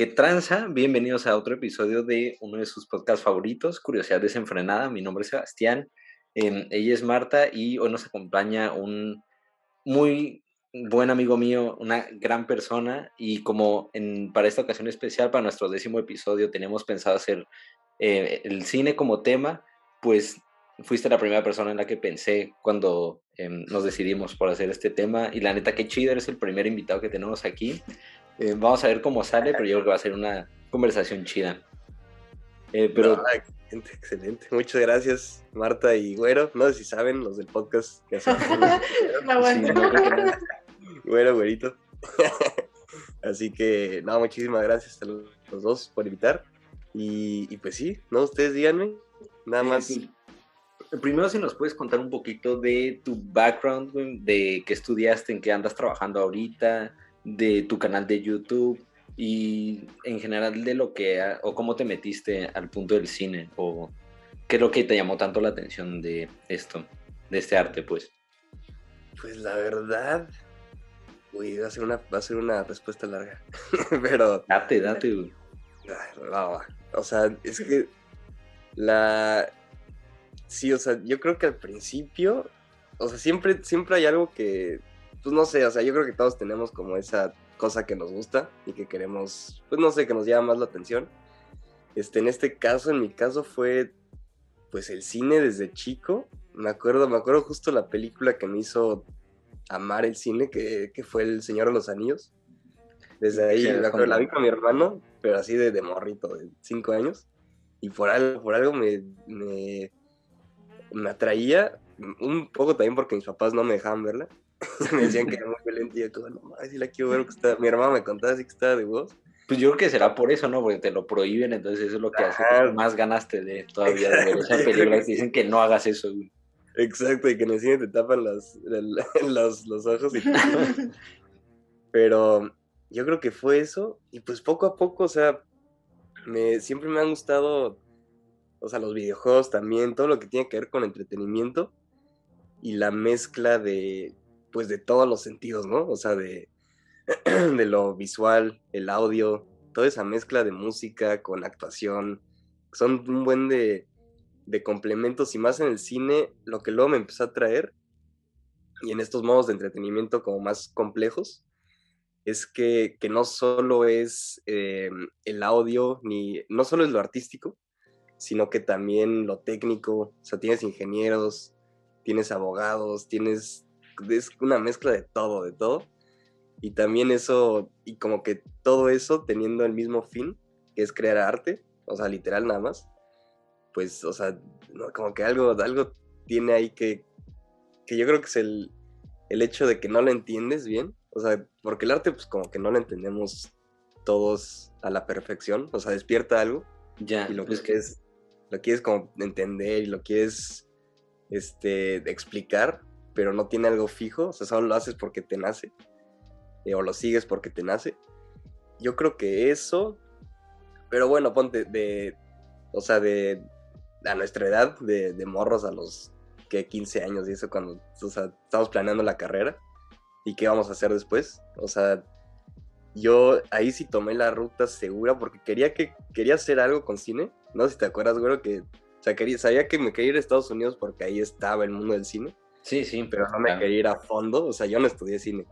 ¿Qué tranza? Bienvenidos a otro episodio de uno de sus podcasts favoritos, Curiosidad Desenfrenada. Mi nombre es Sebastián, em, ella es Marta y hoy nos acompaña un muy buen amigo mío, una gran persona y como en, para esta ocasión especial, para nuestro décimo episodio, tenemos pensado hacer eh, el cine como tema, pues fuiste la primera persona en la que pensé cuando em, nos decidimos por hacer este tema y la neta que chido, eres el primer invitado que tenemos aquí. Eh, vamos a ver cómo sale, pero yo creo que va a ser una conversación chida. Eh, pero... excelente, excelente. Muchas gracias, Marta y Güero. No sé si saben los del podcast que hacen. Güero, güerito. Así que, no, muchísimas gracias a los dos por invitar. Y, pues sí, ¿no? Ustedes díganme, nada más. Primero, si nos puedes contar un poquito de tu background, de qué estudiaste, en qué andas trabajando ahorita, de tu canal de YouTube y en general de lo que, o cómo te metiste al punto del cine, o qué es lo que te llamó tanto la atención de esto, de este arte, pues. Pues la verdad, uy, va a ser una, va a ser una respuesta larga, pero... Date, date, O sea, es que la... Sí, o sea, yo creo que al principio, o sea, siempre, siempre hay algo que pues no sé, o sea, yo creo que todos tenemos como esa cosa que nos gusta y que queremos, pues no sé, que nos llama más la atención. Este, en este caso, en mi caso fue pues el cine desde chico. Me acuerdo, me acuerdo justo la película que me hizo amar el cine, que, fue El Señor de los Anillos. Desde ahí, la vi con mi hermano, pero así de, de morrito, de cinco años. Y por algo, por algo me, me, me atraía, un poco también porque mis papás no me dejaban verla. me decían que era muy violenta y yo como, no mames, si la quiero ver, que está... mi hermana me contaba así que estaba de voz. Pues yo creo que será por eso, ¿no? Porque te lo prohíben, entonces eso es lo que hace que más ganaste de todavía de ver esa película. Te dicen que no hagas eso, güey. Exacto, y que en el cine te tapan los, los, los ojos y Pero yo creo que fue eso, y pues poco a poco, o sea, me, siempre me han gustado, o sea, los videojuegos también, todo lo que tiene que ver con entretenimiento y la mezcla de, pues de todos los sentidos, ¿no? O sea, de, de lo visual, el audio, toda esa mezcla de música con actuación, son un buen de, de complementos y más en el cine, lo que luego me empezó a traer, y en estos modos de entretenimiento como más complejos, es que, que no solo es eh, el audio, ni no solo es lo artístico, sino que también lo técnico, o sea, tienes ingenieros, tienes abogados, tienes es una mezcla de todo, de todo. Y también eso, y como que todo eso teniendo el mismo fin, que es crear arte, o sea, literal nada más, pues, o sea, como que algo, algo tiene ahí que, que yo creo que es el, el hecho de que no lo entiendes bien, o sea, porque el arte pues como que no lo entendemos todos a la perfección, o sea, despierta algo. Ya. Y lo que es, lo quieres como entender y lo quieres este, explicar, pero no tiene algo fijo, o sea, solo lo haces porque te nace, eh, o lo sigues porque te nace. Yo creo que eso, pero bueno, ponte de, o sea, de a nuestra edad, de, morros a los que 15 años y eso, cuando o sea, estamos planeando la carrera y qué vamos a hacer después, o sea, yo ahí sí tomé la ruta segura porque quería que quería hacer algo con cine. No si te acuerdas, güey, que o sea, quería, sabía que me quería ir a Estados Unidos porque ahí estaba el mundo del cine. Sí, sí. Pero no me quería ir a fondo, o sea, yo no estudié cine.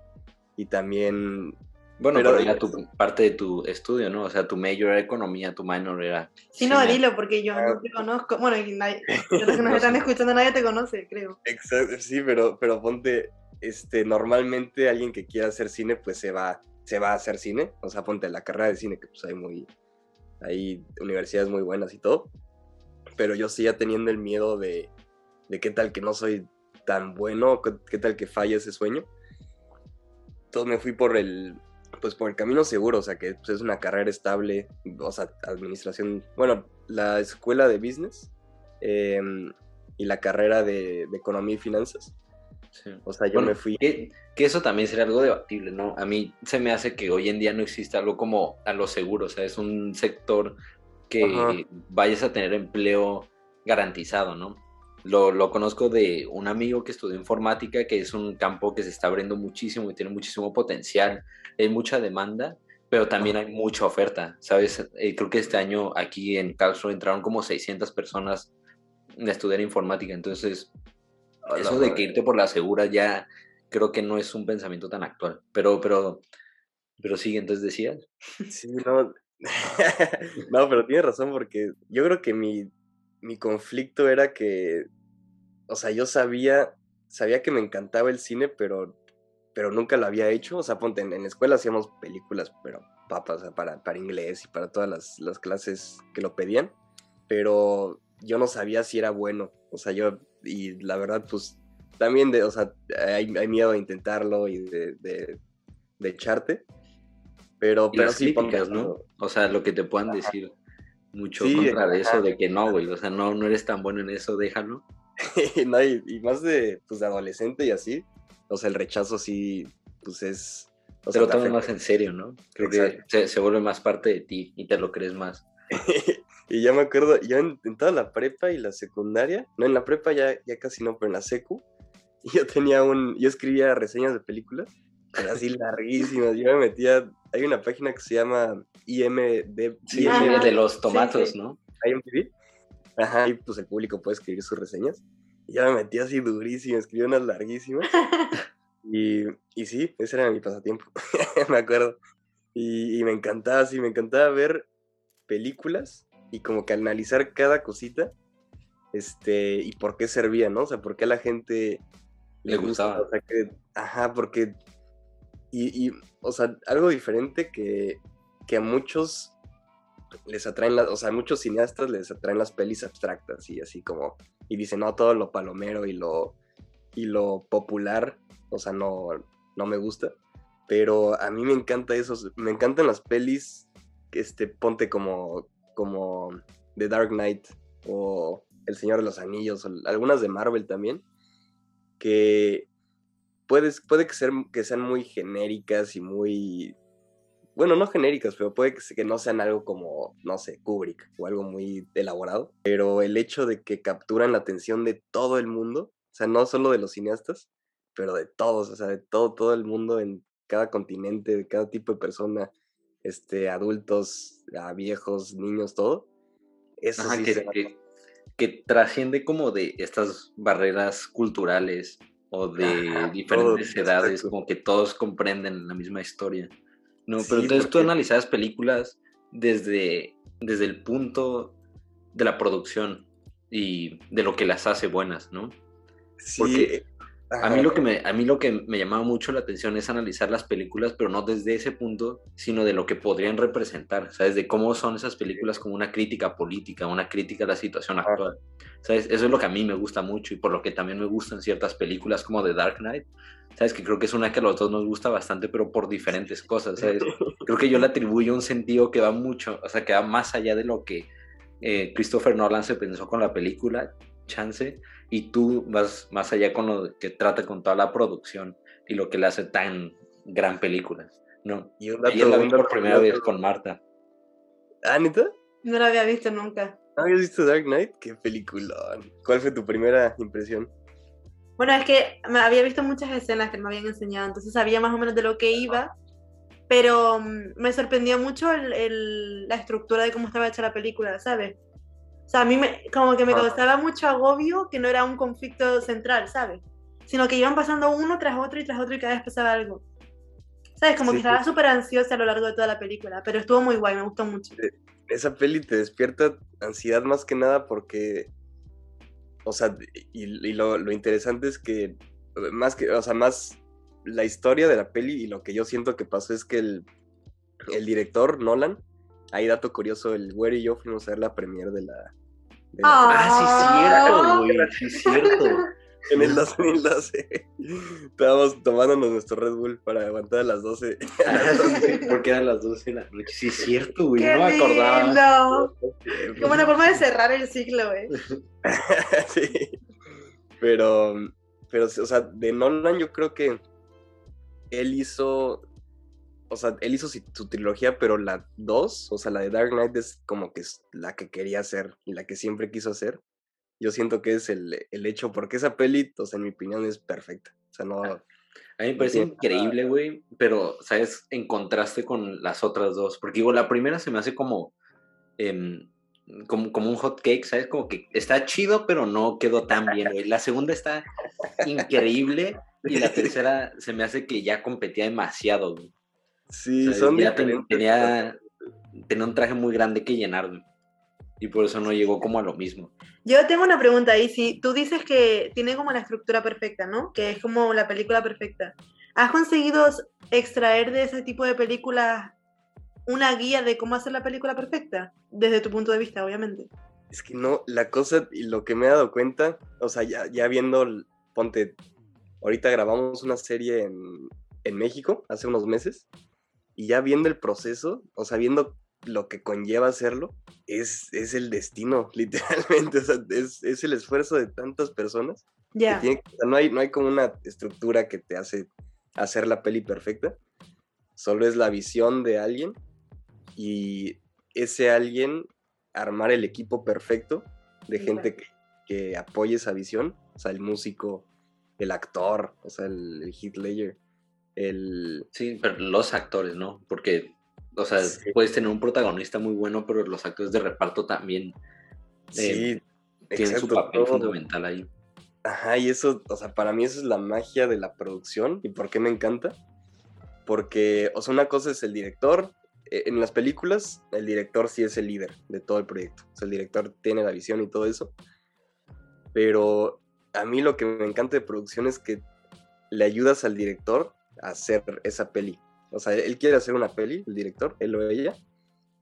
Y también... Bueno, pero, era tu, parte de tu estudio, ¿no? O sea, tu major era economía, tu minor era... Sí, no, dilo, porque yo no te conozco. Bueno, y nadie, los que nos están escuchando nadie te conoce, creo. Exacto, sí, pero, pero ponte, este, normalmente alguien que quiera hacer cine, pues se va, se va a hacer cine. O sea, ponte la carrera de cine, que pues hay muy... Hay universidades muy buenas y todo. Pero yo sí ya teniendo el miedo de, de qué tal que no soy tan bueno, qué tal que falla ese sueño. Entonces me fui por el, pues por el camino seguro, o sea, que pues, es una carrera estable, o sea, administración, bueno, la escuela de business em, y la carrera de, economía y finanzas. O sea, yo me fui. Que, eso también sería algo debatible, ¿no? A mí se me hace que hoy en día no existe algo como a lo seguro, o sea, es un sector que vayas a tener empleo garantizado, ¿no? Lo, conozco de un amigo que estudió informática, que es un campo que se está abriendo muchísimo y tiene muchísimo potencial, hay mucha demanda, pero también hay mucha oferta, ¿sabes? Eh, creo que este año aquí en Karlsruhe entraron como 600 personas a estudiar informática, entonces eso de que irte por la segura ya creo que no es un pensamiento tan actual, pero, pero, pero sí, entonces decías. Sí, no, no, pero tienes razón porque yo creo que mi, mi conflicto era que, o sea, yo sabía, sabía que me encantaba el cine, pero, pero nunca lo había hecho. O sea, ponte, en, la escuela hacíamos películas, pero papas, para, para inglés y para todas las, las clases que lo pedían, pero yo no sabía si era bueno. O sea, yo, y la verdad, pues también, de, o sea, hay, hay miedo a intentarlo y de, de, de echarte. Pero, pero sí, críticas, ¿no? O sea, lo que te puedan decir mucho contra de eso, de que no, güey, o sea, no, no eres tan bueno en eso, déjalo. no, y, más de, pues, de adolescente y así, o sea, el rechazo sí, pues es... O te lo tomas más en serio, ¿no? Creo que se, se, vuelve más parte de ti y te lo crees más. y ya me acuerdo, yo en, toda la prepa y la secundaria, no, en la prepa ya, ya casi no, pero en la secu, yo tenía un, yo escribía reseñas de películas, pero así larguísimas, yo me metía hay una página que se llama IMDb. Sí, de los tomatos, ¿no? IMDb. Ajá, y pues el público puede escribir sus reseñas. Y ya me metí así durísimo, escribí unas larguísimas. y, y sí, ese era mi pasatiempo, me acuerdo. Y, y, me encantaba, sí, me encantaba ver películas y como que analizar cada cosita, este, y por qué servía, ¿no? O sea, por qué a la gente le, gustaba. O sea, que, ajá, porque y, o sea, algo diferente que, que a muchos les atraen, las, o sea, a muchos cineastas les atraen las pelis abstractas y así como, y dicen, no, todo lo palomero y lo, y lo popular, o sea, no, no me gusta, pero a mí me encanta eso, me encantan las pelis, este, ponte como, como The Dark Knight o El Señor de los Anillos, algunas de Marvel también, que puede que, ser, que sean muy genéricas y muy... Bueno, no genéricas, pero puede que, que no sean algo como, no sé, Kubrick o algo muy elaborado. Pero el hecho de que capturan la atención de todo el mundo, o sea, no solo de los cineastas, pero de todos, o sea, de todo, todo el mundo en cada continente, de cada tipo de persona, este, adultos, a viejos, niños, todo. Eso sí que, que, trasciende como de estas barreras culturales o de diferentes edades, como que todos comprenden la misma historia. No, pero entonces tú analizabas películas desde, desde el punto de la producción y de lo que las hace buenas, ¿no? Sí. Porque a mí, lo que me, a mí lo que me llamaba mucho la atención es analizar las películas, pero no desde ese punto, sino de lo que podrían representar, ¿sabes? De cómo son esas películas como una crítica política, una crítica a la situación actual, ¿sabes? Eso es lo que a mí me gusta mucho y por lo que también me gustan ciertas películas como The Dark Knight, ¿sabes? Que creo que es una que a los dos nos gusta bastante, pero por diferentes cosas, ¿sabes? Creo que yo le atribuyo un sentido que va mucho, o sea, que va más allá de lo que eh, Christopher Nolan se pensó con la película, chance, y tú vas más allá con lo que trata con toda la producción y lo que le hace tan gran película, ¿no? Y un la vi por primera vez con Marta. ¿Ah, No la había visto nunca. ¿No habías visto Dark Knight? Qué película. ¿Cuál fue tu primera impresión? Bueno, es que me había visto muchas escenas que me habían enseñado, entonces sabía más o menos de lo que iba, pero mm, me sorprendió mucho la estructura de cómo estaba hecha la película, ¿sabes? O sea, a mí me, como que me causaba mucho agobio que no era un conflicto central, ¿sabes? Sino que iban pasando uno tras otro y tras otro y cada vez pasaba algo. ¿Sabes? Como que estaba súper ansiosa a lo largo de toda la película, pero estuvo muy guay, me gustó mucho. Esa peli te despierta ansiedad más que nada porque, o sea, y, lo, lo, interesante es que, más que, o sea, más la historia de la peli y lo que yo siento que pasó es que el, el director, Nolan, Ahí dato curioso, el güero y yo fuimos a ver la premiere de la... ah, sí, cierto, güey, sí, cierto. En el 2012. Estábamos tomándonos nuestro Red Bull para aguantar a las 12. Porque eran las 12 de la noche. Sí, es cierto, güey. No me acordaba. Como una forma de cerrar el ciclo, güey. sí. Pero, pero, o sea, de Nolan yo creo que él hizo o sea, él hizo su trilogía, pero la 2, o sea, la de Dark Knight es como que es la que quería hacer y la que siempre quiso hacer. Yo siento que es el, el hecho, porque esa peli, o sea, en mi opinión es perfecta. O sea, no... A mí me parece increíble, güey, pero, ¿sabes? En contraste con las otras dos, porque digo, la primera se me hace como, em, como, como un hot cake, ¿sabes? Como que está chido, pero no quedó tan bien, güey. La segunda está increíble y la tercera se me hace que ya competía demasiado, güey. Sí, son ya tenía, tenía un traje muy grande que llenar, güey. Y por eso no llegó como a lo mismo. Yo tengo una pregunta ahí. Si tú dices que tiene como la estructura perfecta, ¿no? Que es como la película perfecta. ¿Has conseguido extraer de ese tipo de películas una guía de cómo hacer la película perfecta? Desde tu punto de vista, obviamente. Es que no, la cosa y lo que me he dado cuenta, o sea, ya, ya viendo, ponte, ahorita grabamos una serie en, en México hace unos meses y ya viendo el proceso, o sea, viendo lo que conlleva hacerlo, es, es el destino, literalmente. O sea, es, es el esfuerzo de tantas personas. Ya. no, hay, no hay como una estructura que te hace hacer la peli perfecta. Solo es la visión de alguien y ese alguien armar el equipo perfecto de gente que, que, apoye esa visión. O sea, el músico, el actor, o sea, el, el hit layer. El... Sí, pero los actores, ¿no? Porque o sea, puedes tener un protagonista muy bueno, pero los actores de reparto también eh, tienen su papel fundamental ahí. Ajá, y eso, o sea, para mí eso es la magia de la producción y por qué me encanta. Porque, o sea, una cosa es el director. E, en las películas, el director sí es el líder de todo el proyecto. O sea, el director tiene la visión y todo eso. Pero a mí lo que me encanta de producción es que le ayudas al director a hacer esa peli. O sea, él quiere hacer una peli, el director, él o ella,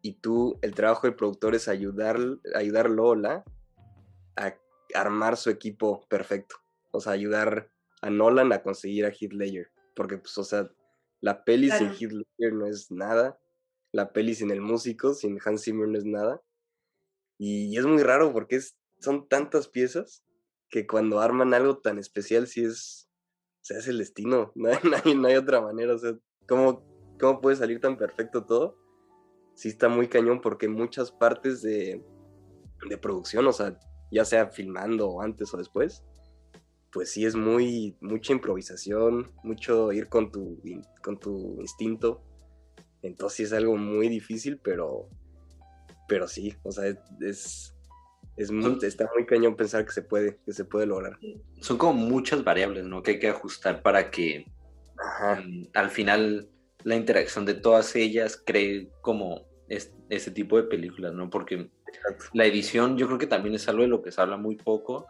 y tú, el trabajo del productor es ayudar, ayudarlo a armar su equipo perfecto. O sea, ayudar a Nolan a conseguir a Heath Ledger. Porque, pues, o sea, la peli sin Heath Ledger no es nada. La peli sin el músico, sin Hans Zimmer no es nada. Y, es muy raro porque es, son tantas piezas que cuando arman algo tan especial, sí es, o sea, es el destino. No hay, no hay otra manera. O sea, ¿Cómo, ¿Cómo puede salir tan perfecto todo? Sí está muy cañón porque muchas partes de, de producción, o sea, ya sea filmando o antes o después, pues sí es muy mucha improvisación, mucho ir con tu, con tu instinto. Entonces sí es algo muy difícil, pero, pero sí, o sea, es, es muy, está muy cañón pensar que se puede, que se puede lograr. Son como muchas variables, ¿no? Que hay que ajustar para que Al final la interacción de todas ellas cree como ese tipo de películas, ¿no? Porque la edición yo creo que también es algo de lo que se habla muy poco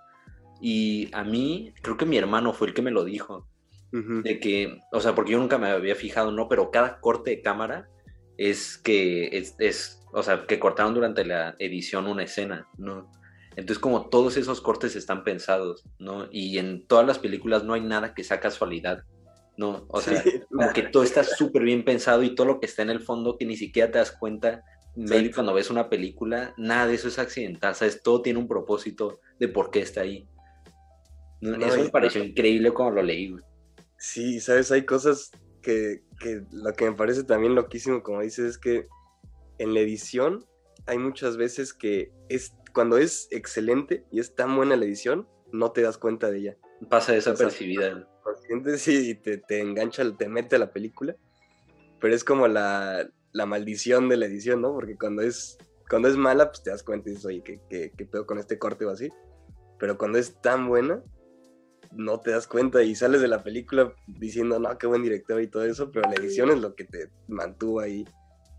y a mí creo que mi hermano fue el que me lo dijo, de que, o sea, porque yo nunca me había fijado, ¿no? Pero cada corte de cámara es que es, es o sea, que cortaron durante la edición una escena, ¿no? Entonces como todos esos cortes están pensados, ¿no? Y en todas las películas no hay nada que sea casualidad. ¿No? O sea, como que todo está súper bien pensado y todo lo que está en el fondo que ni siquiera te das cuenta, cuando ves una película, nada de eso es accidental, ¿sabes? Todo tiene un propósito de por qué está ahí. eso me pareció increíble cuando lo leí, Sí, ¿sabes? Hay cosas que, que lo que me parece también loquísimo, como dices, es que en la edición hay muchas veces que es cuando es excelente y es tan buena la edición, no te das cuenta de ella. Pasa desapercibida conscientes y te, te engancha, te mete a la película. Pero es como la, la, maldición de la edición, ¿no? Porque cuando es, cuando es mala, pues te das cuenta y dices, oye, ¿qué, qué, qué pedo con este corte o así? Pero cuando es tan buena, no te das cuenta y sales de la película diciendo, no, qué buen director y todo eso, pero la edición es lo que te mantuvo ahí,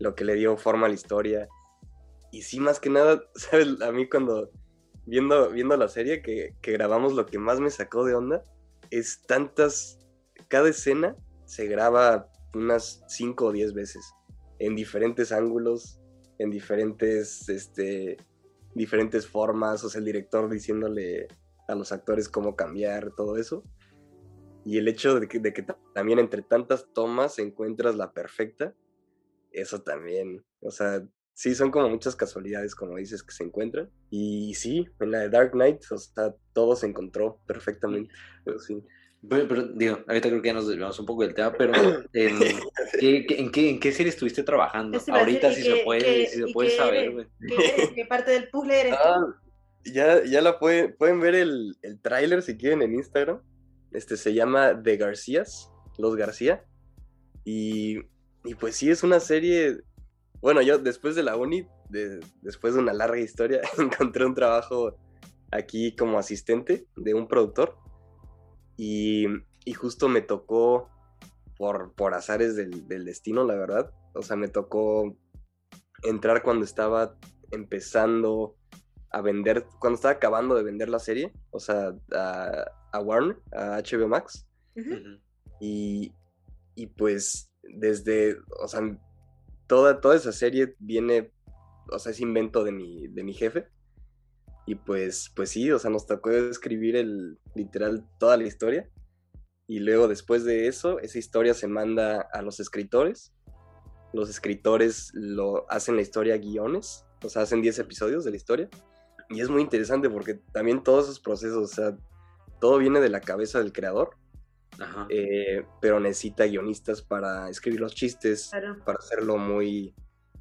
lo que le dio forma a la historia. Y sí, más que nada, ¿sabes? A mí cuando, viendo, viendo la serie que, que grabamos, lo que más me sacó de onda es tantas, cada escena se graba unas 5 o 10 veces, en diferentes ángulos, en diferentes, este, diferentes formas, o sea, el director diciéndole a los actores cómo cambiar, todo eso. Y el hecho de que, de que también entre tantas tomas encuentras la perfecta, eso también, o sea, sí, son como muchas casualidades, como dices, que se encuentran. Y sí, en la de Dark Knight, o sea, todo se encontró perfectamente. Pero sí. Pero, digo, ahorita creo que ya nos desviamos un poco del tema, pero ¿en, ¿qué, en, qué, ¿en qué serie estuviste trabajando? Ahorita sí se puede, si se puede saber, güey. ¿Qué, parte del puzzle eres ah, ya, ya la pueden, pueden ver el, el tráiler si quieren en Instagram. Este se llama The Garcías. Los García. Y, y pues sí, es una serie. Bueno, yo después de la uni, después de una larga historia, encontré un trabajo aquí como asistente de un productor. Y, y justo me tocó, por, por azares del, del destino, la verdad. O sea, me tocó entrar cuando estaba empezando a vender, cuando estaba acabando de vender la serie, o sea, a, a Warner, a HBO Max. y, y, pues desde, o sea, toda, toda esa serie viene, o sea, es invento de mi, de mi jefe. Y pues, pues sí, o sea, nos tocó escribir el, literal, toda la historia. Y luego después de eso, esa historia se manda a los escritores. Los escritores lo hacen la historia guiones, o sea, hacen 10 episodios de la historia. Y es muy interesante porque también todos esos procesos, o sea, todo viene de la cabeza del creador, eh, pero necesita guionistas para escribir los chistes, para hacerlo muy,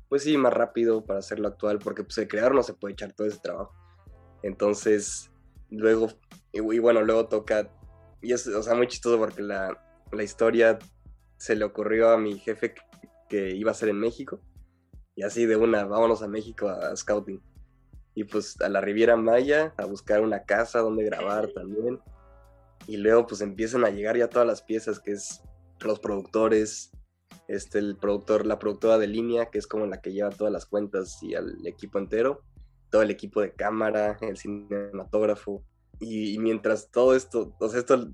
pues sí, más rápido, para hacerlo actual, porque pues el creador no se puede echar todo ese trabajo. Entonces, luego, y, bueno, luego toca, y es, o sea, muy chistoso porque la, la historia se le ocurrió a mi jefe que, que iba a ser en México, y así de una, vámonos a México a scouting y pues a la Riviera Maya a buscar una casa donde grabar también. Y luego pues empiezan a llegar ya todas las piezas que es los productores, este, el productor, la productora de línea, que es como la que lleva todas las cuentas y al equipo entero, todo el equipo de cámara, el cinematógrafo. Y, mientras todo esto, o sea, esto,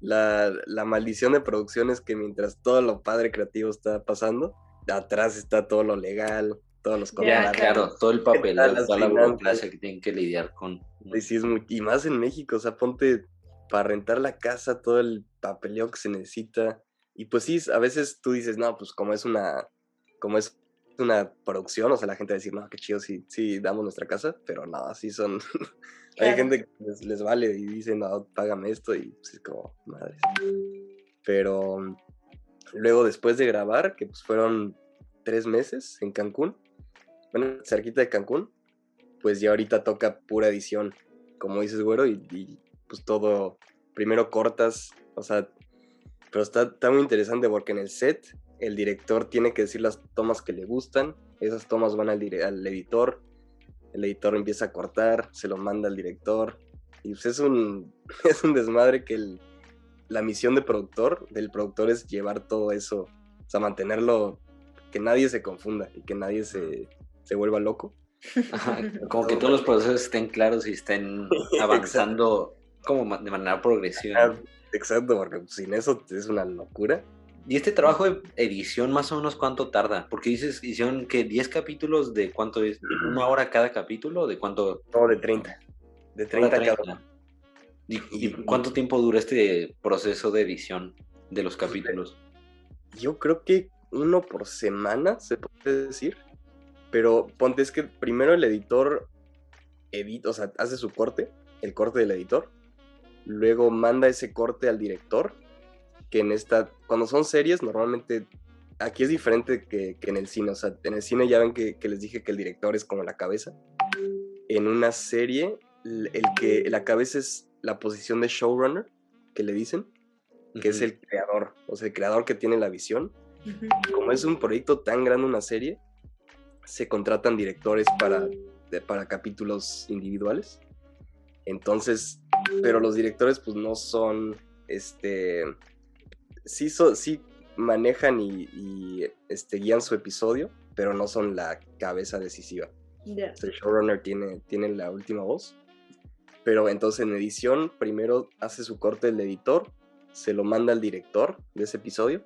la, la maldición de producción es que mientras todo lo padre creativo está pasando, atrás está todo lo legal, todos los contratos. claro, todo el papel, toda la burocracia que tienen que lidiar con. Y, más en México, o sea, ponte para rentar la casa, todo el papeleo que se necesita. Y pues sí, a veces tú dices, no, pues como es una, como es una producción, o sea, la gente va a decir, no, qué chido si, si damos nuestra casa, pero no, así son. Hay gente que les, vale y dice, no, págame esto, y pues es como, madre. Pero luego, después de grabar, que pues fueron tres meses en Cancún, bueno, cerquita de Cancún, pues ya ahorita toca pura edición, como dices, güero, y, pues todo, primero cortas, o sea, pero está, está, muy interesante porque en el set el director tiene que decir las tomas que le gustan, esas tomas van al, al editor, el editor empieza a cortar, se lo manda al director, y pues es un, es un desmadre que el, la misión de productor, del productor es llevar todo eso, o sea, mantenerlo, que nadie se confunda y que nadie se, se vuelva loco. como que todos los procesos estén claros y estén avanzando como de manera progresiva. Exacto, porque sin eso es una locura. ¿Y este trabajo de edición más o menos cuánto tarda? Porque dices, hicieron que 10 capítulos de cuánto es, una hora cada capítulo, de cuánto... No, de 30. De 30, cada ¿Y, cuánto tiempo dura este proceso de edición de los capítulos? Yo creo que uno por semana, se puede decir. Pero ponte, es que primero el editor edita, o sea, hace su corte, el corte del editor. Luego manda ese corte al director, que en esta, cuando son series, normalmente aquí es diferente que, en el cine. O sea, en el cine ya ven que, les dije que el director es como la cabeza. En una serie, el que la cabeza es la posición de showrunner, que le dicen, que es el creador, o sea, el creador que tiene la visión. Como es un proyecto tan grande, una serie, se contratan directores para, para capítulos individuales. Entonces, pero los directores pues no son, este, sí, sí manejan y, este, guían su episodio, pero no son la cabeza decisiva. El showrunner tiene, tiene la última voz. Pero entonces en edición, primero hace su corte el editor, se lo manda al director de ese episodio.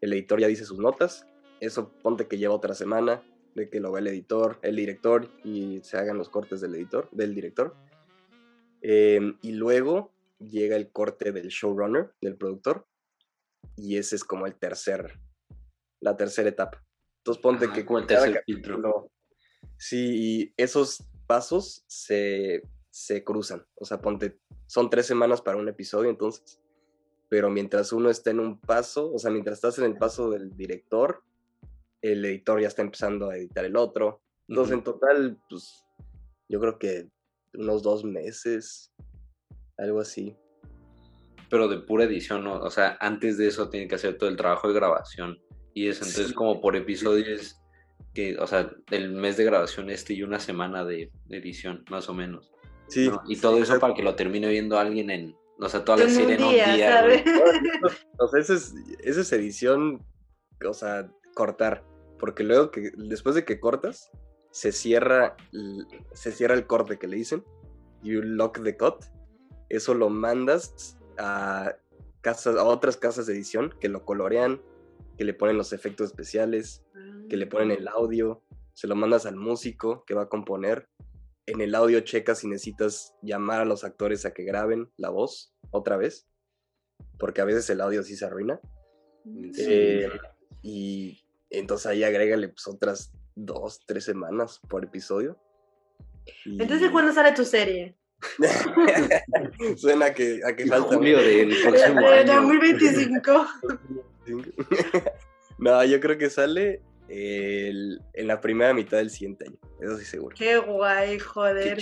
El editor ya dice sus notas eso ponte que lleva otra semana de que lo ve el editor, el director y se hagan los cortes del editor, del director. Em, y luego llega el corte del showrunner, del productor, y ese es como el tercer, la tercera etapa. Entonces ponte que como el tercer filtro. Sí, y esos pasos se, se cruzan. O sea, ponte, son tres semanas para un episodio entonces. Pero mientras uno está en un paso, o sea, mientras estás en el paso del director, el editor ya está empezando a editar el otro. Entonces, en total, pues yo creo que unos dos meses, algo así. pero de pura edición, ¿no? O sea, antes de eso tiene que hacer todo el trabajo de grabación. Y es entonces Sí. como por episodios que, o sea, el mes de grabación este y una semana de edición, más o menos. Sí. ¿no? Y todo eso para que lo termine viendo alguien en, o sea, toda la En serie un en un día, día. ¿sabes? güey. O sea, eso es, eso es edición, o sea, cortar. Porque luego que, después de que cortas, se cierra, el- se cierra el corte que le dicen. You lock the cut. Eso lo mandas a casas, a otras casas de edición que lo colorean, que le ponen los efectos especiales, que le ponen el audio, se lo mandas al músico que va a componer. En el audio checas si necesitas llamar a los actores a que graben la voz otra vez, porque a veces el audio sí se arruina. Sí. Eh, y entonces ahí agrégale pues otras dos, tres semanas por episodio. Y- Entonces, ¿cuándo sale tu serie? Suena que, a que falta. julio del próximo Eh, año. 2025. no, yo creo que sale el- en la primera mitad del siguiente año. Eso sí seguro. Qué guay, joder.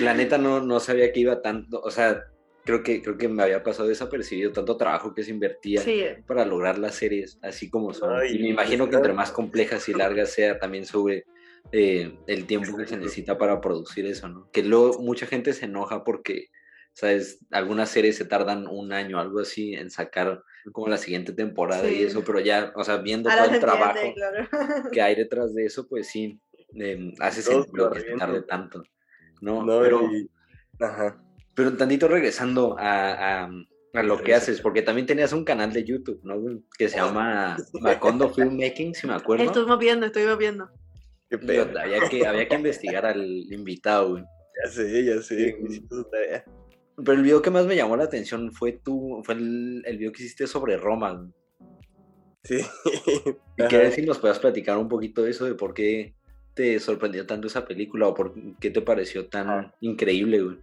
La neta no, no sabía que iba tanto, o sea, creo que, creo que me había pasado desapercibido tanto trabajo que se invertía Sí, para lograr las series así como son. Ay, y me imagino que entre más complejas y largas sea, también sube eh, el tiempo que se necesita para producir eso, ¿no? Que luego mucha gente se enoja porque, ¿sabes? Algunas series se tardan un año, algo así, en sacar como la siguiente temporada y eso, pero ya, o sea, viendo ahora todo el trabajo entiende, claro. que hay detrás de eso, pues sí, eh, hace sentido que se tarde tanto. No, No, pero, y- Ajá. Pero tantito regresando a, a- a lo que haces, porque también tenías un canal de YouTube, ¿no? Que se llama Macondo Filmmaking, si me acuerdo. Estuvimos viendo, estuvimos viendo. Qué pedo. había, que, había que investigar al invitado, güey. Ya sé, ya sé. Sí. Pero el video que más me llamó la atención fue tu, fue el, el video que hiciste sobre Roma. güey. Sí. Y quería si nos puedas platicar un poquito de eso, de por qué te sorprendió tanto esa película o por qué te pareció tan Ah. increíble, güey.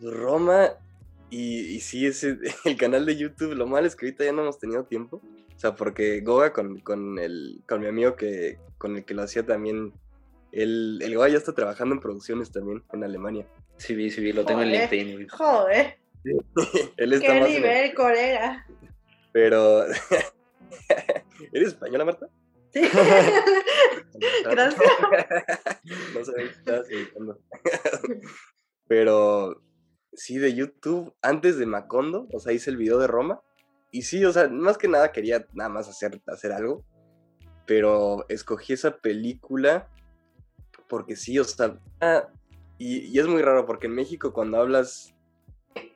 Roma y, y sí, ese, el canal de YouTube, lo malo es que ahorita ya no hemos tenido tiempo. O sea, porque Goga con, con, el, con mi amigo que, con el que lo hacía también, el, el Goga ya está trabajando en producciones también en Alemania. Sí, vi, sí, vi, lo tengo en. LinkedIn. Joder, Él está qué más en el- nivel, colega. Pero... ¿Eres española, Marta? Sí. Gracias. no sabía que estabas editando. Pero sí, de YouTube, antes de Macondo, o sea, hice el video de Roma. Y sí, o sea, más que nada quería nada más hacer, hacer algo. Pero escogí esa película porque sí, o sea, ah, y, es muy raro porque en México cuando hablas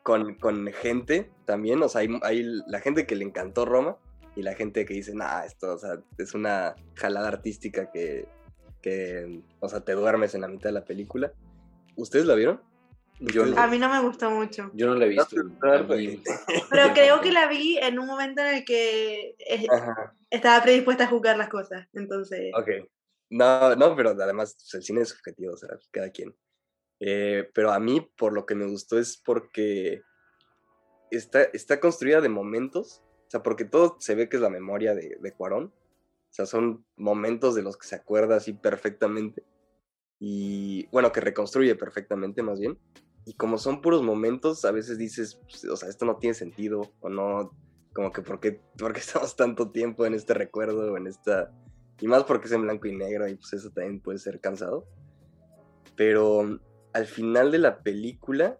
con, con gente también, o sea, hay, hay la gente que le encantó Roma y la gente que dice, nah, esto, o sea, es una jalada artística que, que, o sea, te duermes en la mitad de la película. ¿Ustedes la vieron? Yo no. A mí no me gustó mucho. Yo no la he visto. Mí- Pero creo que la vi en un momento en el que eh, Ajá, estaba predispuesta a jugar las cosas. Entonces, ok. No, no, pero además pues, el cine es subjetivo, o sea, cada quien. Eh, pero a mí, por lo que me gustó es porque está, está construida de momentos, o sea, porque todo se ve que es la memoria de, de Cuarón. O sea, son momentos de los que se acuerda así perfectamente. Y bueno, que reconstruye perfectamente más bien. Y como son puros momentos, a veces dices, pues, o sea, esto no tiene sentido, o no, como que ¿por qué, por qué estamos tanto tiempo en este recuerdo o en esta... Y más porque es en blanco y negro y pues eso también puede ser cansado. Pero al final de la película,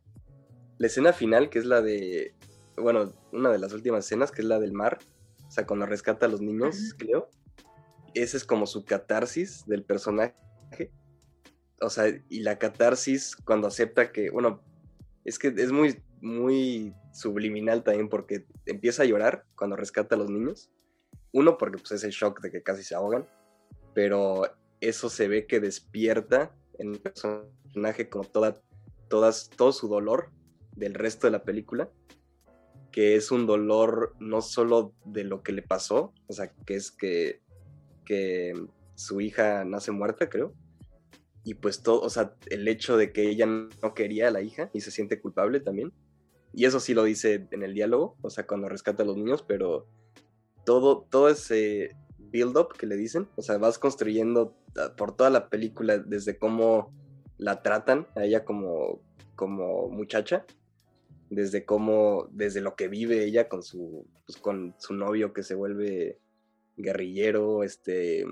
la escena final, que es la de, bueno, una de las últimas escenas, que es la del mar, o sea, cuando rescata a los niños, Ajá. creo, esa es como su catarsis del personaje. O sea, y la catarsis cuando acepta que, bueno, es que es muy, muy subliminal también porque empieza a llorar cuando rescata a los niños. Uno, porque pues es el shock de que casi se ahogan, pero eso se ve que despierta en el personaje como toda, todas, todo su dolor del resto de la película, que es un dolor no solo de lo que le pasó, o sea, que es que, que su hija nace muerta, creo, y pues todo, o sea, el hecho de que ella no quería a la hija y se siente culpable también, y eso sí lo dice en el diálogo, o sea, cuando rescata a los niños, pero todo, todo ese build-up que le dicen, o sea, vas construyendo por toda la película desde cómo la tratan a ella como, como muchacha, desde cómo, desde lo que vive ella con su, pues, con su novio que se vuelve guerrillero, este,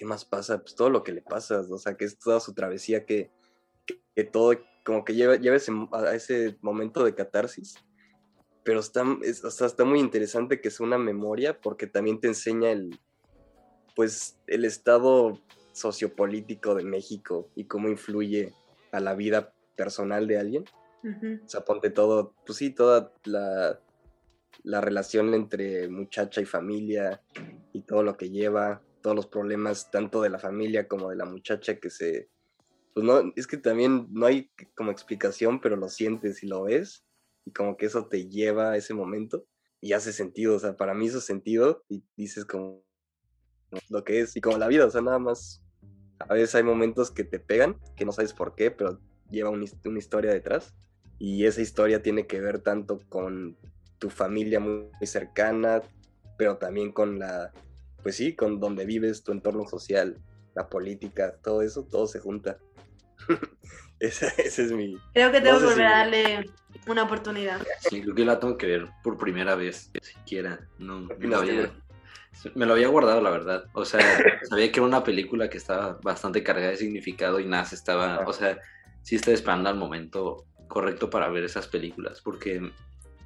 ¿qué más pasa? Pues todo lo que le pasa, o sea, que es toda su travesía que, que, todo, como que lleva, lleva ese, a ese momento de catarsis, pero está, o sea, está muy interesante que es una memoria porque también te enseña el, pues, el estado sociopolítico de México y cómo influye a la vida personal de alguien. O sea, ponte todo, pues sí, toda la, la relación entre muchacha y familia y todo lo que lleva, todos los problemas tanto de la familia como de la muchacha que se... Pues no, es que también no hay como explicación, pero lo sientes y lo ves y como que eso te lleva a ese momento y hace sentido, o sea, para mí hizo sentido y dices como lo que es y como la vida, o sea, nada más a veces hay momentos que te pegan, que no sabes por qué, pero lleva una historia detrás y esa historia tiene que ver tanto con tu familia muy, cercana, pero también con la, pues sí, con donde vives, tu entorno social, la política, todo eso, todo se junta. ese, es mi... Creo que tengo que volver a darle una oportunidad. Sí, creo que la tengo que ver por primera vez, siquiera. No, me lo, había, me lo había guardado, la verdad. O sea, sabía que era una película que estaba bastante cargada de significado y nada, estaba, o sea, sí estaba esperando al momento correcto para ver esas películas, porque,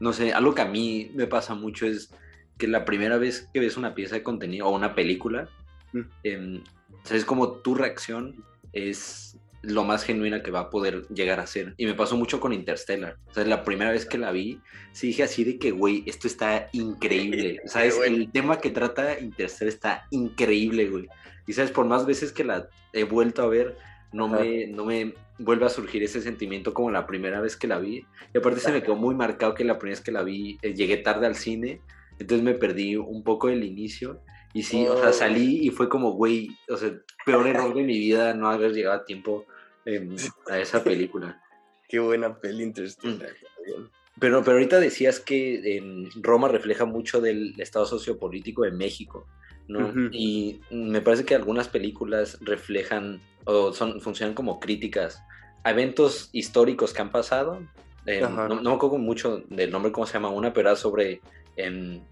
no sé, algo que a mí me pasa mucho es que la primera vez que ves una pieza de contenido o una película, mm. sabes como tu reacción es lo más genuina que va a poder llegar a ser. Y me pasó mucho con Interstellar. O sea, la primera vez que la vi, sí dije así de que, güey, esto está increíble. ¿Sabes? El tema que trata Interstellar está increíble, güey. Y sabes, por más veces que la he vuelto a ver, no me, no me vuelve a surgir ese sentimiento como la primera vez que la vi. Y aparte se me quedó muy marcado que la primera vez que la vi eh, llegué tarde al cine, entonces me perdí un poco el inicio. Y sí, o sea, oh. salí y fue como, güey, o sea, peor error de mi vida no haber llegado a tiempo em, a esa película. Qué buena peli Interstellar. Mm. Pero, pero ahorita decías que en Roma refleja mucho del estado sociopolítico de México, ¿no? Y me parece que algunas películas reflejan o son, funcionan como críticas a eventos históricos que han pasado. Eh, no, me acuerdo mucho del nombre, cómo se llama una, pero era sobre em,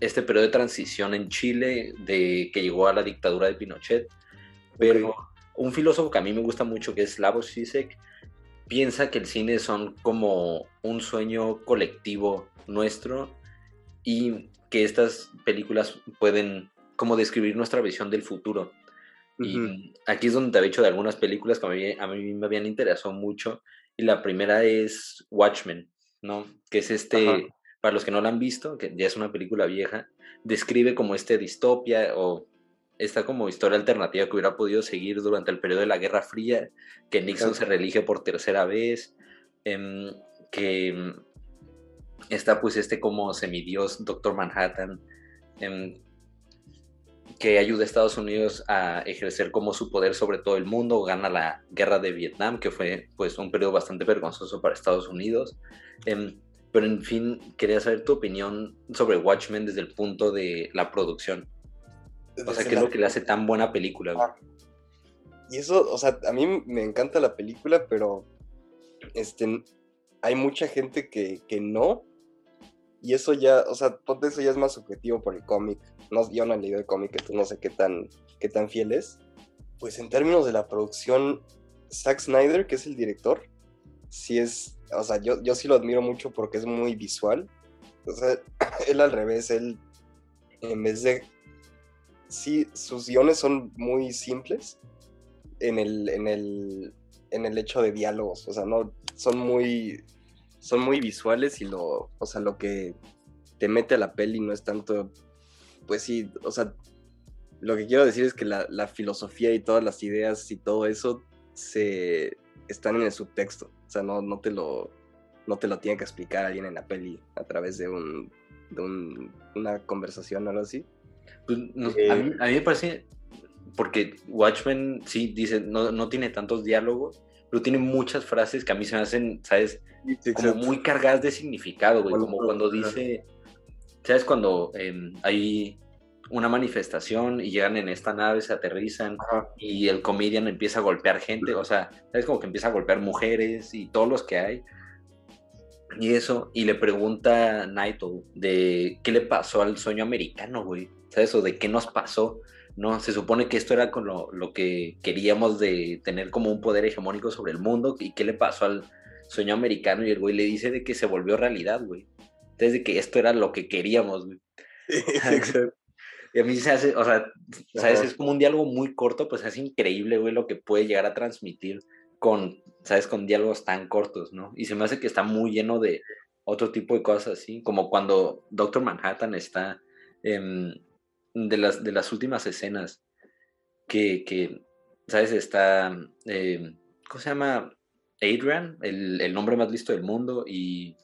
este periodo de transición en Chile de que llegó a la dictadura de Pinochet. Pero un filósofo que a mí me gusta mucho, que es Slavoj Zizek, piensa que el cine son como un sueño colectivo nuestro y que estas películas pueden como describir nuestra visión del futuro. Y aquí es donde te había dicho de algunas películas que a mí, a mí me habían interesado mucho. Y la primera es Watchmen, ¿no? Que es este, para los que no la han visto, que ya es una película vieja, describe como este distopia o esta como historia alternativa que hubiera podido seguir durante el periodo de la Guerra Fría, que Nixon se reelige por tercera vez, em, que está pues este como semidios, Doctor Manhattan, em, que ayuda a Estados Unidos a ejercer como su poder sobre todo el mundo, gana la guerra de Vietnam, que fue pues un periodo bastante vergonzoso para Estados Unidos. Em, pero en fin, quería saber tu opinión sobre Watchmen desde el punto de la producción. O sea, ¿qué es lo que le hace tan buena película? Ah. Y eso, o sea, a mí me encanta la película, pero este, hay mucha gente que, que no. Y eso ya, o sea, eso ya es más subjetivo por el cómic no, yo no he leído el cómic, entonces no sé qué tan, qué tan fiel es. Pues en términos de la producción, Zack Snyder, que es el director, sí es, o sea, yo, yo sí lo admiro mucho porque es muy visual. O sea, él al revés, él, en vez de, sí, sus guiones son muy simples en el, en el, en el hecho de diálogos, o sea, no, son muy, son muy visuales y lo, o sea, lo que te mete a la peli no es tanto pues sí, o sea, lo que quiero decir es que la, filosofía y todas las ideas y todo eso se están en el subtexto. O sea, no, no, te, lo, no te lo tiene que explicar alguien en la peli a través de, un, de un, una conversación o algo así. Pues, a, mí, me parece, porque Watchmen sí dice, no, no tiene tantos diálogos, pero tiene muchas frases que a mí se me hacen, ¿sabes? como muy cargadas de significado, güey. Como cuando dice, ¿Sabes cuando em, hay una manifestación y llegan en esta nave, se aterrizan y el comedian empieza a golpear gente? O sea, ¿sabes? Como que empieza a golpear mujeres y todos los que hay. Y eso, y le pregunta a Naito de qué le pasó al sueño americano, güey. ¿Sabes? O de qué nos pasó. No, se supone que esto era con lo, lo, que queríamos de tener como un poder hegemónico sobre el mundo. ¿Y qué le pasó al sueño americano? Y el güey le dice de que se volvió realidad, güey. Entonces, de que esto era lo que queríamos, güey. y a mí se hace, o sea, ¿sabes? Es como un diálogo muy corto, pues es increíble, güey, lo que puede llegar a transmitir con, ¿sabes? Con diálogos tan cortos, ¿no? Y se me hace que está muy lleno de otro tipo de cosas así, como cuando Doctor Manhattan está de, las, de las últimas escenas que, que ¿sabes? Está, em, ¿cómo se llama? Adrian, el, el, nombre más listo del mundo, y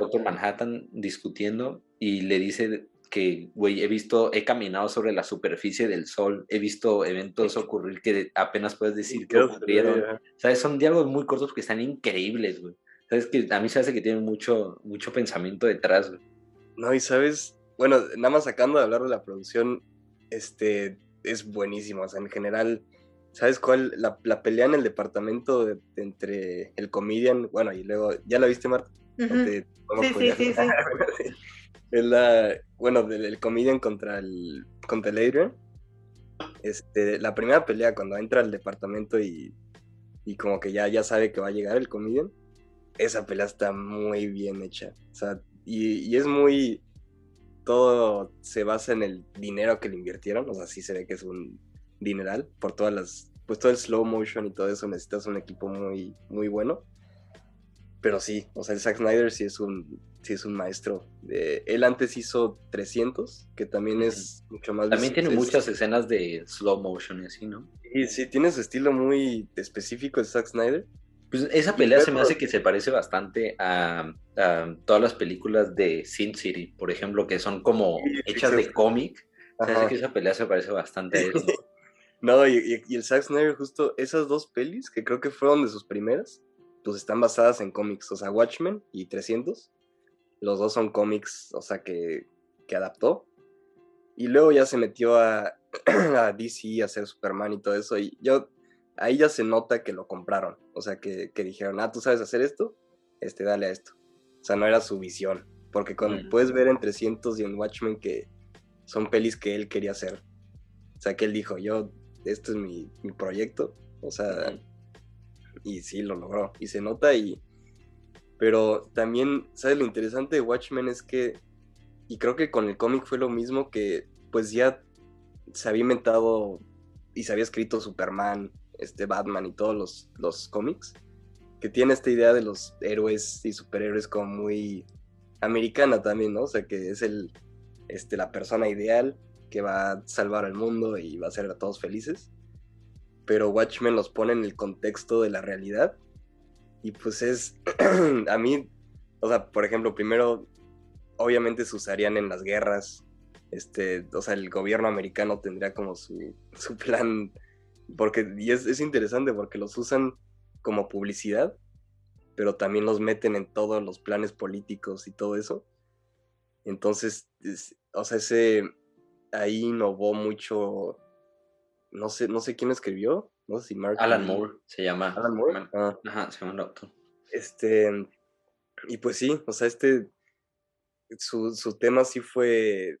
Doctor Manhattan discutiendo, y le dice que, güey, he visto, he caminado sobre la superficie del sol, he visto eventos ocurrir que apenas puedes decir que ocurrieron. ¿Sabes? Son diálogos muy cortos que están increíbles, güey. ¿Sabes? Que a mí se hace que tienen mucho, mucho pensamiento detrás, güey. No, y sabes, bueno, nada más sacando de hablar de la producción, este, es buenísimo. O sea, en general, ¿sabes cuál? La, la pelea en el departamento entre el comedian, bueno, y luego, ¿ya la viste, Marta? sí, sí, sí, sí. es la, bueno, del, comedian contra el, contra el Adrian. Este, la primera pelea cuando entra al departamento y, y como que ya, ya sabe que va a llegar el comedian, esa pelea está muy bien hecha. O sea, y, y es muy, todo se basa en el dinero que le invirtieron, o sea, sí se ve que es un dineral por todas las, pues todo el slow motion y todo eso necesitas un equipo muy, muy bueno. Pero sí, o sea, el Zack Snyder sí es un, sí es un maestro. de él antes hizo 300, que también es mucho más... También tiene muchas escenas de slow motion y así, ¿no? Y sí, tiene su estilo muy específico de Zack Snyder. Pues esa pelea se me hace que se parece bastante a, todas las películas de Sin City, por ejemplo, que son como hechas de cómic. Se hace que esa pelea se parece bastante a eso. no, y, y, el Zack Snyder, justo esas dos pelis, que creo que fueron de sus primeras, pues están basadas en cómics, o sea, Watchmen y 300. Los dos son cómics, o sea, que, que adaptó. Y luego ya se metió a, a, DC a hacer Superman y todo eso. Y yo, ahí ya se nota que lo compraron. O sea, que, que, dijeron, ah, tú sabes hacer esto, este, dale a esto. O sea, no era su visión. Porque cuando, puedes ver en 300 y en Watchmen que son pelis que él quería hacer. O sea, que él dijo, yo, este es mi, mi proyecto. O sea, y sí, lo logró. Y se nota y... Pero también, ¿sabes? Lo interesante de Watchmen es que, y creo que con el cómic fue lo mismo, que pues ya se había inventado y se había escrito Superman, este Batman y todos los, los cómics, que tiene esta idea de los héroes y superhéroes como muy americana también, ¿no? O sea, que es el, este, la persona ideal que va a salvar al mundo y va a hacer a todos felices pero Watchmen los pone en el contexto de la realidad. Y pues es, a mí, o sea, por ejemplo, primero, obviamente se usarían en las guerras. Este, o sea, el gobierno americano tendría como su, su plan, porque, y es, es interesante porque los usan como publicidad, pero también los meten en todos los planes políticos y todo eso. Entonces, o sea, ese ahí innovó mucho no sé, no sé quién escribió, no sé si Mark. Alan Moore se llama. Alan Moore. Ah. Ajá, se llama el autor. Este, y pues sí, o sea, este, su, su tema sí fue,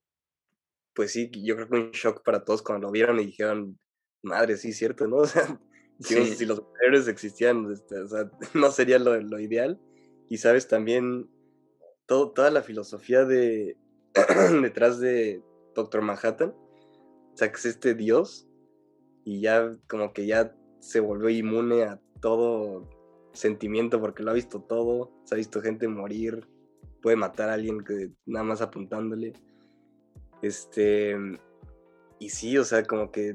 pues sí, yo creo que un shock para todos cuando lo vieron y dijeron, madre, sí, cierto, ¿no? O sea, si, los héroes existían, este, o sea, no sería lo, lo ideal. Y sabes, también todo, toda la filosofía de detrás de Doctor Manhattan, o sea, que es este dios y ya como que ya se volvió inmune a todo sentimiento porque lo ha visto todo, se ha visto gente morir, puede matar a alguien que nada más apuntándole. Este y sí, o sea, como que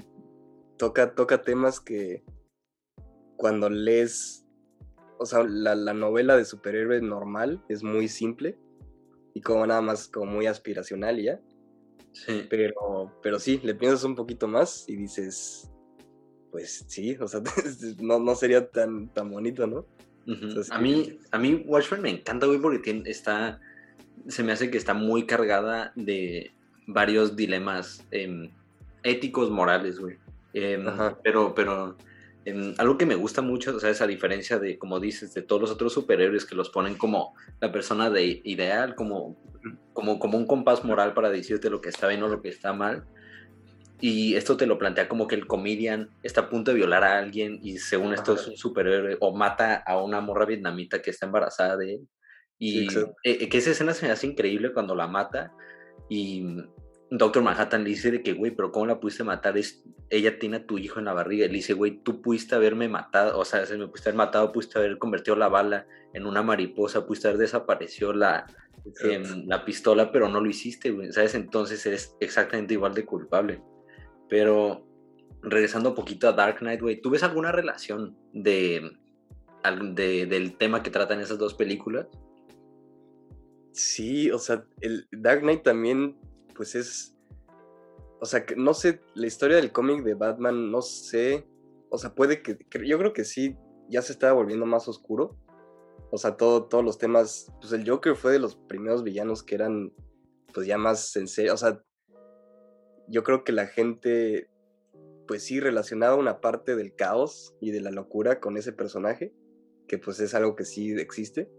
toca toca temas que cuando lees o sea, la, la novela de superhéroe normal es muy simple y como nada más como muy aspiracional ya. Sí. Pero, pero sí, le piensas un poquito más y dices, pues sí, o sea, no, no sería tan, tan bonito, ¿no? a, mí, a mí Watchmen me encanta, güey, porque tiene, está, se me hace que está muy cargada de varios dilemas em, éticos, morales, güey. Em, pero, pero em, algo que me gusta mucho, o sea, esa diferencia de, como dices, de todos los otros superhéroes que los ponen como la persona de ideal, como, como, como un compás moral para decirte lo que está bien o lo que está mal. Y esto te lo plantea como que el comedian está a punto de violar a alguien y según esto es un superhéroe o mata a una morra vietnamita que está embarazada de él. Y eh, que esa escena se me hace increíble cuando la mata y Doctor Manhattan le dice de que, güey, pero ¿cómo la pudiste matar? Es, ella tiene a tu hijo en la barriga. Y le dice, güey, tú pudiste haberme matado, o sea, se me pudiste haber matado, pudiste haber convertido la bala en una mariposa, pudiste haber desaparecido la, em, la pistola, pero no lo hiciste, güey, ¿sabes? Entonces eres exactamente igual de culpable. Pero regresando un poquito a Dark Knight, güey, ¿tú ves alguna relación de, de, del tema que tratan esas dos películas? Sí, o sea, el Dark Knight también, pues es. O sea, no sé, la historia del cómic de Batman, no sé. O sea, puede que. Yo creo que sí, ya se estaba volviendo más oscuro. O sea, todo, todos los temas. Pues el Joker fue de los primeros villanos que eran, pues ya más en serio. O sea, yo creo que la gente, pues sí, relacionaba una parte del caos y de la locura con ese personaje, que pues es algo que sí existe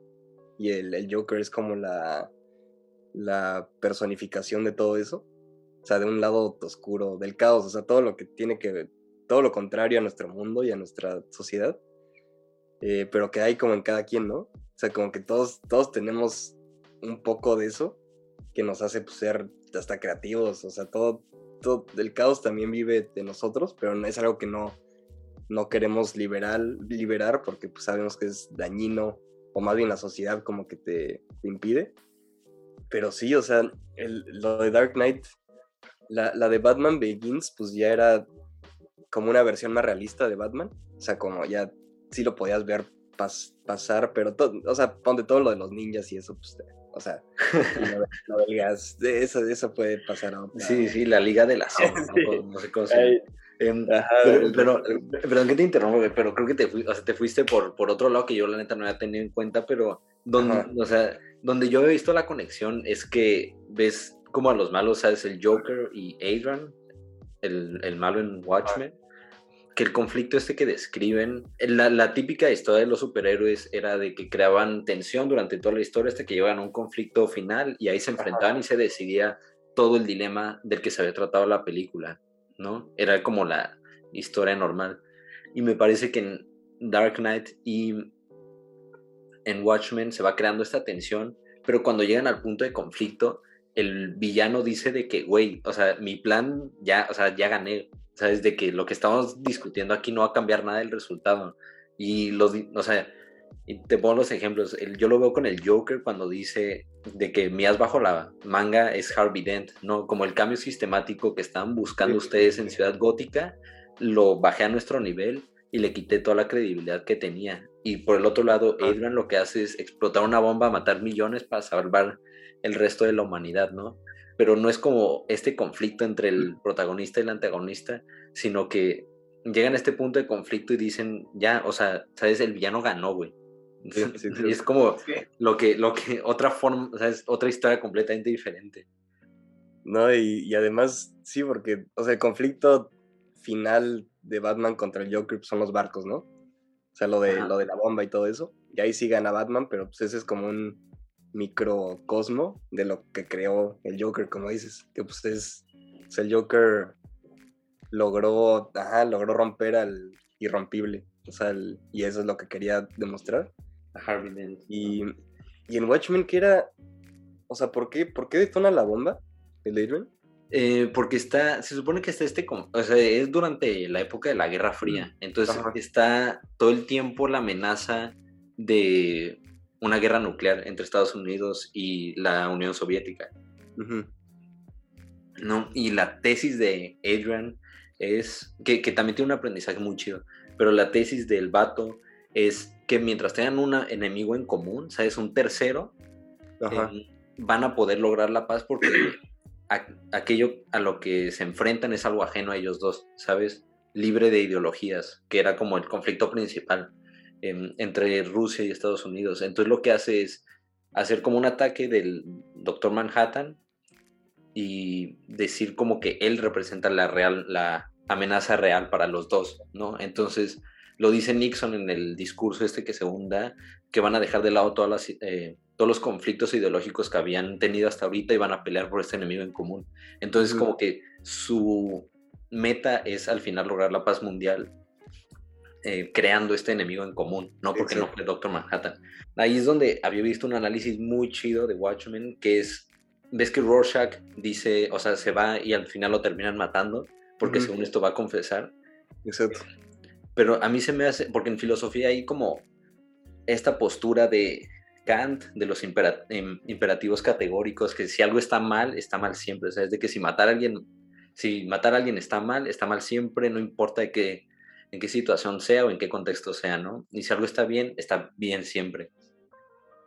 y el, Joker es como la, la personificación de todo eso. O sea, de un lado oscuro, del caos, o sea, todo lo que tiene que ver, todo lo contrario a nuestro mundo y a nuestra sociedad. Eh, pero que hay como en cada quien, ¿no? O sea, como que todos, todos tenemos un poco de eso que nos hace pues, ser hasta creativos, o sea, todo, todo el caos también vive de nosotros, pero es algo que no, no queremos liberar, liberar porque pues, sabemos que es dañino o más bien la sociedad como que te, impide. Pero sí, o sea, el, lo de Dark Knight, la, de Batman Begins, pues ya era como una versión más realista de Batman. O sea, como ya sí lo podías ver pasar, pero todo, o sea, ponte todo lo de los ninjas y eso, pues, o sea, no, digas, eso, eso puede pasar a Sí, sí, la Liga de la Sombra, no, sé cómo se Em, pero, perdón que te interrumpo, pero creo que te, te fuiste por, por otro lado que yo la neta no había tenido en cuenta, pero donde, o sea, donde yo he visto la conexión es que ves como a los malos, ¿sabes? El Joker y Adrian, el, el malo en Watchmen, que el conflicto este que describen, la, la, típica historia de los superhéroes era de que creaban tensión durante toda la historia hasta que llegaban a un conflicto final y ahí se enfrentaban y se decidía todo el dilema del que se había tratado la película. ¿no? Era como la historia normal. Y me parece que en Dark Knight y en Watchmen se va creando esta tensión, pero cuando llegan al punto de conflicto, el villano dice de que, güey, o sea, mi plan ya, o sea, ya gané, ¿sabes? De que lo que estamos discutiendo aquí no va a cambiar nada el resultado. Y los, o sea, te pongo los ejemplos. El, yo lo veo con el Joker cuando dice de que mi as bajo la manga es Harvey Dent, ¿no? Como el cambio sistemático que estaban buscando ustedes en Ciudad Gótica, lo bajé a nuestro nivel y le quité toda la credibilidad que tenía. Y por el otro lado, Adrian lo que hace es explotar una bomba, matar millones para salvar el resto de la humanidad, ¿no? Pero no es como este conflicto entre el protagonista y el antagonista, sino que llegan a este punto de conflicto y dicen, ya, o sea, ¿sabes? El villano ganó, güey. y es como lo que, lo que, otra forma, o sea, es otra historia completamente diferente. No, y, además, sí, porque, o sea, el conflicto final de Batman contra el Joker son los barcos, ¿no? O sea, lo de, lo de la bomba y todo eso. Y ahí sí gana Batman, pero pues ese es como un microcosmo de lo que creó el Joker, como dices. Que pues es, el Joker logró, ajá, logró romper al irrompible. O sea, y eso es lo que quería demostrar. Harvey Dent. Y, y en Watchmen, ¿qué era? O sea, ¿por qué, ¿por qué detona la bomba el? Eh, porque está, se supone que está este, o sea, es durante la época de la Guerra Fría, entonces está todo el tiempo la amenaza de una guerra nuclear entre Estados Unidos y la Unión Soviética. ¿No? Y la tesis de Adrian es, que, que, también tiene un aprendizaje muy chido, pero la tesis del vato es que mientras tengan un enemigo en común, ¿sabes? Un tercero, em, van a poder lograr la paz porque aquello a lo que se enfrentan es algo ajeno a ellos dos, ¿sabes? Libre de ideologías, que era como el conflicto principal entre Rusia y Estados Unidos. Entonces lo que hace es hacer como un ataque del Doctor Manhattan y decir como que él representa la real, la amenaza real para los dos, ¿no? Entonces lo dice Nixon en el discurso este que se hunda, que van a dejar de lado todas las, eh, todos los conflictos ideológicos que habían tenido hasta ahorita y van a pelear por este enemigo en común. Entonces, como que su meta es al final lograr la paz mundial eh, creando este enemigo en común, no porque no fue Doctor Manhattan. Ahí es donde había visto un análisis muy chido de Watchmen, que es, ves que Rorschach dice, o sea, se va y al final lo terminan matando, porque según esto va a confesar. Exacto. Pero a mí se me hace, porque en filosofía hay como esta postura de Kant, de los em, imperativos categóricos, que si algo está mal, está mal siempre. O sea, es de que si matar a alguien, si matar a alguien está mal, está mal siempre, no importa de qué en qué situación sea o en qué contexto sea, ¿no? Y si algo está bien, está bien siempre.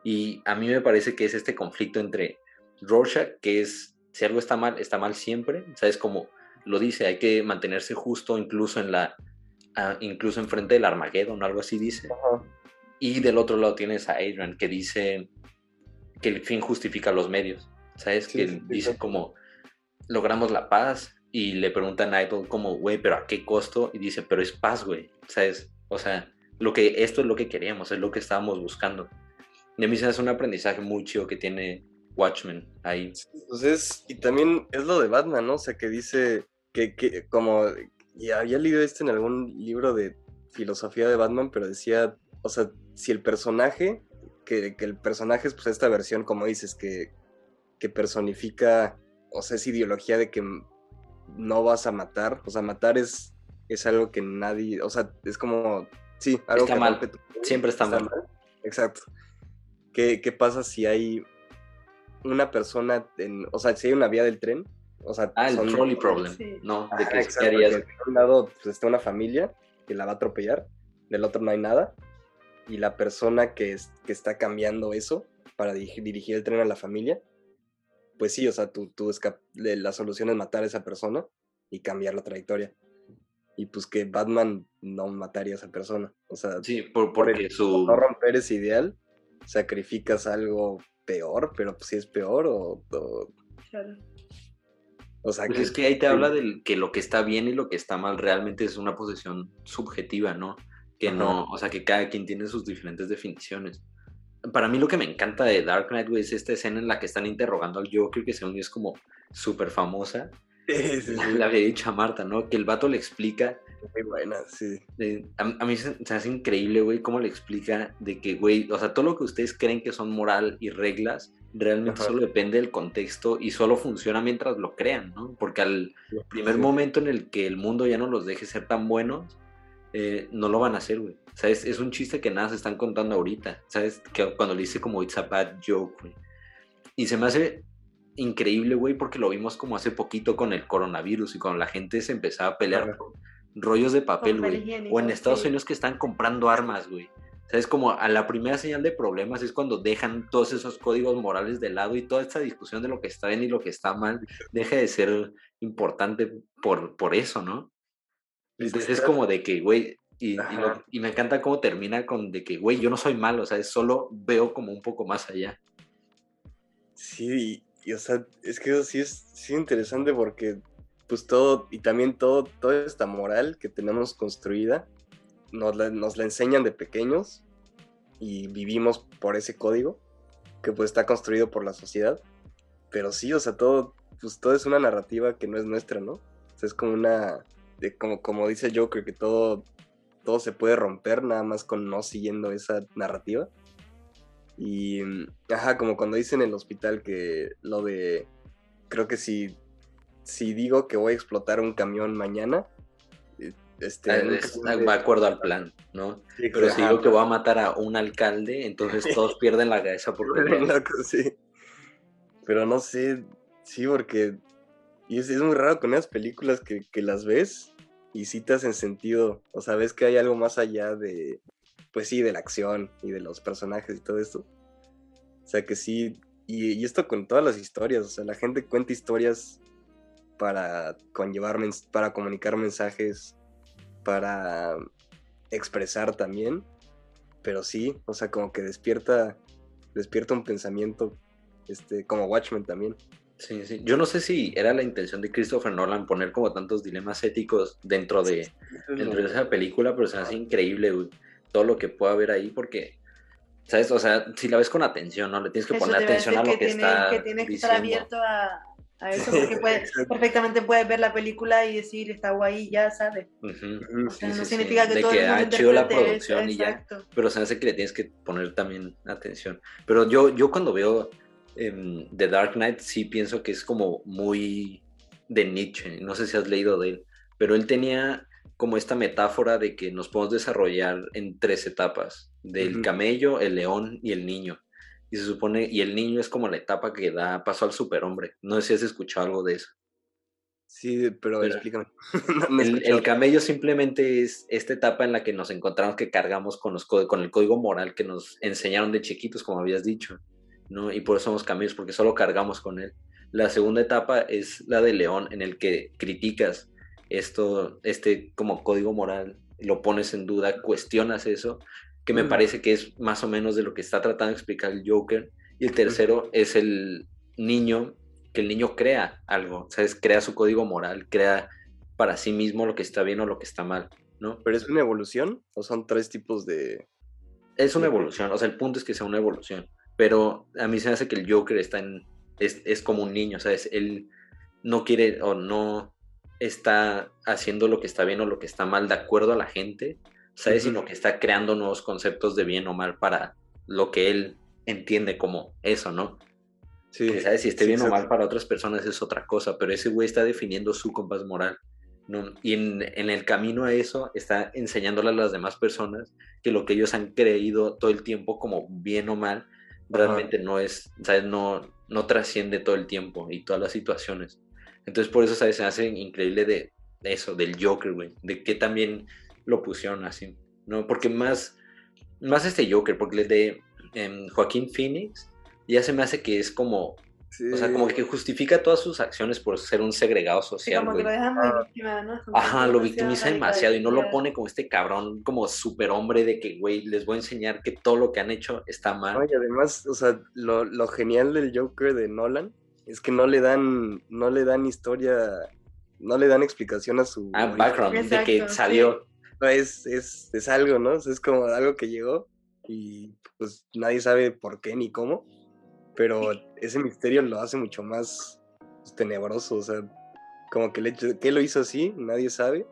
Y a mí me parece que es este conflicto entre Rorschach, que es, si algo está mal, está mal siempre, ¿sabes? Como lo dice, hay que mantenerse justo incluso en la, ah, incluso enfrente del Armageddon algo así dice. Y del otro lado tienes a Adrian, que dice que el fin justifica los medios, ¿sabes? que dice como logramos la paz, y le preguntan a Idol como, güey, pero ¿a qué costo? Y dice, pero es paz, güey, ¿sabes? O sea, lo que, esto es lo que queríamos, es lo que estábamos buscando. Y a mí se hace un aprendizaje muy chido que tiene Watchmen ahí. Pues y también es lo de Batman, ¿no? O sea, que dice que, que como, y había leído esto en algún libro de filosofía de Batman, pero decía, o sea, si el personaje, que, que el personaje es pues esta versión, como dices, que, que personifica, o sea, es ideología de que no vas a matar. O sea, matar es, es algo que nadie, o sea, es como, sí, algo está mal. Siempre está, mal. Exacto. ¿Qué, pasa si hay una persona, en, o sea, si hay una vía del tren? O sea, ah, el trolley problem, ¿no? De que De un lado pues, está una familia que la va a atropellar, del otro no hay nada, y la persona que, es, que está cambiando eso para dirigir el tren a la familia pues sí, o sea, tú, tú la solución es matar a esa persona y cambiar la trayectoria. Y pues que Batman no mataría a esa persona. O sea, sí, por, porque su... no romper ese ideal, sacrificas algo peor, pero pues si es peor o... Claro. O sea, pues que, es que ahí te habla de que lo que está bien y lo que está mal realmente es una posición subjetiva, ¿no? Que no, o sea, que cada quien tiene sus diferentes definiciones para mí lo que me encanta de Dark Knight, güey, es esta escena en la que están interrogando al Joker, que según yo es como súper famosa. La había dicho a Marta, ¿no? Que el vato le explica. Muy buena, sí. a, mí se, hace increíble, güey, cómo le explica de que, güey, o sea, todo lo que ustedes creen que son moral y reglas, realmente solo depende del contexto y solo funciona mientras lo crean, ¿no? Porque al primer momento en el que el mundo ya no los deje ser tan buenos, eh, no lo van a hacer, güey. ¿Sabes? Es un chiste que nada se están contando ahorita. ¿Sabes? Que cuando le dice como it's a bad joke, güey. Y se me hace increíble, güey, porque lo vimos como hace poquito con el coronavirus y cuando la gente se empezaba a pelear por rollos de papel, güey. O en Estados Unidos que están comprando armas, güey. ¿Sabes? Como a la primera señal de problemas es cuando dejan todos esos códigos morales de lado y toda esta discusión de lo que está bien y lo que está mal deja de ser importante por, por eso, ¿no? Entonces es como de que, güey, y, me encanta cómo termina con de que, güey, yo no soy malo, o sea, solo veo como un poco más allá. Sí, y, o sea, es que sí es sí interesante porque pues todo, y también todo, toda esta moral que tenemos construida, nos la, nos la enseñan de pequeños y vivimos por ese código que pues está construido por la sociedad. Pero sí, o sea, todo, pues todo es una narrativa que no es nuestra, ¿no? O sea, es como una, como, como dice Joker, que todo, todo se puede romper nada más con no siguiendo esa narrativa. Y, ajá, como cuando dicen en el hospital que lo de, creo que si, si digo que voy a explotar un camión mañana, eh, este, ah, va de acuerdo al plan, ¿no? Pero si digo que voy a matar a un alcalde, entonces todos pierden la cabeza por sí. Pero no sé, sí, porque y es, es, muy raro con esas películas que, que las ves y te hacen sentido. O sea, ves que hay algo más allá de, pues sí, de la acción y de los personajes y todo esto. O sea, que sí, y, esto con todas las historias, o sea, la gente cuenta historias para conllevar, para comunicar mensajes, para expresar también, pero sí, o sea, como que despierta, despierta un pensamiento, este, como Watchmen también. Sí, sí. Yo no sé si era la intención de Christopher Nolan poner como tantos dilemas éticos dentro de, dentro de esa película, pero se hace increíble, güey, todo lo que puede haber ahí, porque, ¿sabes? O sea, si la ves con atención, ¿no? Le tienes que Eso poner atención a lo que, tiene, está que tienes que estar abierto a, a eso, porque puedes, perfectamente puedes ver la película y decir, está guay, ya sabes. Ujú. Ujú. O sea, Sí, no sí, significa sí. que De todo que el mundo ha chido la interprete eso, producción y ya. exacto. pero se me hace que le tienes que poner también atención. Pero yo, yo cuando veo em, The Dark Knight sí pienso que es como muy de Nietzsche, no sé si has leído de él, pero él tenía como esta metáfora de que nos podemos desarrollar en tres etapas, del camello, el león y el niño. Y se supone, y el niño es como la etapa que da paso al superhombre. No sé si has escuchado algo de eso. Sí, pero, Pero- explícame. No, El, camello simplemente es esta etapa en la que nos encontramos que cargamos con, los, co- con el código moral que nos enseñaron de chiquitos, como habías dicho, ¿no? Y por eso somos camellos, porque solo cargamos con él. La segunda etapa es la de león, en el que criticas esto, este como código moral, lo pones en duda, cuestionas eso, que me Mm. parece que es más o menos de lo que está tratando de explicar el Joker. Y el tercero es el niño, que el niño crea algo, ¿sabes? Crea su código moral, crea para sí mismo lo que está bien o lo que está mal, ¿no? ¿Pero es una evolución? ¿O son tres tipos de...? Es una evolución, o sea, el punto es que sea una evolución, pero a mí se me hace que el Joker está en, es, es como un niño, ¿sabes? Él no quiere o no está haciendo lo que está bien o lo que está mal de acuerdo a la gente, ¿sabes? Ujú. Sino que está creando nuevos conceptos de bien o mal para lo que él entiende como eso, ¿no? Sí, Que, ¿sabes? Si esté sí, bien o mal para otras personas es otra cosa, pero ese güey está definiendo su compás moral. ¿no? Y en, en el camino a eso está enseñándole a las demás personas que lo que ellos han creído todo el tiempo como bien o mal, realmente no es, ¿sabes? No, no trasciende todo el tiempo y todas las situaciones. Entonces por eso, ¿sabes? Se hace increíble de, eso, del Joker, güey, de que también lo pusieron así, ¿no? Porque más, más este Joker, porque el de em, Joaquín Phoenix ya se me hace que es como o sea, como que justifica todas sus acciones por ser un segregado Sí, social, como que lo dejan muy Ah. víctima, ¿no? Como Ajá, lo victimiza demasiado y no lo pone como este cabrón, como superhombre de que, güey, les voy a enseñar que todo lo que han hecho está mal. No, y además, o sea, lo, lo genial del Joker de Nolan es que no le dan, no le dan historia, no le dan explicación a su Ah, background, de que Exacto, salió. No, es, es, es algo, ¿no? O sea, es como algo que llegó y pues nadie sabe por qué ni cómo, pero ese misterio lo hace mucho más pues, tenebroso, o sea, como que el hecho de que lo hizo así, nadie sabe,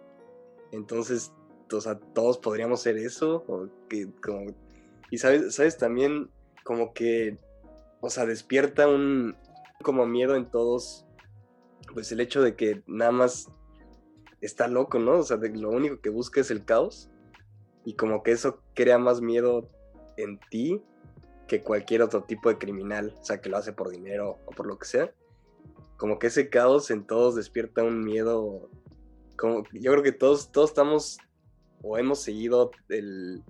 entonces, o sea, todos podríamos ser eso, o que como, y sabes, sabes también como que, o sea, despierta un como miedo en todos, pues el hecho de que nada más está loco, ¿no? O sea, de- lo único que busca es el caos y como que eso crea más miedo en ti que cualquier otro tipo de criminal, o sea, que lo hace por dinero o por lo que sea. Como que ese caos en todos despierta un miedo, como yo creo que todos, todos estamos o hemos seguido el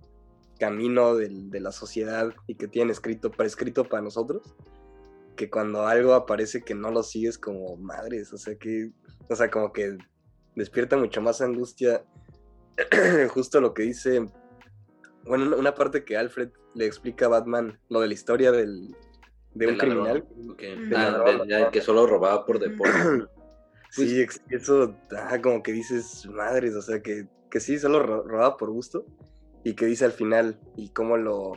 camino de la sociedad y que tienen escrito, prescrito para nosotros, que cuando algo aparece que no lo sigues como madres, o sea que, o sea, como que despierta mucho más angustia. Justo lo que dice, bueno, una parte que Alfred le explica a Batman, lo de la historia del, de un criminal. ah, ladrón, de- ya, que solo robaba por deporte. Pues- Sí, eso, como que dices, madres, o sea, que, que sí, solo ro- robaba por gusto. Y que dice al final, y cómo lo.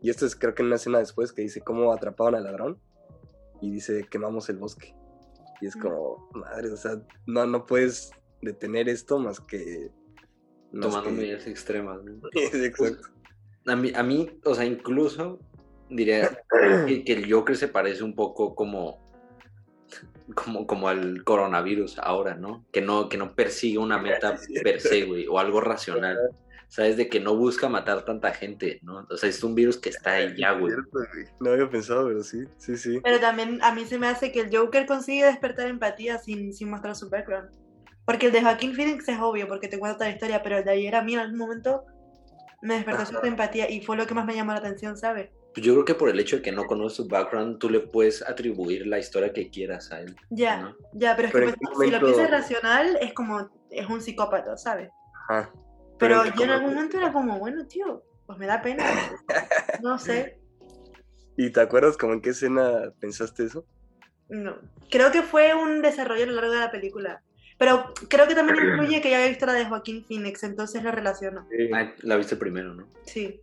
Y esto es creo que en una escena después, que dice cómo atrapaban al ladrón. Y dice, quemamos el bosque. Y es como, madre, o sea, no, no puedes detener esto más que. más tomando que- medidas extremas. exacto. A mí, a mí, o sea, incluso diría que, que el Joker se parece un poco como, como, como al coronavirus ahora, ¿no? Que no, que no persigue una meta per se, güey, o algo racional. ¿Sabes? De que no busca matar tanta gente, ¿no? O sea, es un virus que está ahí ya, güey. No había pensado, pero sí, sí, sí. Pero también a mí se me hace que el Joker consigue despertar empatía sin, sin mostrar su background. Porque el de Joaquín Phoenix es obvio, porque te cuenta toda la historia, pero el de ayer a mí en algún momento me despertó Ajá. cierta empatía y fue lo que más me llamó la atención, ¿sabes? Pues yo creo que por el hecho de que no conoces su background, tú le puedes atribuir la historia que quieras a él. Ya, ¿no? ya, pero es Pero que ¿en pues, qué si lo momento- piensas racional, es como, es un psicópata, ¿sabes? Ajá. Pero ¿en qué yo en algún momento? momento era como, bueno, tío, pues me da pena. No sé. ¿Y te acuerdas como en qué escena pensaste eso? No. Creo que fue un desarrollo a lo largo de la película. Pero creo que también influye que ya había visto la de Joaquín Phoenix, entonces lo relaciono. Sí, Ah, la viste primero, ¿no? Sí.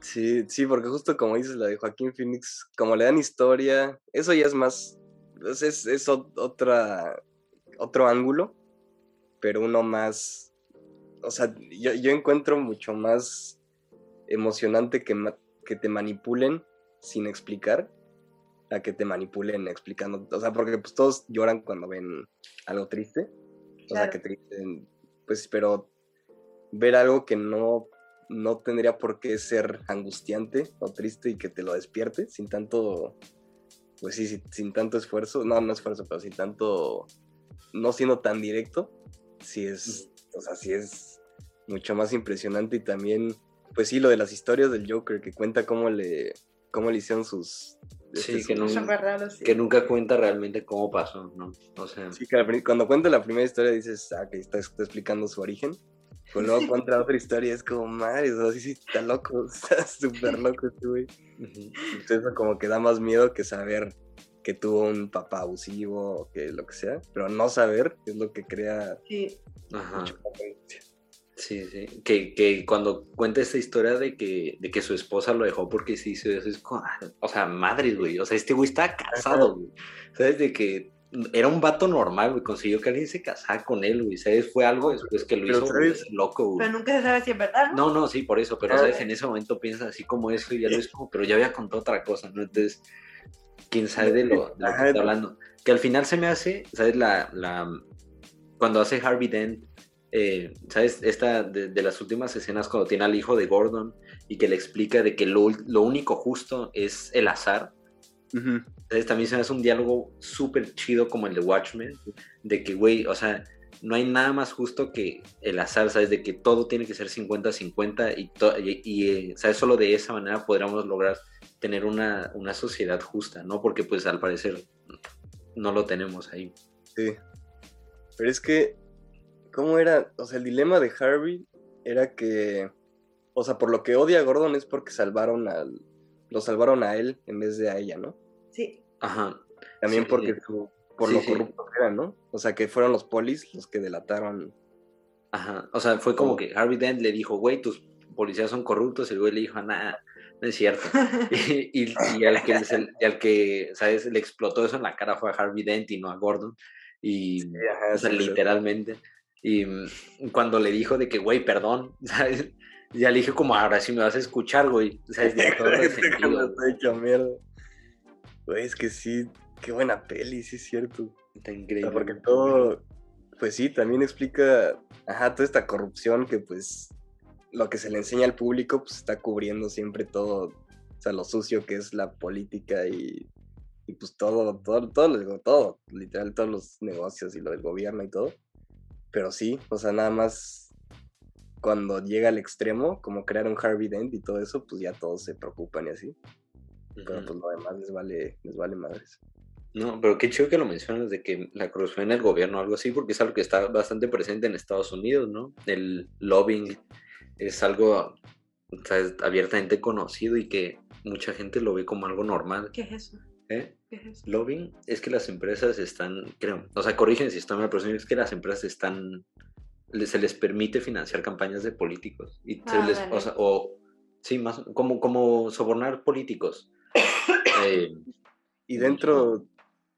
sí, sí, porque justo como dices, la de Joaquín Phoenix, como le dan historia, eso ya es más, pues es, es ot- otra, otro ángulo, pero uno más, o sea, yo, yo encuentro mucho más emocionante que, ma- que te manipulen sin explicar a que te manipulen explicando, o sea, porque pues todos lloran cuando ven algo triste, o sea, que te dicen, pues, pero ver algo que no, no tendría por qué ser angustiante o triste y que te lo despierte sin tanto, pues sí, sin, sin tanto esfuerzo, no, no esfuerzo, pero sin tanto, no siendo tan directo, sí es, o sea, sí es mucho más impresionante y también, pues sí, lo de las historias del Joker, que cuenta cómo le, cómo le hicieron sus... Sí, este, que sus- Súper raro, sí. Que nunca cuenta realmente cómo pasó, ¿no? O sea, Sí, que cuando cuenta la primera historia dices, ah, que está, está explicando su origen. Pero luego cuenta otra historia y es como, madre, o sea, sí, sí, está loco, está súper loco este güey. Entonces eso como que da más miedo que saber que tuvo un papá abusivo o que lo que sea. Pero no saber es lo que crea Sí. Angustia. Sí, sí. Que, que cuando cuenta esta historia de que, de que su esposa lo dejó porque se hizo eso, es como, ah, o sea, madre, güey. O sea, este güey estaba casado, güey. ¿Sabes? De que era un vato normal, güey. Consiguió que alguien se casara con él, güey. ¿Sabes? Fue algo después que lo Pero, hizo loco, güey. Pero nunca se sabe si es verdad, ¿no? No, no, sí, por eso, pero Ah. sabes, en ese momento piensas así como eso y ya lo es como, pero ya había contado otra cosa, ¿no? Entonces, quién sabe de lo, de lo que está hablando. Que al final se me hace, ¿sabes? La, la, cuando hace Harvey Dent, eh, ¿sabes? Esta de, de las últimas escenas cuando tiene al hijo de Gordon y que le explica de que lo, lo único justo es el azar. Ujú. ¿Sabes? También se me hace un diálogo súper chido como el de Watchmen, de que, güey, o sea, no hay nada más justo que el azar, ¿sabes? De que todo tiene que ser 50-50 y, y, y, eh, ¿sabes? Solo de esa manera podríamos lograr tener una, una sociedad justa, ¿no? Porque pues al parecer no lo tenemos ahí. Sí. Pero es que, ¿cómo era? O sea, el dilema de Harvey era que, o sea, por lo que odia a Gordon es porque salvaron al, lo salvaron a él en vez de a ella, ¿no? Sí. Ajá. También Sí, porque sí. su- por Sí, lo sí. corrupto que era, ¿no? O sea, que fueron los polis los que delataron. Ajá. O sea, fue como Oh. que Harvey Dent le dijo, güey, tus policías son corruptos, y el güey le dijo, nada, no es cierto. y, y- y al que, y al que, ¿sabes? Le explotó eso en la cara fue a Harvey Dent y no a Gordon. Y, ajá, o sea, sí, sí. Y mm, cuando le dijo de que, güey, perdón, ¿sabes? Ya le dije como, ahora sí me vas a escuchar, güey. ¿Sabes? De todo. Güey, es que sí, qué buena peli, sí es cierto. Está O increíble. sea, porque todo, pues sí, también explica, ajá, toda esta corrupción que pues lo que se le enseña al público pues está cubriendo siempre todo, o sea, lo sucio que es la política y, y pues todo, todo, todo, lo- todo, literal, todos los negocios y lo del gobierno y todo. Pero sí, o sea, nada más cuando llega al extremo, como crear un Harvey Dent y todo eso, pues ya todos se preocupan y así. Pero pues lo demás les vale, les vale madres. No, pero qué chido que lo mencionas de que la corrupción en el gobierno o algo así, porque es algo que está bastante presente en Estados Unidos, ¿no? El lobbying es algo o sea, es abiertamente conocido y que mucha gente lo ve como algo normal. ¿Qué es eso? ¿Eh? ¿Qué es? Lobbying es que las empresas están, creo, o sea, corrigen si estoy mal, pero es que las empresas están, se les permite financiar campañas de políticos. Y se Ah, les, vale. o sea, o, sí, más, como, como sobornar políticos. Eh, Y dentro,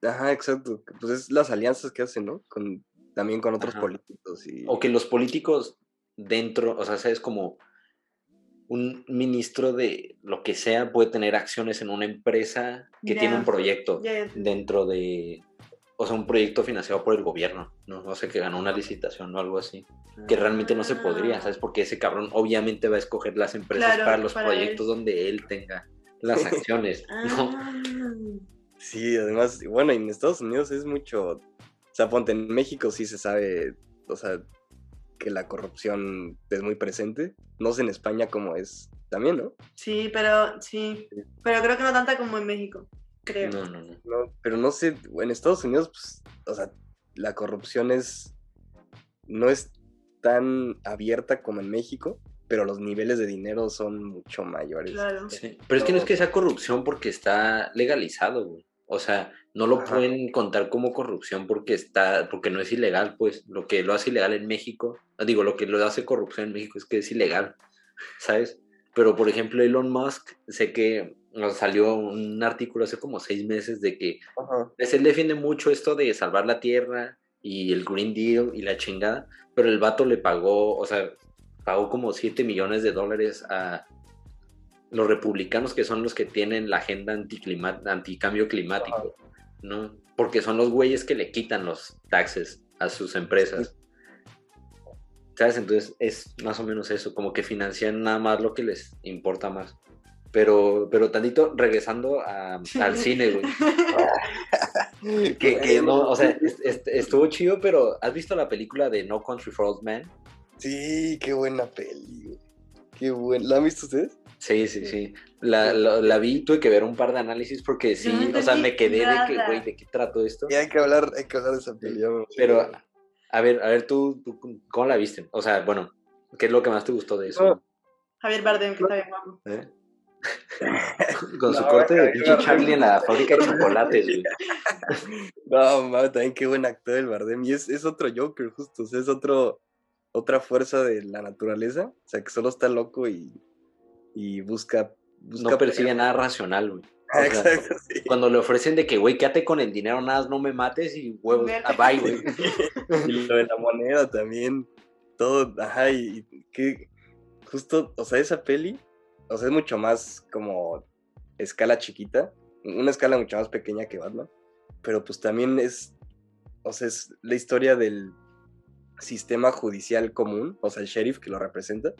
ajá, exacto, pues es las alianzas que hacen, ¿no? Con, también con otros Ajá. políticos y... o que los políticos dentro, o sea, sabes como un ministro de lo que sea puede tener acciones en una empresa que tiene un proyecto dentro de, o sea, un proyecto financiado por el gobierno, ¿no? O sea, que ganó una licitación o algo así, que realmente no se podría, Ah. ¿sabes? Porque ese cabrón obviamente va a escoger las empresas Claro, para los para proyectos él. donde él tenga las acciones, ¿no? Ah. Sí, además, bueno, en Estados Unidos es mucho, o sea, ponte, en México sí se sabe, o sea, que la corrupción es muy presente. No sé en España cómo es también, ¿no? Sí, pero sí. Pero creo que no tanta como en México. Creo. No, no, no. No, pero no sé, en Estados Unidos, pues, o sea, la corrupción es, no es tan abierta como en México, pero los niveles de dinero son mucho mayores. Claro. Sí, Pero es que no es que sea corrupción porque está legalizado, güey. O sea, no lo Ajá. pueden contar como corrupción porque está, porque no es ilegal, pues. Lo que lo hace ilegal en México, digo, lo que lo hace corrupción en México es que es ilegal, ¿sabes? Pero, por ejemplo, Elon Musk, sé que nos salió un artículo hace como seis meses de que Ajá. pues, él defiende mucho esto de salvar la tierra y el Green Deal y la chingada, pero el vato le pagó, o sea, pagó como 7 millones de dólares a los republicanos que son los que tienen la agenda anticambio climático, ¿no? Porque son los güeyes que le quitan los taxes a sus empresas. ¿Sabes? Entonces es más o menos eso, como que financian nada más lo que les importa más. Pero, pero tantito regresando a- al cine, güey. Que, que no, o sea, es- es- estuvo chido, pero ¿has visto la película de No Country for Old Men? Sí, qué buena peli, güey. Qué buena. ¿La han visto ustedes? Sí, sí, sí. La, la, la vi, tuve que ver un par de análisis porque sí, no o sea, me quedé de que, güey, ¿de qué trato esto? Y hay que hablar, hay que hablar de esa emocioné. Pero, a ver, a ver, tú, tú, ¿cómo la viste? O sea, bueno, ¿qué es lo que más te gustó de eso? No. Javier Bardem, que está bien guapo. ¿Eh? Con su No, corte de pinche. Charlie en la fábrica de chocolates, güey. No, mames, también qué buen actor el Bardem. Y es, es otro Joker, justo. O sea, es otro, otra fuerza de la naturaleza. O sea, que solo está loco y, y busca, busca. No persigue nada racional, güey. Ah, o sea, Exacto, sí. Cuando le ofrecen de que, güey, quédate con el dinero, nada, más no me mates y huevos, ah, bye, güey. Y lo de la moneda también. Todo, ajá, y, y que justo, o sea, esa peli, o sea, es mucho más como escala chiquita, una escala mucho más pequeña que Batman, pero pues también es, o sea, es la historia del sistema judicial común, o sea, el sheriff que lo representa,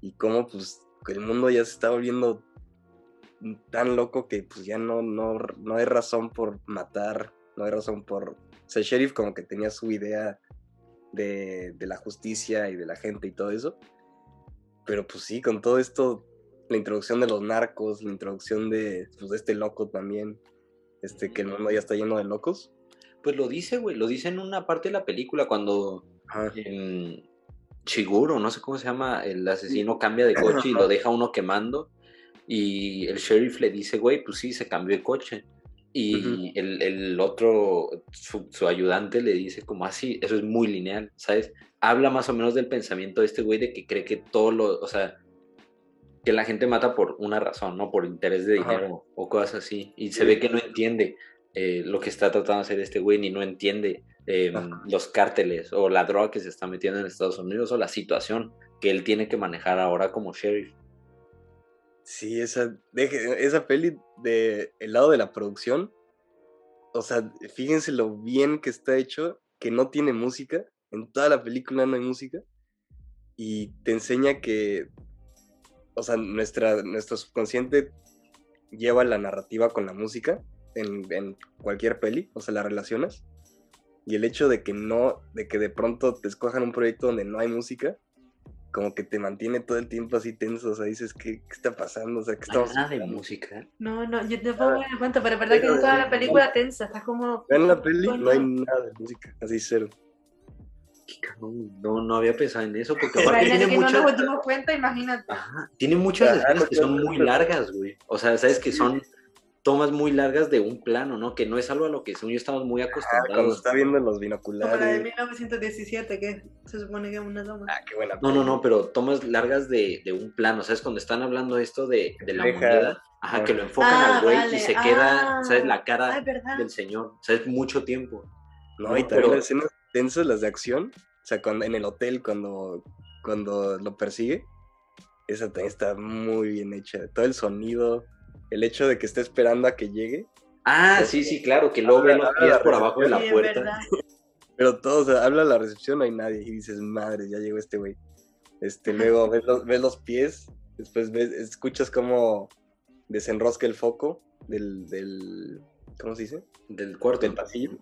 y cómo pues el mundo ya se está volviendo tan loco que pues ya no, no, no hay razón por matar, no hay razón por... O sea, el sheriff como que tenía su idea de, de la justicia y de la gente y todo eso, pero pues sí, con todo esto, la introducción de los narcos, la introducción de, pues, de este loco también, este, que el mundo ya está lleno de locos. Pues lo dice, güey, lo dice en una parte de la película cuando Ajá. em, Shiguro, no sé cómo se llama, el asesino cambia de coche y lo deja uno quemando y el sheriff le dice, güey, pues sí, se cambió de coche. Y el, el otro, su, su ayudante le dice como así, eso es muy lineal, ¿sabes? Habla más o menos del pensamiento de este güey de que cree que todo lo, o sea, que la gente mata por una razón, ¿no? Por interés de Ajá. dinero o cosas así. Y se ve que no entiende eh, lo que está tratando de hacer este güey, ni no entiende eh, Ajá. los cárteles o la droga que se está metiendo en Estados Unidos o la situación que él tiene que manejar ahora como sheriff. Sí, esa, deje- esa peli de el lado de la producción, o sea, fíjense lo bien que está hecho, que no tiene música, en toda la película no hay música, y te enseña que, o sea, nuestra, nuestro subconsciente lleva la narrativa con la música en, cualquier peli, o sea, la relacionas, y el hecho de que no, de que de pronto te escojan un proyecto donde no hay música, como que te mantiene todo el tiempo así tenso, o sea, dices, ¿qué, qué está pasando? O sea, ¿qué estamos Nada de música. No, no, yo tampoco me doy cuenta, pero es verdad que en toda la película tensa, estás como... Vean la peli, no hay nada de música, así cero. Qué cabrón, No, no había pensado en eso porque Imagínate aparte tiene que no muchas... nos dimos cuenta, imagínate. Ajá, tiene muchas escenas no que son muy largas, güey. O sea, sabes que son tomas muy largas de un plano, ¿no? Que no es algo a lo que según yo estamos muy Ah, cuando acostumbrados. está viendo los Como la de binoculares. 1917, que se supone que es una toma. Ah, qué buena No, no, no, pero tomas largas de, de un plano, ¿sabes? Cuando están hablando esto de, de la Deja- moneda, ajá, Ah. que lo enfocan Ah, al güey y se queda, Ah. ¿sabes? La cara Ah, del señor, ¿sabes? Mucho tiempo. No, y también pero- las escenas tensas, las de acción. O sea, cuando, en el hotel, cuando, cuando lo persigue. Esa también está muy bien hecha. Todo el sonido, el hecho de que esté esperando a que llegue. Ah, sí, sí, claro, que luego ve los pies por abajo de la Sí, puerta. Pero todo, o sea, habla a la recepción, no hay nadie. Y dices, madre, ya llegó este güey. Este, luego ves los, ves los pies, después ves, escuchas cómo desenrosca el foco del, del ¿cómo se dice? Del cuarto. Del pasillo.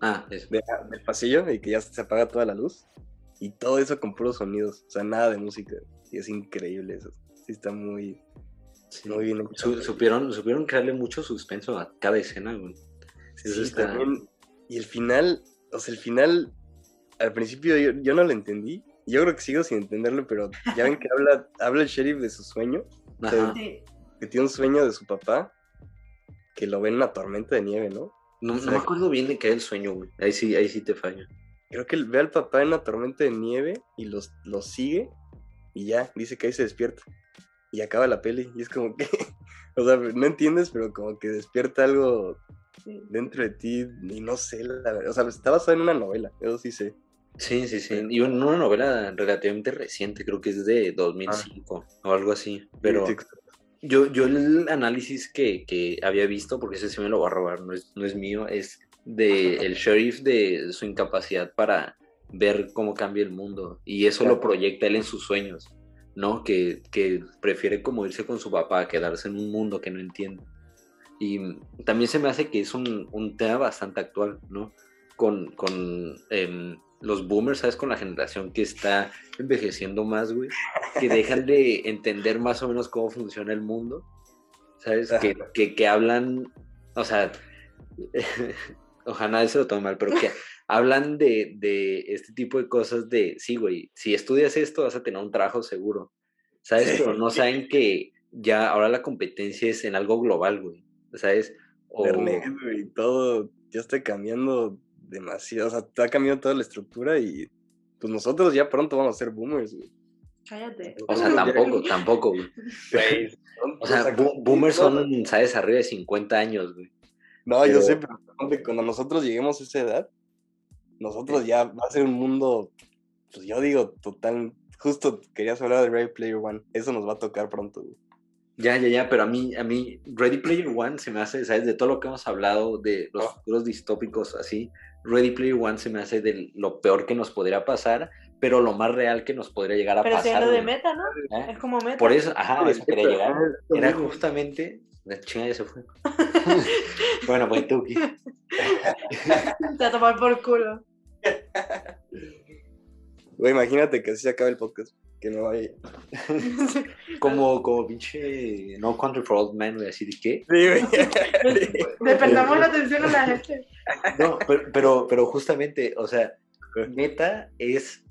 Ah, eso. de- del pasillo y que ya se apaga toda la luz. Y todo eso con puros sonidos, o sea, nada de música. Y es increíble eso. Sí, está muy, Sí. muy bien. Su- supieron, supieron crearle mucho suspenso a cada escena, güey. Sí, eso está- también. Y el final, o sea, el final, al principio yo, yo no lo entendí. Yo creo que sigo sin entenderlo, pero ya ven que habla, habla el sheriff de su sueño, Ajá. Sí. que tiene un sueño de su papá. que lo ven en una tormenta de nieve, ¿no? No, O no me acuerdo bien de qué era el sueño, güey. Ahí sí, ahí sí te fallo. Creo que ve al papá en una tormenta de nieve y los, los sigue y ya, dice que ahí se despierta. Y acaba la peli. Y es como que, o sea, no entiendes, pero como que despierta algo Sí. dentro de ti y no sé, la verdad. O sea, está basado en una novela, eso sí sé. Sí, sí, sí. Y en una novela relativamente reciente, creo que es de 2005 o algo así. Pero Sí, yo, yo el análisis que, que había visto, porque ese sí me lo va a robar, no es, no es mío, es de el sheriff de su incapacidad para ver cómo cambia el mundo. Y eso lo proyecta él en sus sueños, ¿no? Que, que prefiere como irse con su papá, quedarse en un mundo que no entiende. Y también se me hace que es un, un tema bastante actual, ¿no? Con, con em, los boomers, ¿sabes? Con la generación que está envejeciendo más, güey. Que dejan de entender más o menos cómo funciona el mundo, ¿sabes? Que, que, que hablan, o sea, ojalá nadie se lo tome mal, pero que hablan de, de este tipo de cosas de, sí, güey, si estudias esto vas a tener un trabajo seguro, ¿sabes? Sí. Pero no saben que ya ahora la competencia es en algo global, güey, ¿sabes? O, Internet, güey, y todo ya está cambiando demasiado. O sea, está cambiando toda la estructura y pues nosotros ya pronto vamos a ser boomers, güey. Cállate. o sea, tampoco, tampoco, güey. O sea, bo- boomers son, ¿sabes? Arriba de 50 años, güey. No, yo pero- sé, pero cuando nosotros lleguemos a esa edad, nosotros ya va a ser un mundo, pues yo digo, total. Justo querías hablar de Ready Player One. Eso nos va a tocar pronto, güey. Ya, ya, ya, pero a mí, a mí, Ready Player One se me hace, ¿sabes? De todo lo que hemos hablado, de los Ah. futuros distópicos así, Ready Player One se me hace de lo peor que nos podría pasar, pero lo más real que nos podría llegar a Pero pasar. lo de meta, ¿no? ¿eh? Es como meta. Por eso, ajá, a eso quería llegar. Era justamente. La chinga ya se fue. bueno, pues tú, ¿qué? Te va a tomar por culo. Güey, imagínate que así se acaba el podcast. Que no vaya. Como, como pinche No Country for Old Men, güey, así de qué. Sí, güey. Despertamos la atención a la gente. No, pero, pero, pero justamente, o sea, meta es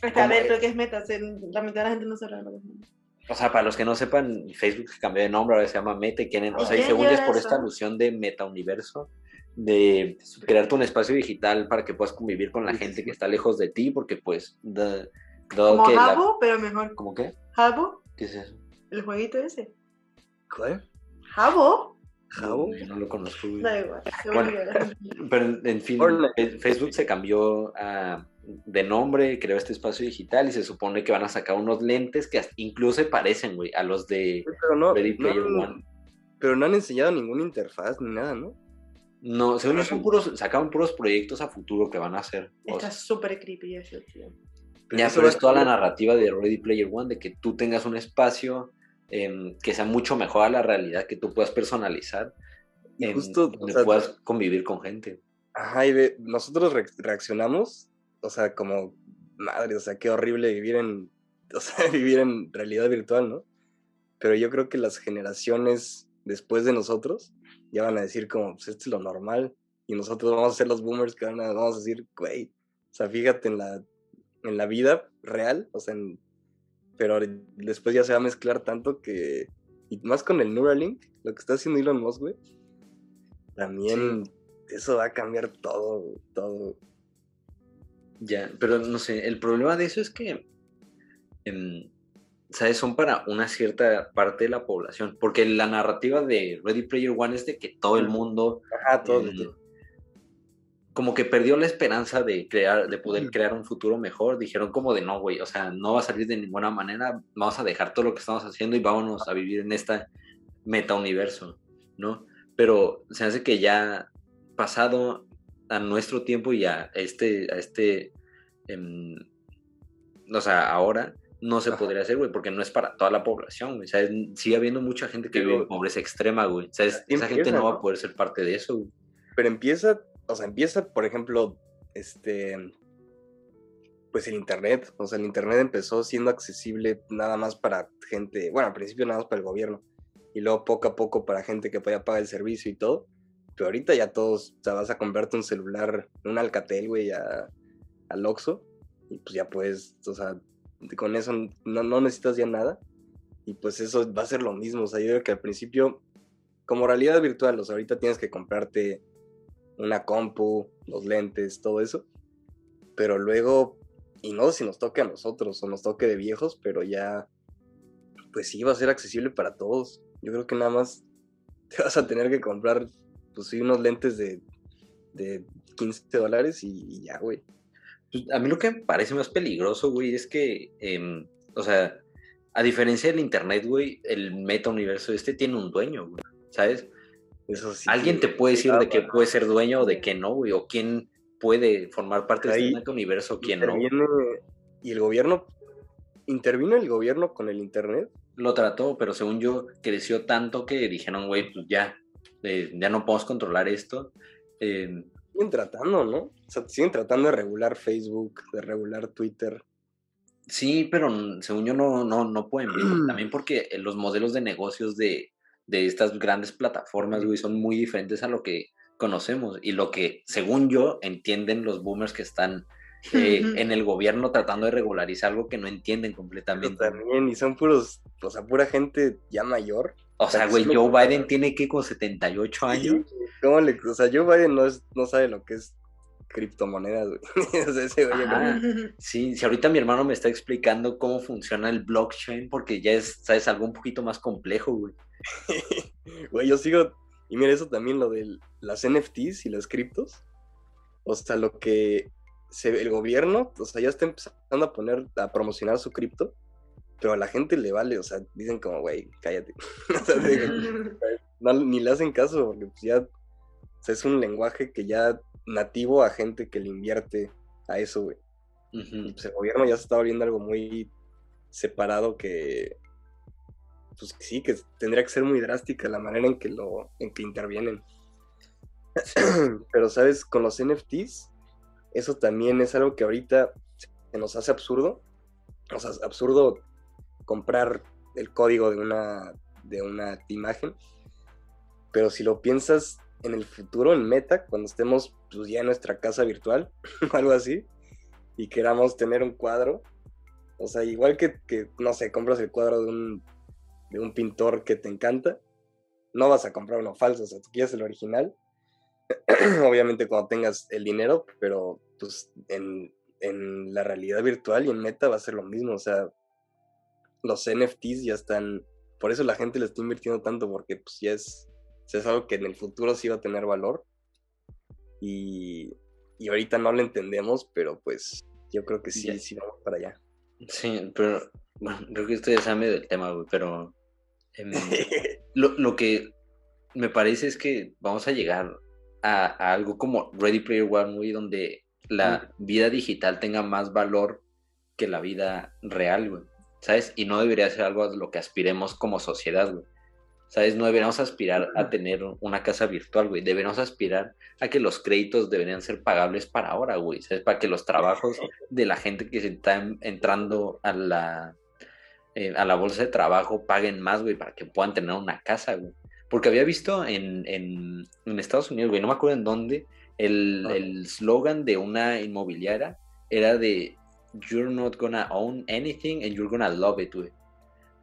Hasta a ¿Cómo ver, es? creo que es meta. se- La mitad de la gente no sabe lo que es meta. O sea, para los que no sepan, Facebook cambió de nombre, ahora se llama Meta, y quieren, o sea, y ¿Quién según es por eso? esta alusión de meta-universo, de crearte un espacio digital para que puedas convivir con la gente que está lejos de ti, porque pues, da- dado Como que la- Habbo, pero mejor. ¿Cómo qué? Habbo, ¿Qué es eso? el jueguito ese. ¿Cuál? Habbo, ¿Jabo? No, no lo conozco, da igual. Bueno. Pero en, fin, Facebook se cambió a- de nombre, creó este espacio digital y se supone que van a sacar unos lentes que incluso se parecen, güey, a los de Pero no, Ready no, Player One. pero no han enseñado ninguna interfaz ni nada, ¿no? No, según yo son puros, sacaron puros proyectos a futuro que van a hacer. O Está súper creepy eso, tío. ya, eso pero es toda la narrativa de Ready Player One, de que tú tengas un espacio em, que sea mucho mejor a la realidad, que tú puedas personalizar, Y em, justo, o donde sea, puedas convivir con gente. Ajá, y ve, nosotros re- reaccionamos, o sea, como, madre, o sea, qué horrible vivir en, o sea, vivir en realidad virtual, ¿no? Pero yo creo que las generaciones después de nosotros ya van a decir como, pues esto es lo normal, y nosotros vamos a ser los boomers que van a, vamos a decir, güey, o sea, fíjate en la, en la vida real, o sea, en- pero después ya se va a mezclar tanto que, y más con el Neuralink, lo que está haciendo Elon Musk, güey, también eso va a cambiar todo, todo. Ya, pero no sé, el problema de eso es que, em, ¿sabes? Son para una cierta parte de la población, porque la narrativa de Ready Player One es de que todo el mundo Ajá, todo. em, como que perdió la esperanza de crear, de poder crear un futuro mejor. Dijeron como de no, güey, o sea, no va a salir de ninguna manera, vamos a dejar todo lo que estamos haciendo y vámonos a vivir en esta meta-universo, ¿no? Pero se hace que ya pasado a nuestro tiempo y a este, a este, em, o sea, ahora no se Ajá. podría hacer, güey, porque no es para toda la población, güey. Sigue habiendo mucha gente que vive en pobreza extrema, güey, ¿sabes? Así Esa gente no va a poder ser parte de eso, güey. Pero empieza, o sea, empieza, por ejemplo, este, pues el internet. O sea, el internet empezó siendo accesible nada más para gente, bueno, al principio nada más para el gobierno. Y luego poco a poco para gente que podía pagar el servicio y todo. Pero ahorita ya todos, o sea, vas a comprarte un celular, un Alcatel, güey, a, al Oxxo. Y pues ya puedes, o sea, con eso no, no necesitas ya nada. Y pues eso va a ser lo mismo. O sea, yo creo que al principio como realidad virtual, o sea, ahorita tienes que comprarte una compu, los lentes, todo eso. Pero luego, y no si nos toque a nosotros o nos toque de viejos, pero ya, pues sí, va a ser accesible para todos. Yo creo que nada más te vas a tener que comprar, pues sí, unos lentes de, de 15 dólares y, ya, güey. Pues, a mí lo que me parece más peligroso, güey, es que, em, o sea, a diferencia del internet, güey, el meta universo este tiene un dueño, güey, ¿sabes? Eso sí. Alguien te puede decir de que puede ser dueño o de que no, güey, o quién puede formar parte de este meta universo, o quién no. Y el gobierno, ¿intervino el gobierno con el internet? Lo trató, pero según yo, creció tanto que dijeron, güey, pues ya, eh, ya no podemos controlar esto. Eh, siguen tratando, ¿no? O sea, siguen tratando de regular Facebook, de regular Twitter. Sí, pero según yo no, no, no pueden También porque los modelos de negocios de, de estas grandes plataformas, güey, son muy diferentes a lo que conocemos y lo que, según yo, entienden los boomers que están eh, en el gobierno tratando de regularizar algo que no entienden completamente. también, y son puros, o sea, pura gente ya mayor. O sea, güey, Joe Biden tiene que con 78 años. ¿Cómo le, o sea, Joe Biden no, es, no sabe lo que es criptomonedas, güey. o sea, ese güey Sí, si ahorita mi hermano me está explicando cómo funciona el blockchain, porque ya es, sabes, algo un poquito más complejo, güey. Güey, yo sigo, y mira eso también, lo de las NFTs y las criptos. O sea, lo que se, el gobierno, o sea, ya está empezando a poner, a promocionar su cripto, pero a la gente le vale, o sea, dicen como, güey, cállate. ni le hacen caso, porque pues ya es un lenguaje que ya nativo a gente que le invierte a eso, güey. Y pues el gobierno ya se está volviendo algo muy separado que, pues sí, que tendría que ser muy drástica la manera en que lo, en que intervienen. Pero, ¿sabes? Con los NFTs, eso también es algo que ahorita se nos hace absurdo. O sea, absurdo comprar el código de una, de una imagen. Pero si lo piensas en el futuro, en Meta, cuando estemos pues, ya en nuestra casa virtual o algo así, y queramos tener un cuadro, o sea, igual que, que no sé, compras el cuadro de un de un pintor que te encanta, no vas a comprar uno falso, o sea, tú quieres el original, obviamente cuando tengas el dinero, pero pues en, la realidad virtual y en meta va a ser lo mismo, o sea, los NFTs ya están, por eso la gente le está invirtiendo tanto, porque pues ya es, es algo que en el futuro sí va a tener valor. Y, y ahorita no lo entendemos, pero pues yo creo que sí, sí vamos para allá. Sí, pero bueno, creo que esto ya sabe del tema, güey, pero Em, lo, que me parece es que vamos a llegar a, algo como Ready Player One, muy donde la vida digital tenga más valor que la vida real, güey. ¿Sabes? Y no debería ser algo a lo que aspiremos como sociedad, güey. ¿Sabes? No deberíamos aspirar a tener una casa virtual, güey. Deberíamos aspirar a que los créditos deberían ser pagables para ahora, güey. ¿Sabes? Para que los trabajos de la gente que se está entrando a la, eh, a la bolsa de trabajo paguen más, güey, para que puedan tener una casa, güey. Porque había visto en, en, Estados Unidos, güey, no me acuerdo en dónde, el slogan de una inmobiliaria era de You're not gonna own anything and you're gonna love it, güey.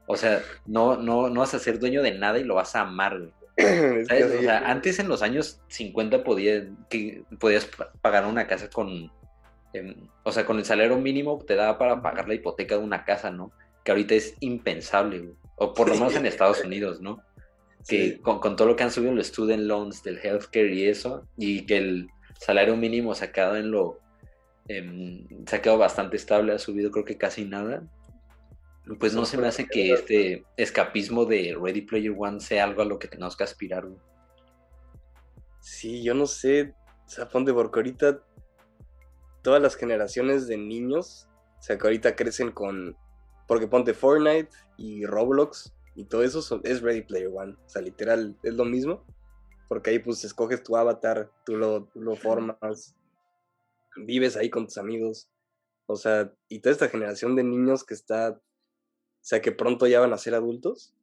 O sea, no, no, no vas a ser dueño de nada y lo vas a amar, güey. O sea, antes en los años 50 podía, que, podías pagar una casa con, em, o sea, con el salario mínimo te daba para pagar la hipoteca de una casa, ¿no? que ahorita es impensable, o por lo menos en Estados Unidos, ¿no? Que con, todo lo que han subido los student loans del healthcare y eso, y que el salario mínimo sacado en lo, eh, se ha quedado bastante estable, ha subido creo que casi nada, pues no se me hace que este escapismo de Ready Player One sea algo a lo que tenemos que aspirar, güey. Sí, yo no sé, sea, porque ahorita todas las generaciones de niños, o sea, que ahorita crecen con porque ponte Fortnite y Roblox y todo eso es Ready Player One. O sea, literal, es lo mismo. Porque ahí pues escoges tu avatar, tú lo, lo formas, vives ahí con tus amigos. O sea, y toda esta generación de niños que está, o sea, que pronto ya van a ser adultos,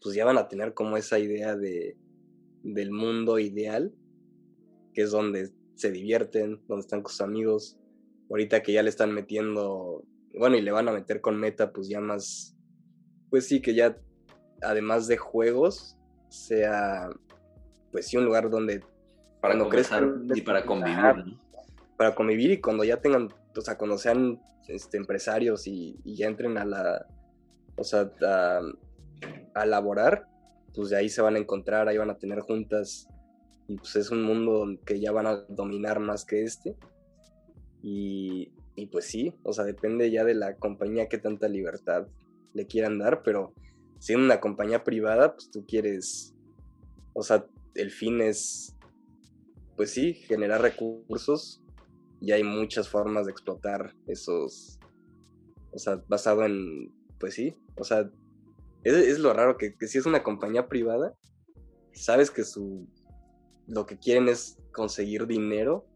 pues ya van a tener como esa idea de, del mundo ideal, que es donde se divierten, donde están con sus amigos. Ahorita que ya le están metiendo bueno, y le van a meter con meta, pues ya más, pues sí, que ya, además de juegos, sea pues sí, un lugar donde... Para crezcan- y para convivir, para convivir y cuando ya tengan, o sea, cuando sean este, empresarios y, y ya entren a la, o sea, a, a laborar, pues de ahí se van a encontrar, ahí van a tener juntas y pues es un mundo que ya van a dominar más que este. Y, y pues sí, o sea, depende ya de la compañía que tanta libertad le quieran dar, pero siendo una compañía privada, pues tú quieres, o sea, el fin es, pues sí, generar recursos y hay muchas formas de explotar esos, o sea, basado en, pues sí, o sea, es, es lo raro que, que si es una compañía privada, sabes que su, lo que quieren es conseguir dinero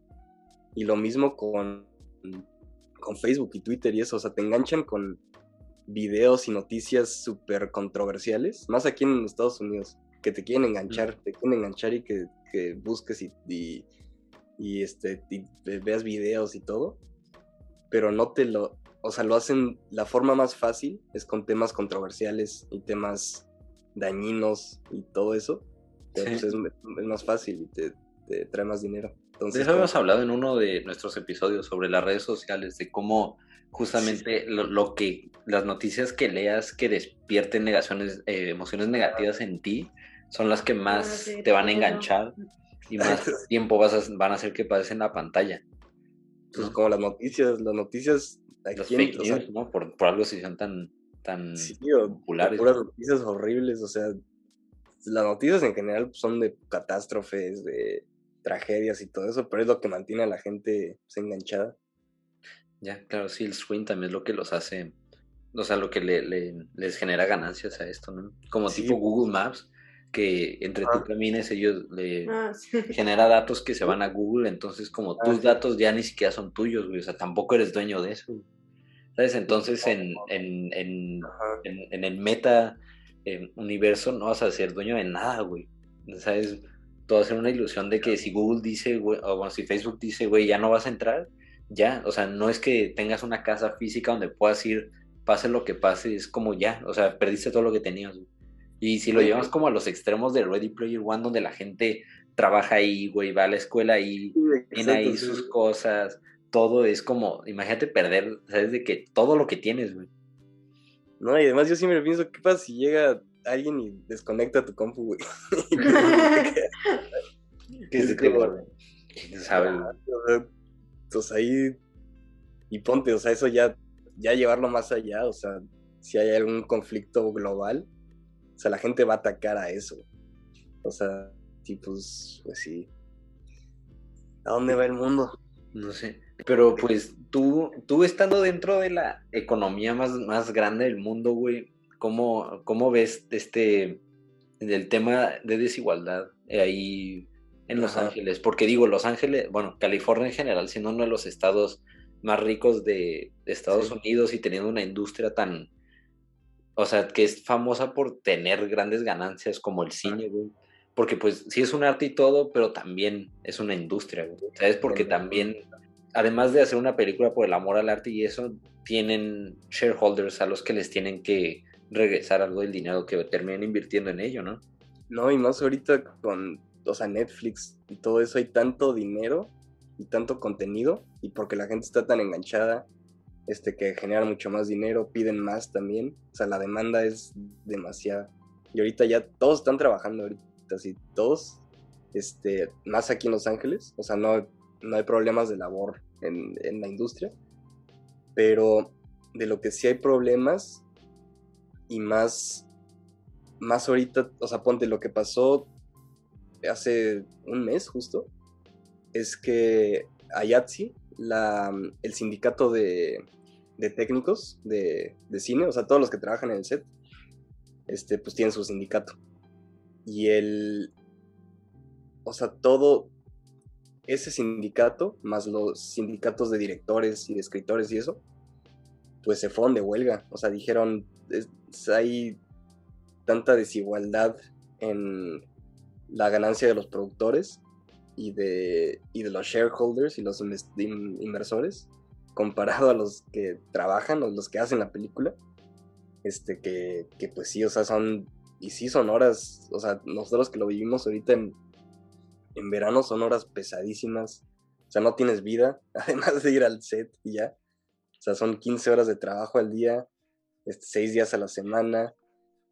y lo mismo con, con Facebook y Twitter y eso, o sea, te enganchan con videos y noticias súper controversiales, más aquí en Estados Unidos, que te quieren enganchar, te quieren enganchar y que, que busques y, y, y, este, y veas videos y todo, pero no te lo, o sea, lo hacen, la forma más fácil es con temas controversiales y temas dañinos y todo eso, pero Sí. pues es, es más fácil y te, te trae más dinero. De Entonces, eso habíamos hablado en uno de nuestros episodios sobre las redes sociales, de cómo justamente lo, lo que las noticias que leas que despierten negaciones, eh, emociones negativas en ti, son las que más sí, te van a enganchar y más tiempo vas a- van a hacer que pases en la pantalla. pues, ¿no? como las noticias, las noticias Los aquí en- fake o sea, news, ¿no? Por, por algo se hicieron tan, tan Sí, o populares. puras noticias horribles, o sea, las noticias en general son de catástrofes, de tragedias y todo eso, pero es lo que mantiene a la gente pues, enganchada. Ya, claro, sí, el swing también es lo que los hace, o sea, lo que le, le- les genera ganancias a esto, ¿no? Como Sí. tipo Google Maps, que entre tú Ajá. camines, ellos le Ah, sí. genera datos que se van a Google, entonces como Ah, tus sí. datos ya ni siquiera son tuyos, güey, o sea, tampoco eres dueño de eso. ¿Sabes? Entonces en, en, en, en el meta eh, universo no vas a ser dueño de nada, güey. ¿Sabes? Todo ser una ilusión de que si Google dice, güey, o bueno, si Facebook dice, güey, ya no vas a entrar, ya, o sea, no es que tengas una casa física donde puedas ir, pase lo que pase, es como ya, o sea, perdiste todo lo que tenías, güey. Y si lo Sí. llevamos como a los extremos de Ready Player One, donde la gente trabaja ahí, güey, va a la escuela ahí, tiene ahí sí. sus cosas, todo es como, imagínate perder, ¿sabes? De que todo lo que tienes, güey. No, y además yo siempre pienso, ¿qué pasa si llega alguien y desconecta tu compu, güey? Que se te como- guarde. ¿Quién sabe, güey? o sea, pues ahí, y ponte, o sea, eso ya, ya llevarlo más allá, o sea, si hay algún conflicto global, o sea, la gente va a atacar a eso. O sea, y pues, pues sí. ¿A dónde va el mundo? No sé. Pero pues tú, tú estando dentro de la economía más, más grande del mundo, güey, ¿cómo, cómo ves este el tema de desigualdad ahí en Los Ajá. Ángeles? Porque digo, Los Ángeles, bueno, California en general, siendo uno de los estados más ricos de, Estados Sí. Unidos y teniendo una industria tan, o sea, que es famosa por tener grandes ganancias como el cine, güey. Porque pues sí es un arte y todo, pero también es una industria, güey. ¿Sabes? Porque también, además de hacer una película por el amor al arte y eso, tienen shareholders a los que les tienen que regresar algo del dinero que terminen invirtiendo en ello, ¿no? No, y más ahorita con, o sea, Netflix y todo eso, hay tanto dinero y tanto contenido, y porque la gente está tan enganchada, este, que genera mucho más dinero, piden más también, o sea, la demanda es demasiada. Y ahorita ya todos están trabajando ahorita, así, todos, este, más aquí en Los Ángeles, o sea, no, no hay problemas de labor en, en la industria, pero de lo que sí hay problemas y más más ahorita, o sea, ponte lo que pasó hace un mes justo, es que Ayatsi, la, el sindicato de, de técnicos de, de cine, o sea, todos los que trabajan en el set, este, pues tienen su sindicato. Y el, o sea, todo ese sindicato, más los sindicatos de directores y de escritores y eso, pues se fueron de huelga. O sea, dijeron, es- hay tanta desigualdad en la ganancia de los productores y de, y de los shareholders y los inversores comparado a los que trabajan o los que hacen la película. Este, que, que pues sí, o sea, son, y sí son horas, o sea, nosotros que lo vivimos ahorita en, en verano son horas pesadísimas. O sea, no tienes vida, además de ir al set y ya. O sea, son 15 horas de trabajo al día, este, 6 días a la semana,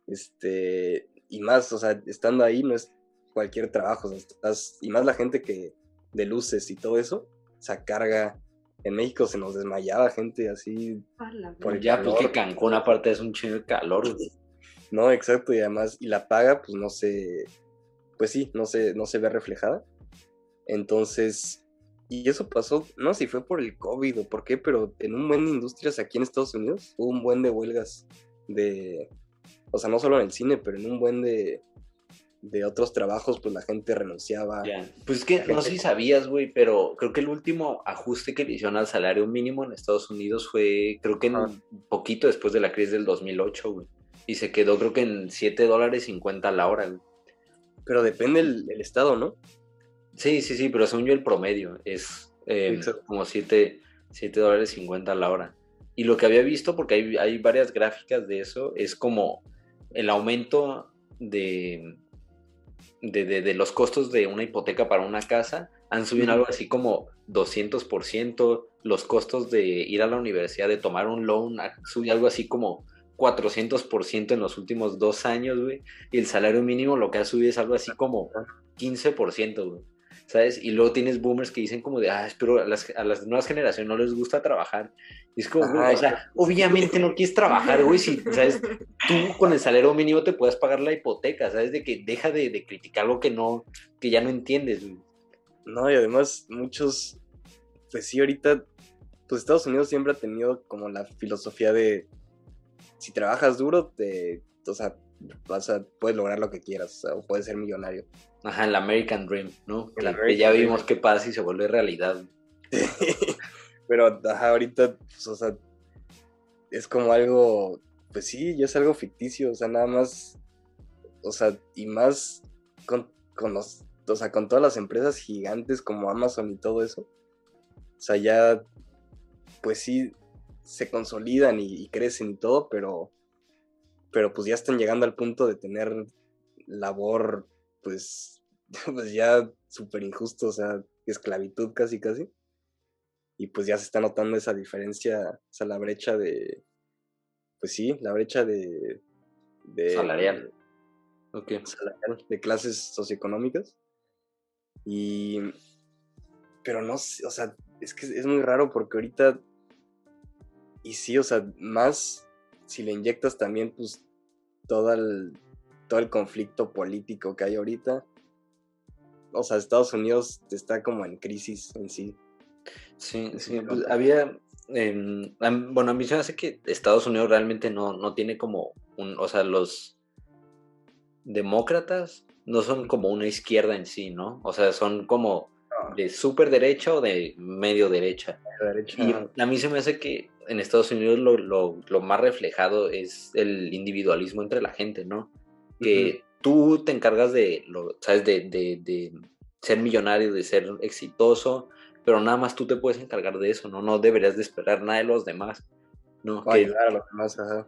este, y más, o sea, estando ahí no es cualquier trabajo, estás, y más la gente que de luces y todo eso, o sea, carga. En México se nos desmayaba gente así. Por ya, pues que Cancún aparte es un chingo de calor. No, exacto, y además, y la paga, pues no se, pues sí, no se, no se ve reflejada. Entonces, y eso pasó, no sé si fue por el COVID o por qué, pero en un buen de industrias aquí en Estados Unidos hubo un buen de huelgas de, o sea, no solo en el cine, pero en un buen de, de otros trabajos, pues la gente renunciaba. Pues es que no sé si sabías, güey, pero creo que el último ajuste que le hicieron al salario mínimo en Estados Unidos fue, creo que en poquito después de la crisis del 2008, güey. Y se quedó, creo que en 7 dólares 50 la hora, güey. Pero depende del estado, ¿no? Sí, sí, sí, pero según yo el promedio es eh, como 7, dólares 50 la hora. Y lo que había visto, porque hay, hay varias gráficas de eso, es como el aumento de, de, los costos de una hipoteca para una casa han subido algo así como 200%, los costos de ir a la universidad, de tomar un loan, han subido algo así como 400% en los últimos dos años, güey, y el salario mínimo lo que ha subido es algo así como 15%, güey. ¿Sabes? Y luego tienes boomers que dicen como de, ah, pero a las, a las nuevas generaciones no les gusta trabajar. Y es como, o sea, obviamente no quieres trabajar, güey, si, ¿sabes? Tú con el salario mínimo te puedes pagar la hipoteca, ¿sabes? De que deja de, de criticar algo que no, que ya no entiendes, güey. No, y además muchos, pues sí, ahorita, pues Estados Unidos siempre ha tenido como la filosofía de, si trabajas duro, te, o sea, vas a, puedes lograr lo que quieras, o, puedes ser millonario. Ajá, el American Dream, ¿no? que ya vimos qué pasa si se vuelve realidad. Pero ajá, ahorita, pues, o sea, es como algo, pues sí, ya es algo ficticio, o sea, nada más, o sea, y más con, con los, o sea, con todas las empresas gigantes como Amazon y todo eso. O sea, ya, pues sí, se consolidan y crecen y todo, pero pero pues ya están llegando al punto de tener labor, pues, pues ya súper injusto, o sea, esclavitud casi, casi. Y pues ya se está notando esa diferencia, o sea, la brecha de, pues sí, la brecha de... de salarial. Ok. de clases socioeconómicas. Y... Pero no sé, o sea, es que es muy raro porque ahorita... Y sí, o sea, más si le inyectas también, pues, todo el, todo el conflicto político que hay ahorita. O sea, Estados Unidos está como en crisis en sí. Sí, sí, pues había, bueno, a mí se me hace que Estados Unidos realmente no, no tiene como un, o sea, los demócratas no son como una izquierda en sí, ¿no? O sea, son como de súper derecha o de medio derecha. Y a mí se me hace que en Estados Unidos lo, más reflejado es el individualismo entre la gente, ¿no? Que tú te encargas de, lo, ¿sabes? De, ser millonario, de ser exitoso, pero nada más tú te puedes encargar de eso, ¿no? No deberías de esperar nada de los demás, ¿no? ayudar a los demás, ajá.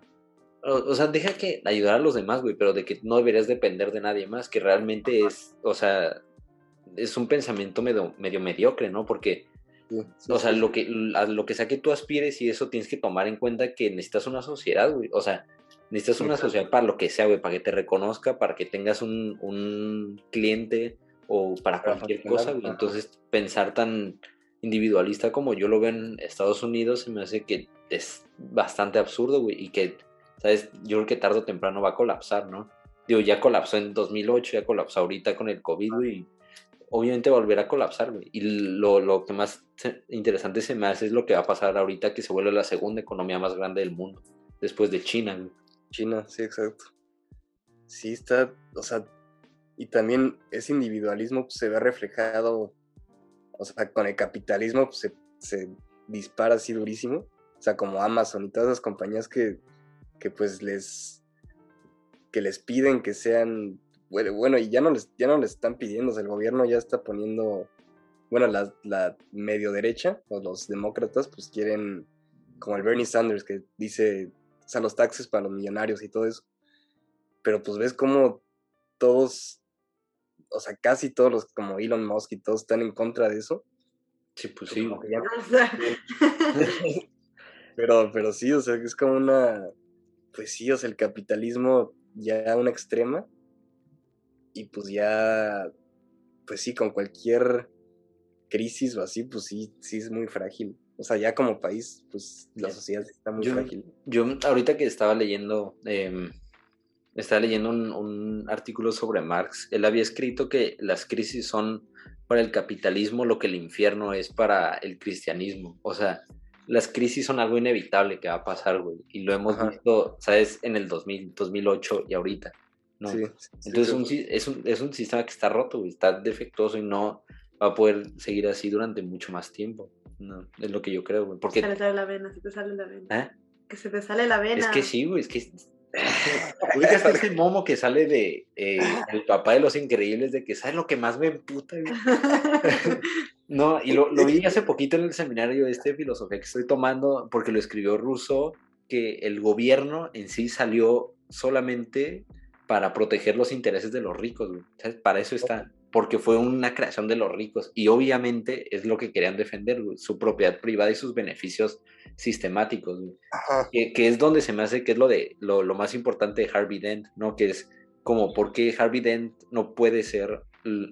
O, sea, deja que ayudar a los demás, güey, pero de que no deberías depender de nadie más, que realmente es, o sea, es un pensamiento medio, medio mediocre, ¿no? Porque o sea, lo que, lo que sea que tú aspires y eso tienes que tomar en cuenta que necesitas una sociedad, güey. O sea, necesitas una sociedad para lo que sea, güey, para que te reconozca, para que tengas un, un cliente o para, cualquier cosa, güey. Entonces, pensar tan individualista como yo lo veo en Estados Unidos se me hace que es bastante absurdo, güey, y que, ¿sabes? Yo creo que tarde o temprano va a colapsar, ¿no? Digo, ya colapsó en 2008, ya colapsó ahorita con el COVID, güey, obviamente volverá a colapsar, güey. Y lo, lo, que más interesante se me hace es lo que va a pasar ahorita que se vuelve la segunda economía más grande del mundo, después de China, güey. China, sí, exacto. Sí, está, o sea, y también ese individualismo pues, se ve reflejado, o sea, con el capitalismo pues, se, dispara así durísimo, o sea, como Amazon y todas esas compañías que, que pues les, que les piden que sean bueno, y ya no les, ya no les están pidiendo, el gobierno ya está poniendo, bueno, la, la medio derecha, o los demócratas, pues quieren, como el Bernie Sanders, que dice, o sea, los taxes para los millonarios y todo eso. Pero pues ves cómo todos o sea, casi todos los, como Elon Musk y todos están en contra de eso. Sí, pues sí. Que ya- pero, pero sí, o sea, es como una, pues sí, o sea, el capitalismo ya a una extrema y pues ya, pues sí, con cualquier crisis o así, pues sí, sí es muy frágil. O sea, ya como país, pues la sociedad está muy Yo, frágil. yo ahorita que estaba leyendo, em, estaba leyendo un, un artículo sobre Marx, él había escrito que las crisis son para el capitalismo lo que el infierno es para el cristianismo. O sea, las crisis son algo inevitable que va a pasar, güey. Y lo hemos Ajá. visto, ¿sabes? En el 2000, 2008 y ahorita. ¿no? Sí, Entonces un es, un, es un sistema que está roto, güey, está defectuoso y no va a poder seguir así durante mucho más tiempo. No, es lo que yo creo, güey. Porque, Se te sale la vena, se te sale la vena. ¿eh? Que se te sale la vena. Es que sí, güey, es que... Ubicas ese momo que sale de eh, el papá de los increíbles, de que ¿sabes lo que más me emputa? güey? No, y lo, lo vi hace poquito en el seminario este de filosofía que estoy tomando, porque lo escribió Rousseau, que el gobierno en sí salió solamente para proteger los intereses de los ricos, güey. ¿Sabes? Para eso está, porque fue una creación de los ricos y obviamente es lo que querían defender, güey, su propiedad privada y sus beneficios sistemáticos, güey que, que es donde se me hace que es lo de lo, lo más importante de Harvey Dent, ¿no? Que es como por qué Harvey Dent no puede ser,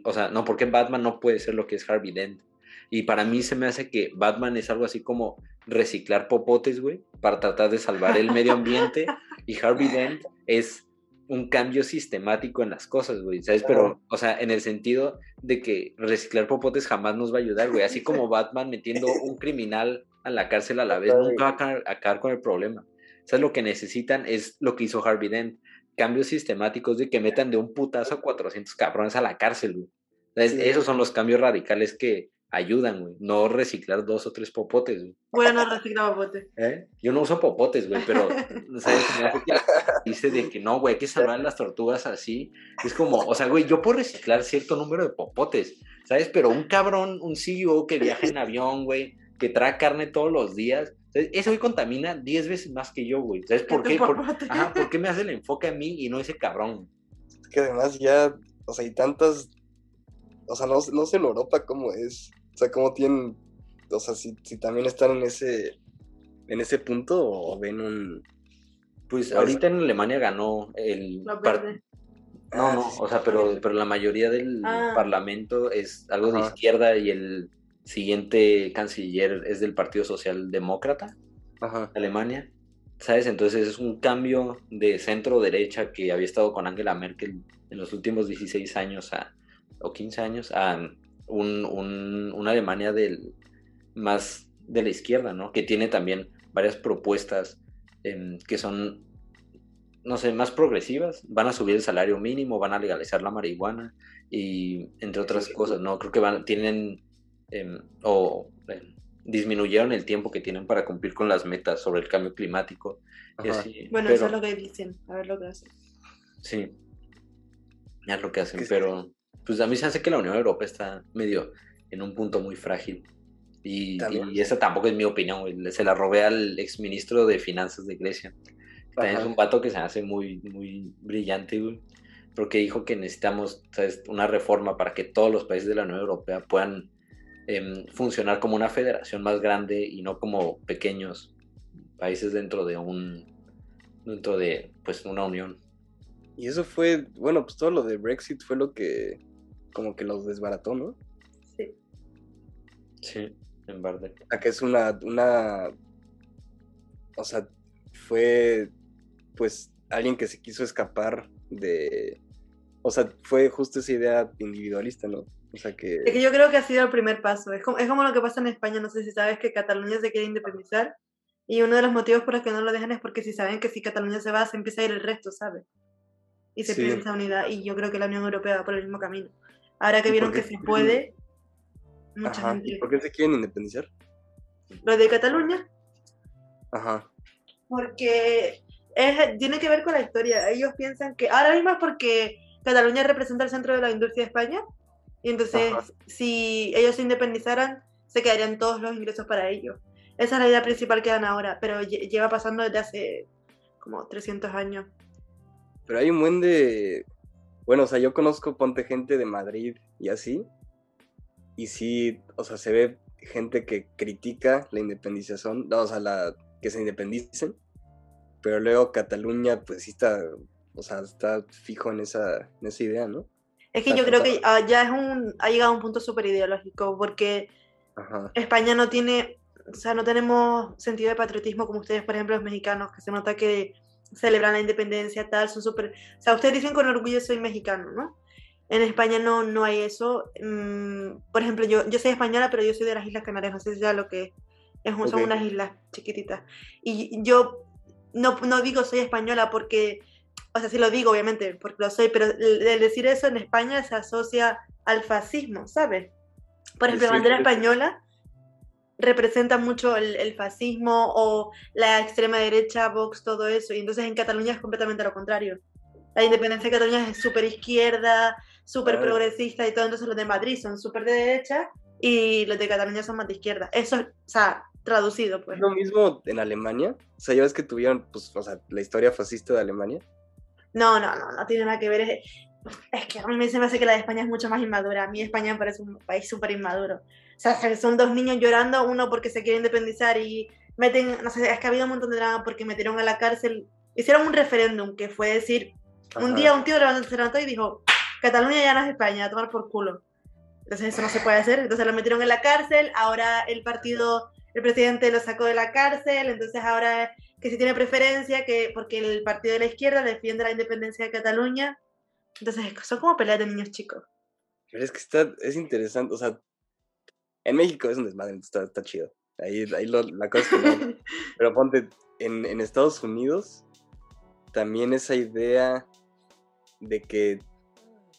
o sea, no, por qué Batman no puede ser lo que es Harvey Dent. Y para mí se me hace que Batman es algo así como reciclar popotes, güey, para tratar de salvar el medio ambiente. Y Harvey Dent es un cambio sistemático en las cosas, güey, ¿sabes? Pero, o sea, en el sentido de que reciclar popotes jamás nos va a ayudar, güey. Así como Batman metiendo un criminal a la cárcel a la vez, nunca va a acabar, con el problema. ¿Sabes? Lo que necesitan es lo que hizo Harvey Dent. Cambios sistemáticos de que metan de un putazo a 400 cabrones a la cárcel, güey. Esos son los cambios radicales que ayudan, güey. No reciclar dos o tres popotes, güey. Bueno, reciclaba bote. ¿Eh? Yo no uso popotes, güey, pero ¿sabes? Se me hace que dice de que no, güey, hay que salvar las tortugas así. Es como, o sea, güey, yo puedo reciclar cierto número de popotes, ¿sabes? Pero un cabrón, un CEO que viaja en avión, güey, que trae carne todos los días, ¿sabes? ese güey contamina 10 veces más que yo, güey. ¿Sabes por qué? Por, popote. ajá, ¿por qué me hace el enfoque a mí y no ese cabrón? Es que además ya, o sea, hay tantas, o sea, no, no sé en Europa cómo es, o sea, cómo tienen, o sea, si, si también están en ese, en ese punto o ven un... Pues ahorita en Alemania ganó el... Par-. No, Ah, no, sí, o sea, pero, pero la mayoría del Ah. parlamento es algo de Ajá. izquierda y el siguiente canciller es del Partido Socialdemócrata Ajá. de Alemania, ¿sabes? Entonces es un cambio de centro derecha que había estado con Angela Merkel en los últimos 16 años a, o 15 años a un, un- una Alemania del, más de la izquierda, ¿no? Que tiene también varias propuestas em, que son no sé, más progresivas, van a subir el salario mínimo, van a legalizar la marihuana y entre otras cosas, ¿no? Creo que van, tienen em, o em, disminuyeron el tiempo que tienen para cumplir con las metas sobre el cambio climático. y Ajá. así, Bueno, pero, eso es lo que dicen. A ver lo que hacen. Sí, es lo que hacen, pero pues a mí se hace que la Unión Europea está medio en un punto muy frágil. Y, y esa tampoco es mi opinión, güey, se la robé al exministro de Finanzas de Grecia. También es un vato que se hace muy, muy brillante, güey, porque dijo que necesitamos ¿sabes? una reforma para que todos los países de la Unión Europea puedan em, funcionar como una federación más grande y no como pequeños países dentro de un dentro de pues una unión. Y eso fue, bueno, pues todo lo de Brexit fue lo que como que los desbarató, ¿no? Sí. Sí, en verdad. O sea, que es una, una, o sea, fue pues alguien que se quiso escapar de, o sea, fue justo esa idea individualista, ¿no? O sea que... Es que yo creo que ha sido el primer paso. Es como, es como lo que pasa en España. No sé si sabes que Cataluña se quiere independizar. Y uno de los motivos por los que no lo dejan es porque si saben que si Cataluña se va, se empieza a ir el resto, ¿sabes? Y se Sí. pierde esa unidad. Y yo creo que la Unión Europea va por el mismo camino. Ahora que ¿Y vieron que se puede, mucha Ajá. gente. ¿Y por qué se quieren independizar? Lo de Cataluña, Ajá. porque es, tiene que ver con la historia. Ellos piensan que ahora mismo es porque Cataluña representa el centro de la industria de España y entonces Ajá. si ellos se independizaran se quedarían todos los ingresos para ellos. Esa es la idea principal que dan ahora, pero lle- lleva pasando desde hace como 300 años. Pero hay un buen de, bueno, o sea, yo conozco, ponte gente de Madrid y así, y sí, o sea, se ve gente que critica la independización, o sea, la, que se independicen, pero luego Cataluña, pues sí está, o sea, está fijo en esa, en esa idea, ¿no? Es que yo creo que ya es un, ha llegado a un punto súper ideológico, porque España no tiene, o sea, no tenemos sentido de patriotismo como ustedes, por ejemplo, los mexicanos, que se nota que celebran la independencia, tal, son súper, o sea, ustedes dicen con orgullo soy mexicano, ¿no? En España no, no hay eso. Mm, por ejemplo, yo, yo soy española, pero yo soy de las Islas Canarias, no sé si ya lo que es, son unas islas chiquititas. Y yo no, no digo soy española porque, o sea, sí lo digo, obviamente, porque lo soy, pero el decir eso en España se asocia al fascismo, ¿sabes? Por ejemplo, la bandera española representa mucho el, el, fascismo o la extrema derecha, Vox, todo eso. Y entonces en Cataluña es completamente lo contrario. La independencia de Cataluña es súper izquierda, súper progresista y todo. Entonces los de Madrid son súper de derecha y los de Cataluña son más de izquierda. Eso, o sea, traducido, pues. Lo mismo en Alemania. O sea, ya ves que tuvieron, pues, o sea, la historia fascista de Alemania. No, no, no, no tiene nada que ver. Es, que a mí se me hace que la de España es mucho más inmadura. A mí España me parece un país súper inmaduro. O sea, son dos niños llorando, uno porque se quiere independizar y meten, no sé, es que ha habido un montón de drama porque metieron a la cárcel, hicieron un referéndum que fue decir, un día un tío se levantó y dijo, Cataluña ya no es España, a tomar por culo. Entonces eso no se puede hacer, entonces lo metieron en la cárcel, ahora el partido, el presidente lo sacó de la cárcel, entonces ahora que si tiene preferencia, que porque el partido de la izquierda defiende la independencia de Cataluña, entonces son como peleas de niños chicos. Pero es que está, es interesante, o sea, en México es un desmadre, está, está chido. Ahí, ahí la cosa es que Pero ponte, en, en Estados Unidos, también esa idea de que,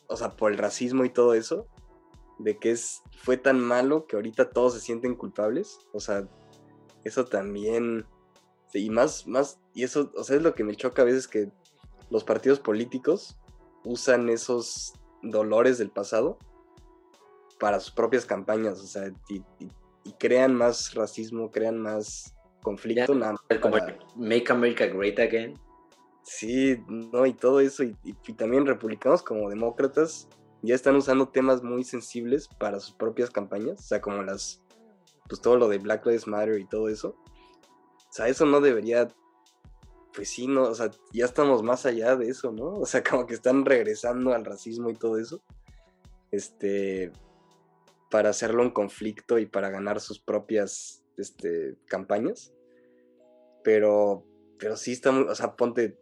o sea, por el racismo y todo eso, de que es, fue tan malo que ahorita todos se sienten culpables. O sea, eso también, y más, más, y eso, o sea, es lo que me choca a veces que los partidos políticos usan esos dolores del pasado para sus propias campañas, o sea, y, crean más racismo, crean más conflicto. nada como Make America Great Again. Sí, no, y todo eso, y, también republicanos como demócratas ya están usando temas muy sensibles para sus propias campañas, o sea, como las, pues todo lo de Black Lives Matter y todo eso. O sea, eso no debería, pues sí, no, o sea, ya estamos más allá de eso, ¿no? O sea, como que están regresando al racismo y todo eso. Este, para hacerlo un conflicto y para ganar sus propias este, campañas. Pero, pero sí está muy, o sea, ponte,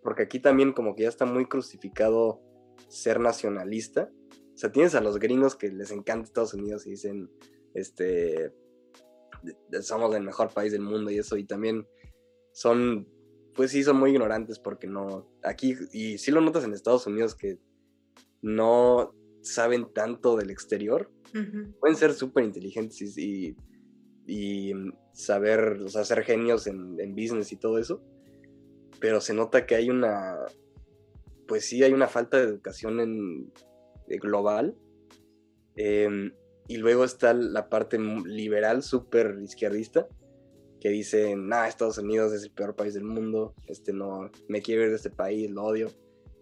porque aquí también como que ya está muy crucificado ser nacionalista. O sea, tienes a los gringos que les encanta Estados Unidos y dicen, este, somos el mejor país del mundo y eso, y también son, pues sí, son muy ignorantes porque no, aquí, y sí lo notas en Estados Unidos que no saben tanto del exterior, pueden ser súper inteligentes y, y, saber, o sea, ser genios en, business y todo eso, pero se nota que hay una, pues sí, hay una falta de educación en, global. Em, y luego está la parte liberal, súper izquierdista, que dice, nah, Estados Unidos es el peor país del mundo, este no, me quiero ir de este país, lo odio.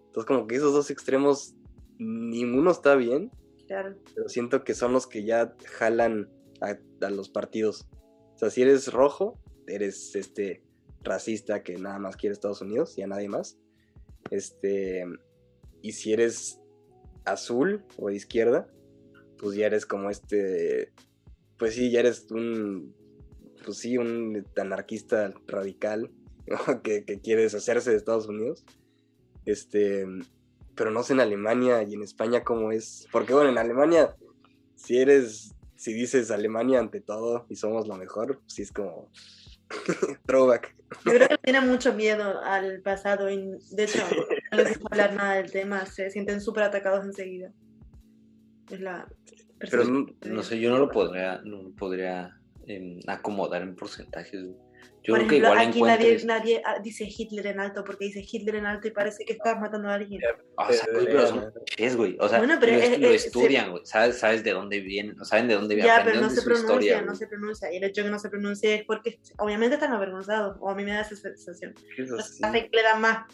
Entonces como que esos dos extremos, ninguno está bien, pero siento que son los que ya jalan a, los partidos. O sea, si eres rojo, eres este racista que nada más quiere Estados Unidos y a nadie más. Este, y si eres azul o de izquierda, pues ya eres como este, pues sí, ya eres un, pues sí, un anarquista radical que, que quiere deshacerse de Estados Unidos. Este, pero no sé en Alemania y en España cómo es. Porque bueno, en Alemania, si eres, si dices Alemania ante todo y somos lo mejor, sí es como throwback. Yo creo que tiene mucho miedo al pasado y de hecho no les gusta hablar nada del tema, se sienten súper atacados enseguida. Es la... Pero no, sé, yo no lo podría, no podría em, acomodar en porcentajes. Yo Por ejemplo, aquí nadie, nadie, ah, dice Hitler en alto porque dice Hitler en alto y parece que estás matando a alguien. O sea, pero son es, güey. O sea, bueno, pero lo, estudian, güey. ¿Sabes, sabes de dónde vienen, saben de dónde vienen. Ya, pero no se pronuncia, historia, no se pronuncia. Y el hecho de que no se pronuncie es porque obviamente están avergonzados. O a mí me da esa sensación. Hace que le da más.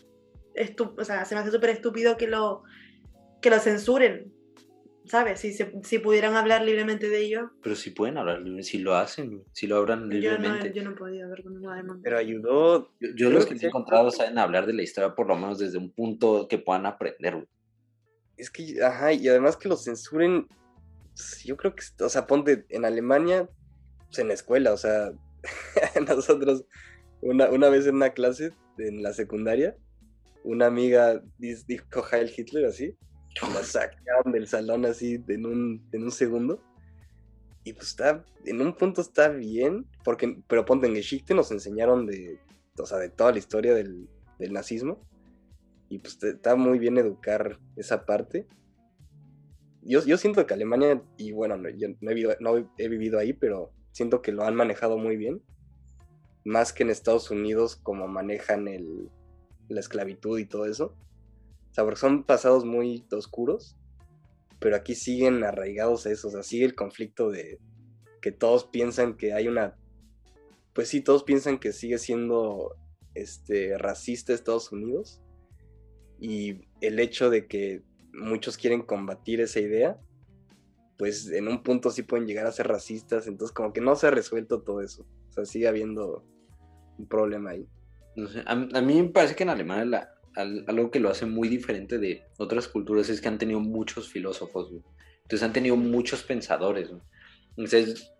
o sea, se me hace súper estúpido que lo que lo censuren, ¿sabes? Si, se- si pudieran hablar libremente de ello. Pero si pueden hablar, si lo hacen, si lo hablan Yo no, libremente. yo no podía ver con de manga. Pero ayudó. Yo, yo los que que he encontrado saben hablar de la historia por lo menos desde un punto que puedan aprender, güey. Es que, ajá, y además que lo censuren. Yo creo que, o sea, ponte en Alemania, pues en la escuela, o sea, nosotros, una, una vez en una clase, en la secundaria, una amiga dijo Heil Hitler así, la sacaron del salón así en un, en un segundo. Y pues está, en un punto está bien, porque, pero ponte en Geschichte nos enseñaron de, o sea, de toda la historia del, del nazismo. Y pues está muy bien educar esa parte. Yo, yo siento que Alemania, y bueno, no, yo no he, vivido, no he vivido ahí, pero siento que lo han manejado muy bien. Más que en Estados Unidos, como manejan el, la esclavitud y todo eso. O sea, porque son pasados muy oscuros, pero aquí siguen arraigados a eso. O sea, sigue el conflicto de que todos piensan que hay una. Pues sí, todos piensan que sigue siendo este, racista Estados Unidos. Y el hecho de que muchos quieren combatir esa idea, pues en un punto sí pueden llegar a ser racistas. Entonces, como que no se ha resuelto todo eso. O sea, sigue habiendo un problema ahí. No sé, a, a mí me parece que en Alemania la- algo que lo hace muy diferente de otras culturas es que han tenido muchos filósofos, güey. Entonces han tenido muchos pensadores, güey. Entonces,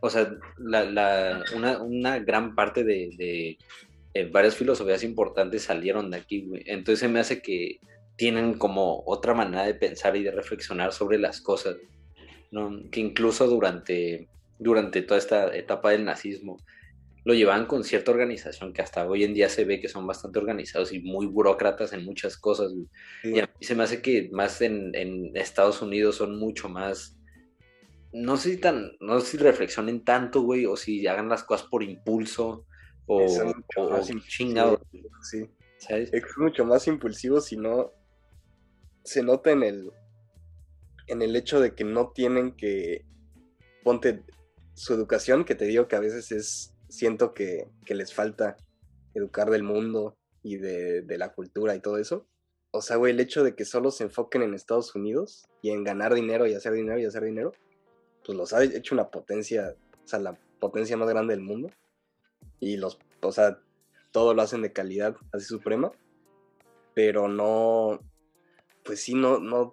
o sea, la, la- una, una gran parte de, de, eh, varias filosofías importantes salieron de aquí, güey. Entonces se me hace que tienen como otra manera de pensar y de reflexionar sobre las cosas, ¿no? Que incluso durante, durante toda esta etapa del nazismo, lo llevaban con cierta organización que hasta hoy en día se ve que son bastante organizados y muy burócratas en muchas cosas. Y a mí se me hace que más en, en Estados Unidos son mucho más, no sé si tan, no sé si reflexionen tanto, güey, o si hagan las cosas por impulso o, mucho o- Sí. ¿sabes? es mucho más impulsivo si no se nota en el en el hecho de que no tienen que ponte su educación que te digo que a veces es siento que, que les falta educar del mundo y de, de la cultura y todo eso o sea güey el hecho de que solo se enfoquen en Estados Unidos y en ganar dinero y hacer dinero y hacer dinero pues los ha hecho una potencia o sea la potencia más grande del mundo y los o sea todo lo hacen de calidad así suprema pero no, pues sí, no, no,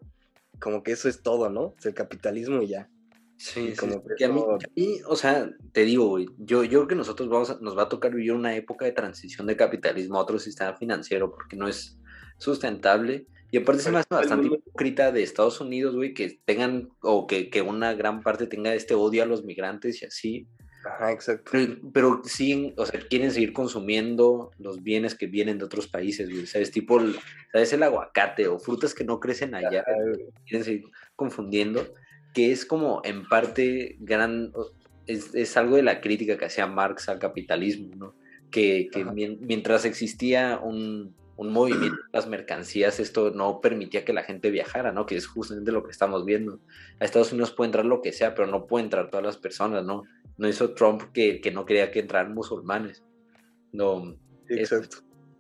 como que eso es todo, ¿no? Es el capitalismo y ya. Sí, como sí, que a mí, que a mí, o sea, te digo, güey, yo, yo creo que nosotros vamos a- nos va a tocar vivir una época de transición de capitalismo a otro sistema financiero porque no es sustentable. Y aparte se me hace bastante hipócrita de Estados Unidos, güey, que tengan, o que, que una gran parte tenga este odio a los migrantes y así. Ajá, exacto. Pero, pero siguen, o sea, quieren seguir consumiendo los bienes que vienen de otros países, güey. ¿Sabes? Tipo, el- ¿sabes? El aguacate o frutas que no crecen allá Ajá, quieren seguir confundiendo, que es como en parte gran, es, es algo de la crítica que hacía Marx al capitalismo, ¿no? Que, que mientras existía un, un movimiento de las mercancías, esto no permitía que la gente viajara, ¿no? Que es justamente lo que estamos viendo. A Estados Unidos puede entrar lo que sea, pero no puede entrar todas las personas, ¿no? No hizo Trump que, que no quería que entraran musulmanes. No, Sí, es- exacto.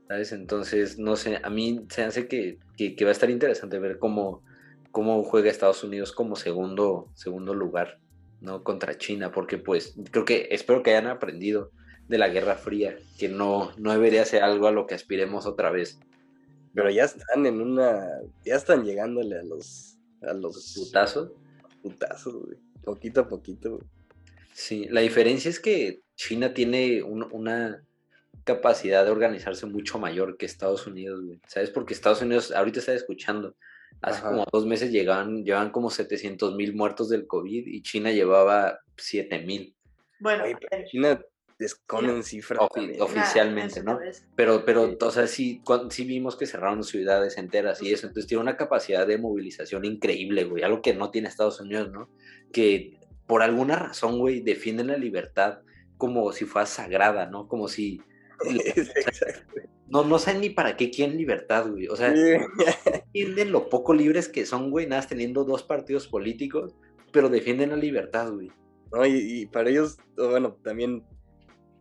¿sabes? Entonces, no sé, a mí se hace que, que, que va a estar interesante ver cómo, cómo juega Estados Unidos como segundo, segundo lugar, ¿no? Contra China, porque pues creo que, espero que hayan aprendido de la Guerra Fría, que no, no debería ser algo a lo que aspiremos otra vez. Pero ya están en una, ya están llegándole a los, a los Putazo. putazos, güey. Poquito a poquito, güey. Sí, la diferencia es que China tiene un- una capacidad de organizarse mucho mayor que Estados Unidos, güey. ¿Sabes? Porque Estados Unidos, ahorita está escuchando, hace Ajá. como dos meses llegaban, llevaban como 700 mil muertos del COVID y China llevaba 7 mil. Bueno, Oye, pero China esconden cifras. Ofi- oficialmente, ¿no? Pero, pero, Sí. o sea, sí, sí vimos que cerraron ciudades enteras y eso. Entonces tiene una capacidad de movilización increíble, güey. Algo que no tiene Estados Unidos, ¿no? Que por alguna razón, güey, defienden la libertad como si fuera sagrada, ¿no? Como si... Exacto. No, no saben ni para qué quieren libertad, güey. O sea, entienden lo poco libres que son, güey, nada teniendo dos partidos políticos, pero defienden la libertad, güey. No, y, y para ellos, bueno, también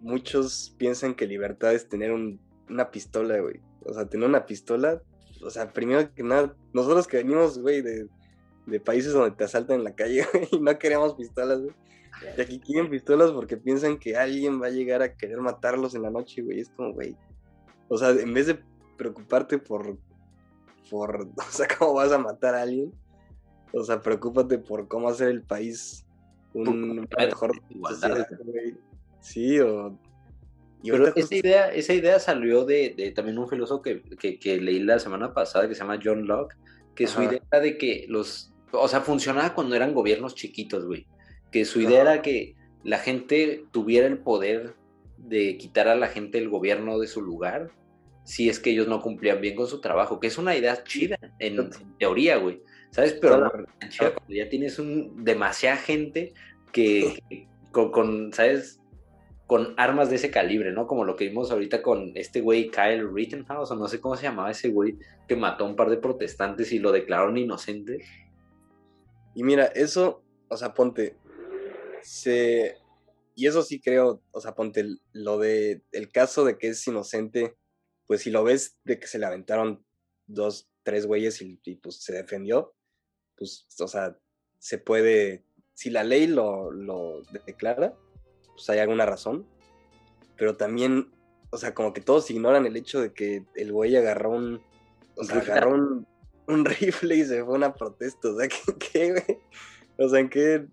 muchos piensan que libertad es tener un- una pistola, güey. O sea, tener una pistola, o sea, primero que nada, nosotros que venimos, güey, de, de países donde te asaltan en la calle, güey, y no queríamos pistolas, güey. Y aquí quieren pistolas porque piensan que alguien va a llegar a querer matarlos en la noche, güey. Es como, güey. O sea, en vez de preocuparte por, por, o sea, cómo vas a matar a alguien, o sea, preocúpate por cómo hacer el país un mejor igualdad. Sí, o... y Pero esa idea, esa idea salió de, de también un filósofo que, que, que leí la semana pasada que se llama John Locke, que su idea era de que los, o sea, funcionaba cuando eran gobiernos chiquitos, güey, que su idea Ajá. era que la gente tuviera el poder de quitar a la gente el gobierno de su lugar si es que ellos no cumplían bien con su trabajo, que es una idea chida en, teoría, güey, ¿sabes? Pero no chida cuando ya tienes un, demasiada gente que, que con, con, ¿sabes? Con armas de ese calibre, ¿no? Como lo que vimos ahorita con este güey Kyle Rittenhouse, o no sé cómo se llamaba ese güey, que mató a un par de protestantes y lo declararon inocente. Y mira, eso, o sea, ponte, se, y eso sí creo, o sea, ponte lo de, el caso de que es inocente, pues si lo ves de que se le aventaron dos, tres güeyes y, y, pues se defendió, pues, o sea, se puede, si la ley lo, lo declara, pues hay alguna razón, pero también, o sea, como que todos ignoran el hecho de que el güey agarró un, o sea, rifle. agarró un, un rifle y se fue a una protesta, o sea, ¿qué, qué, güey? O sea, ¿en qué?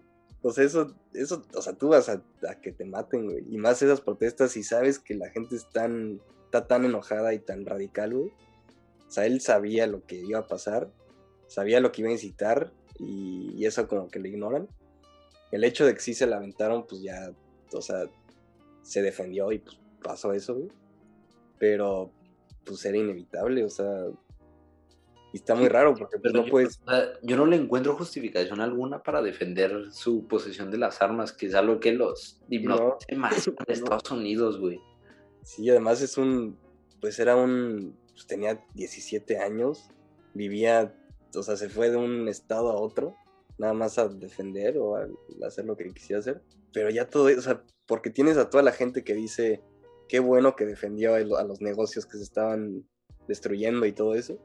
O sea, eso, eso, o sea, tú vas a, a que te maten, güey. Y más esas protestas y sabes que la gente está tan enojada y tan radical, güey. O sea, él sabía lo que iba a pasar, sabía lo que iba a incitar y, y eso como que lo ignoran. El hecho de que sí se la aventaron, pues ya, o sea, se defendió y pues pasó eso, güey. Pero, pues era inevitable, o sea, y está muy raro porque pues, Pero no yo, puedes... o sea, yo no le encuentro justificación alguna para defender su posesión de las armas, que es algo que los hipnotiza más en no. Estados Unidos, güey. Sí, además es un, pues era un, pues tenía 17 años, vivía, o sea, se fue de un estado a otro, nada más a defender o a hacer lo que quisiera hacer, pero ya todo, o sea, porque tienes a toda la gente que dice, qué bueno que defendió a los negocios que se estaban destruyendo y todo eso,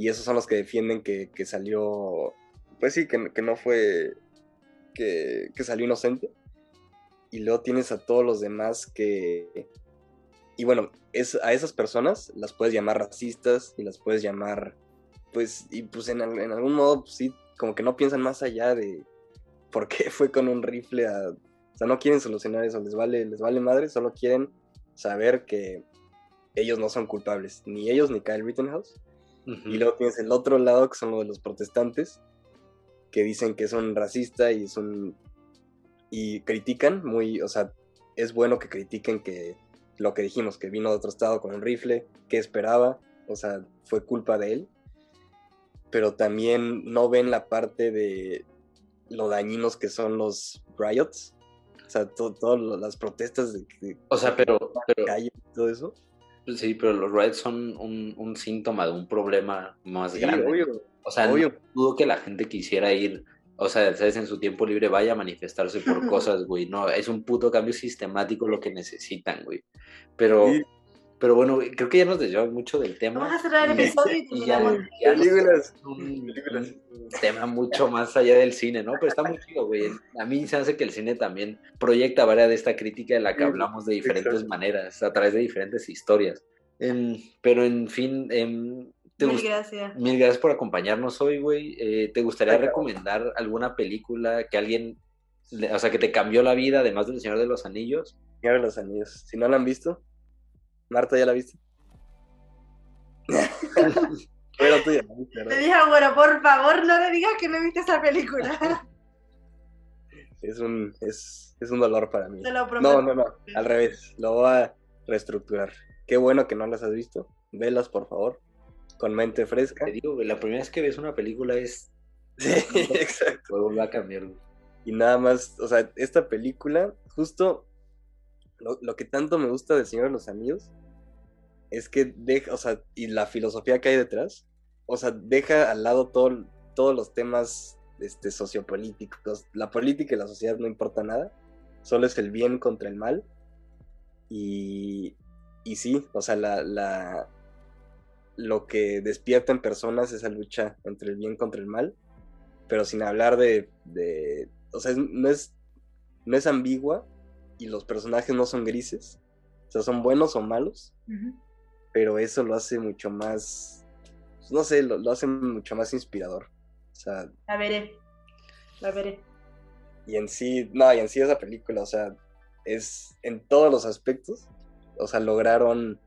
y esos son los que defienden que, que salió, pues sí, que, que no fue, que, que salió inocente, y luego tienes a todos los demás que y bueno, es, a esas personas las puedes llamar racistas y las puedes llamar, pues, y pues en, en algún modo, pues, sí, como que no piensan más allá de por qué fue con un rifle a... O sea, no quieren solucionar eso, les vale, les vale madre, solo quieren saber que ellos no son culpables, ni ellos ni Kyle Rittenhouse. Y luego tienes el otro lado, que son los de los protestantes, que dicen que es un racista y es un... y critican muy, o sea, es bueno que critiquen que lo que dijimos, que vino de otro estado con un rifle, que esperaba, o sea, fue culpa de él, pero también no ven la parte de lo dañinos que son los riots, o sea, to- todas las protestas de, de O sea, pero, pero calle y todo eso. Sí, pero los riots son un, un síntoma de un problema más Sí, grande. obvio, O sea, obvio. no dudo que la gente quisiera ir, o sea, ¿sabes? En su tiempo libre vaya a manifestarse por cosas, güey. No, es un puto cambio sistemático lo que necesitan, güey. Pero, Sí. Pero bueno, creo que ya nos desviamos mucho del tema. Vamos a cerrar el Y- episodio y y ya, Películas. un, Películas. un tema mucho más allá del cine, ¿no? Pero está muy chido, güey. A mí se hace que el cine también proyecta varias de esta crítica de la que hablamos de diferentes exacto. maneras, a través de diferentes historias. Em, pero en fin, em, ¿te Mil gracias. Mil gracias por acompañarnos hoy, güey. Eh, ¿Te gustaría Ay, recomendar alguna película que alguien, o sea, que te cambió la vida, además del Señor de los Anillos? Señor de los Anillos. Si no la han visto, Marta ya la viste. Pero tú ya la viste, Te ¿verdad? dije, bueno, por favor, no le digas que no viste esa película. Es un, es, es un dolor para mí. Te lo prometo. No, no, no. Al revés. Lo voy a reestructurar. Qué bueno que no las has visto. Velas, por favor. Con mente fresca. Te digo, la primera vez que ves una película es... Sí, exacto. Luego va a cambiar, güey. Y nada más, o sea, esta película, justo lo, que tanto me gusta del Señor de los Anillos es que deja, o sea, y la filosofía que hay detrás, o sea, deja al lado todo, todos los temas este, sociopolíticos. La política y la sociedad no importa nada, solo es el bien contra el mal. Y, y sí, o sea, la, la, lo que despierta en personas esa lucha entre el bien contra el mal, pero sin hablar de, de o sea, no es, no es ambigua y los personajes no son grises, o sea, son buenos o malos, pero eso lo hace mucho más, no sé, lo, lo hace mucho más inspirador. O sea, La veré. La veré. y en sí, no, y en sí esa película, o sea, es en todos los aspectos, o sea, lograron,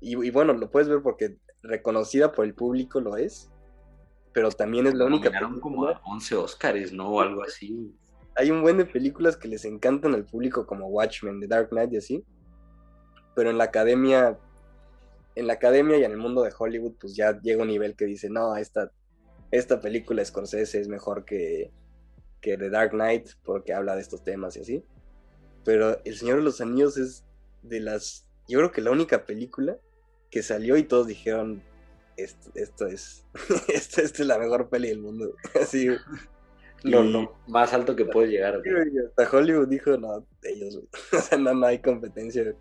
y, y bueno, lo puedes ver porque reconocida por el público lo es, pero también es la única Nominaron como a 11 Oscars, ¿no? O algo así. Hay un buen de películas que les encantan al público como Watchmen, The Dark Knight y así, pero en la academia, en la academia y en el mundo de Hollywood, pues ya llega un nivel que dice, no, esta, esta película Scorsese es mejor que, que The Dark Knight porque habla de estos temas y así. Pero El Señor de los Anillos es de las, yo creo que la única película que salió y todos dijeron, esto, esto es, esto, esta es la mejor peli del mundo. Así, Lo, lo más alto que puedes llegar. Güey. hasta Hollywood dijo, no, ellos. O sea, no, no hay competencia, güey.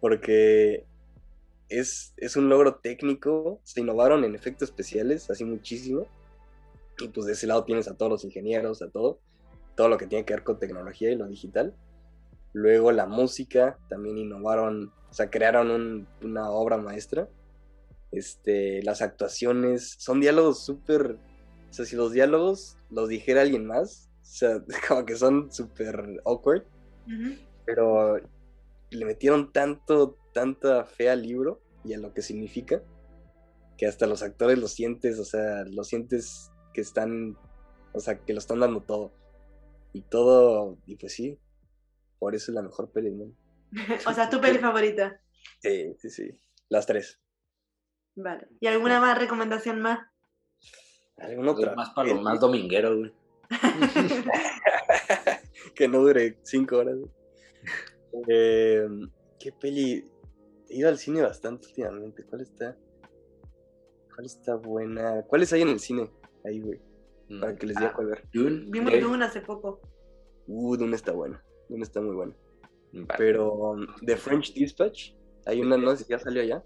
Porque es, es un logro técnico, se innovaron en efectos especiales, así muchísimo. Y pues de ese lado tienes a todos los ingenieros, a todo, todo lo que tiene que ver con tecnología y lo digital. Luego la música, también innovaron, o sea, crearon un- una obra maestra. Este, las actuaciones, son diálogos súper, o sea, si los diálogos los dijera alguien más, o sea, como que son súper awkward, pero le metieron tanto, tanta fe al libro y a lo que significa, que hasta los actores lo sientes, o sea, lo sientes que están, o sea, que lo están dando todo. Y todo, y pues sí, por eso es la mejor peli del mundo. o sea, tu peli favorita. Sí, sí, sí, las tres. Vale. ¿Y alguna más recomendación más? ¿Alguna otra? Más para lo peli más dominguero, güey. que no dure cinco horas. Eh, ¿Qué peli? He ido al cine bastante últimamente. ¿Cuál está? ¿Cuál está buena? ¿Cuáles hay en el cine? Ahí, güey. Para que les diga Ah, cuál ver. Dune, Vimos. Dune hace poco. Uh, Dune está buena. Dune está muy buena. Vale. Pero um, The French Dispatch. Hay una, no sé si ya salió allá.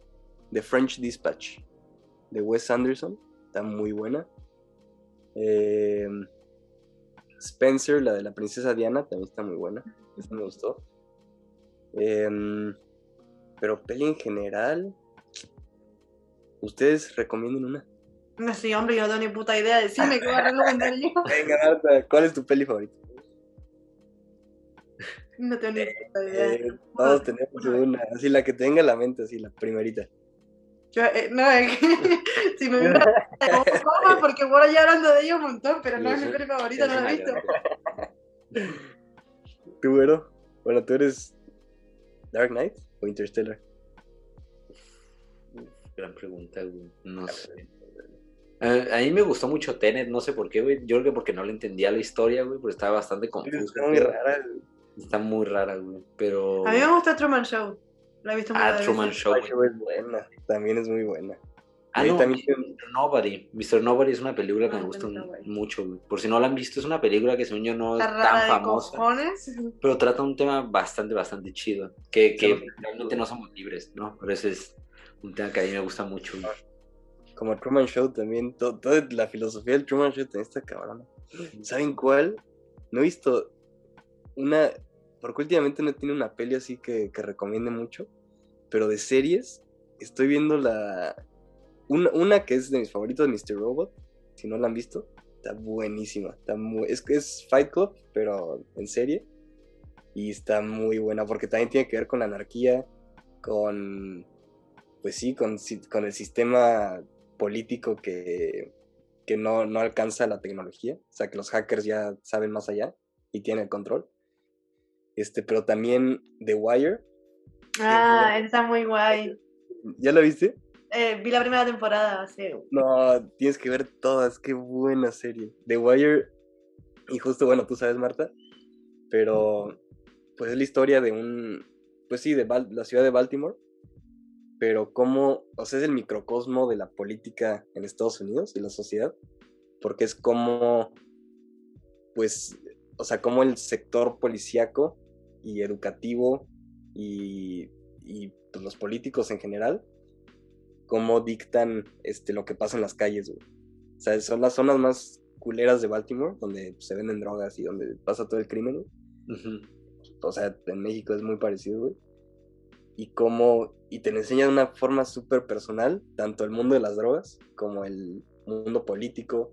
The French Dispatch. De Wes Anderson. Está muy buena. Eh, Spencer, la de la princesa Diana, también está muy buena. Esta me gustó. Em, pero peli en general. Ustedes recomienden una. No sé, hombre, yo no tengo ni puta idea. Decime qué voy a recomendar yo. Venga, Marta, ¿cuál es tu peli favorita? No tengo ni puta idea. Eh, todos tenemos una. Así la que tenga en la mente, así la primerita. Yo, eh, no, es que si me como coma, porque bueno, ya hablando de ello un montón, pero no es mi peli favorita, no la he visto. ¿Tú, güero? Bueno, tú eres Dark Knight o Interstellar. Gran pregunta, güey. No sé. A, a mí me gustó mucho Tenet, no sé por qué, güey. Yo creo que porque no le entendía la historia, güey, pero estaba bastante confusa. Está muy rara. güey. Está muy rara, güey. Pero. A mí me gusta Truman Show. La he visto Ah, muchas Truman veces. Show. Es buena. También es muy buena. Ah, no, también- Mr. Nobody. Mr. Nobody es una película que Ah, me gusta un- guay. mucho, güey. Por si no la han visto, es una película que según yo no es Está tan rara famosa, cojones. pero trata un tema bastante, bastante chido. Que, que Sí. realmente no somos libres, ¿no? Pero ese es un tema que a mí me gusta mucho. güey. Como Truman Show también. to- Toda la filosofía del Truman Show también está cabrona. ¿Saben cuál? No he visto una. Porque últimamente no tiene una peli así que, que recomiende mucho. Pero de series, estoy viendo la. Una, una que es de mis favoritos, Mr. Robot. Si no la han visto, está buenísima. Está muy, es, es Fight Club, pero en serie. Y está muy buena porque también tiene que ver con la anarquía, con. Pues sí, con, con el sistema político que, que no, no alcanza la tecnología. O sea, que los hackers ya saben más allá y tienen el control. Este, pero también The Wire. Ah, está muy guay. ¿Ya la viste? Eh, vi la primera temporada hace. No, tienes que ver todas. Qué buena serie. The Wire. Y justo, bueno, tú sabes, Marta. Pero, pues es la historia de un. Pues sí, de Bal- la ciudad de Baltimore. Pero cómo. O sea, es el microcosmo de la política en Estados Unidos y la sociedad. Porque es como. Pues. O sea, como el sector policíaco y educativo y. y pues, los políticos en general cómo dictan este, lo que pasa en las calles, güey. O sea, son las zonas más culeras de Baltimore, donde se venden drogas y donde pasa todo el crimen. O sea, en México es muy parecido, güey. Y cómo, y te enseñan de una forma súper personal, tanto el mundo de las drogas como el mundo político.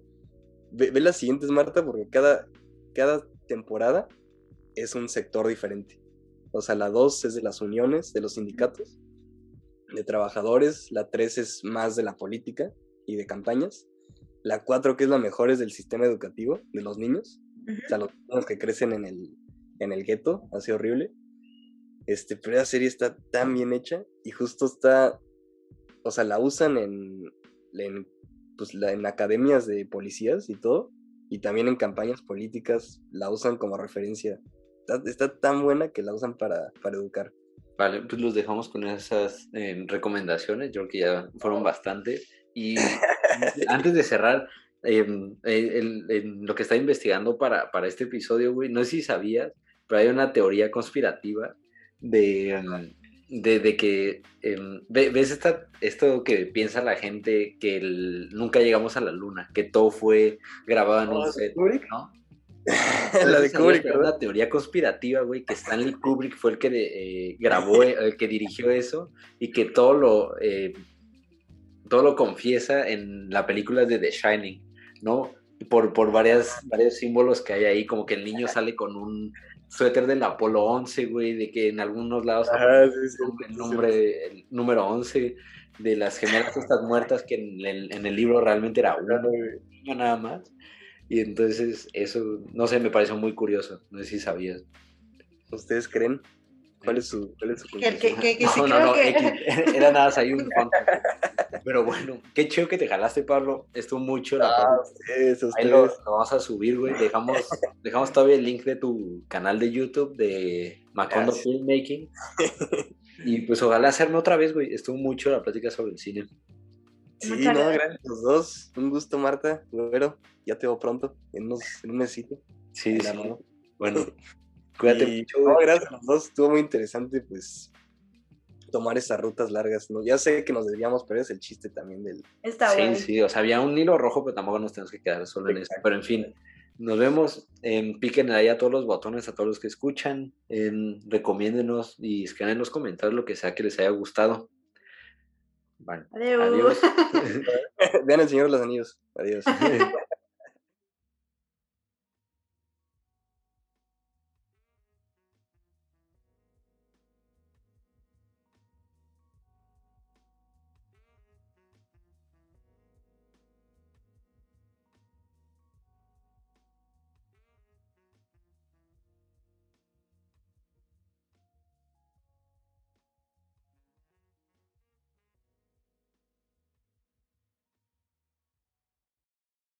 Ve, ve las siguientes, Marta, porque cada, cada temporada es un sector diferente. O sea, la 2 es de las uniones, de los sindicatos, de trabajadores, la 3 es más de la política y de campañas, la 4 que es la mejor es del sistema educativo de los niños, o sea, los niños que crecen en el, en el gueto, así horrible. Este, pero la serie está tan bien hecha y justo está, o sea, la usan en, en, pues, la, en academias de policías y todo, y también en campañas políticas la usan como referencia. Está, está tan buena que la usan para, para educar. Vale, pues los dejamos con esas eh, recomendaciones, yo creo que ya fueron bastante. Y antes de cerrar, eh, el, el, lo que estaba investigando para, para este episodio, güey, no sé si sabías, pero hay una teoría conspirativa de, de, de, que, eh, ¿ves esta, esto que piensa la gente que el, nunca llegamos a la luna, que todo fue grabado en un set, ¿no? La de Kubrick, una teoría conspirativa, güey, que Stanley Kubrick fue el que eh, grabó, el que dirigió eso y que todo lo, eh, todo lo confiesa en la película de The Shining, ¿no? Por, por varias, varios símbolos que hay ahí, como que el niño sale con un suéter del Apolo 11, güey, de que en algunos lados Ajá, sí, sí, el, nombre, el número 11 de las gemelas estas muertas que en el, en el libro realmente era uno, nada más. Y entonces eso, no sé, me pareció muy curioso. No sé si sabías. ¿Ustedes creen? ¿Cuál es su, cuál es su que, que, que, que sí no, no, no. Era nada, ahí un Pero bueno, qué chido que te jalaste, Pablo. Estuvo mucho la Ah, ustedes, Ahí lo, ustedes. lo vamos a subir, güey. Dejamos, dejamos todavía el link de tu canal de YouTube de Macondo Gracias. Filmmaking. Y pues ojalá hacerme otra vez, güey. Estuvo mucho la plática sobre el cine. Sí, Muchas no, gracias. gracias a los dos. Un gusto, Marta. Bueno, ya te veo pronto, en, unos, en un mesito. Sí, sí. mano. Bueno, cuídate Y, mucho. no, gracias a los dos. Estuvo muy interesante, pues, tomar esas rutas largas. ¿no? Ya sé que nos desviamos, pero es el chiste también del... Está Sí, bueno. sí, o sea, había un hilo rojo, pero tampoco nos tenemos que quedar solo en eso. Pero en fin, nos vemos. em, piquen ahí a todos los botones, a todos los que escuchan. em, recomiéndenos y escriban en los comentarios lo que sea que les haya gustado. Bueno, Adiós. adiós. Vean el Señor de los Anillos. Adiós.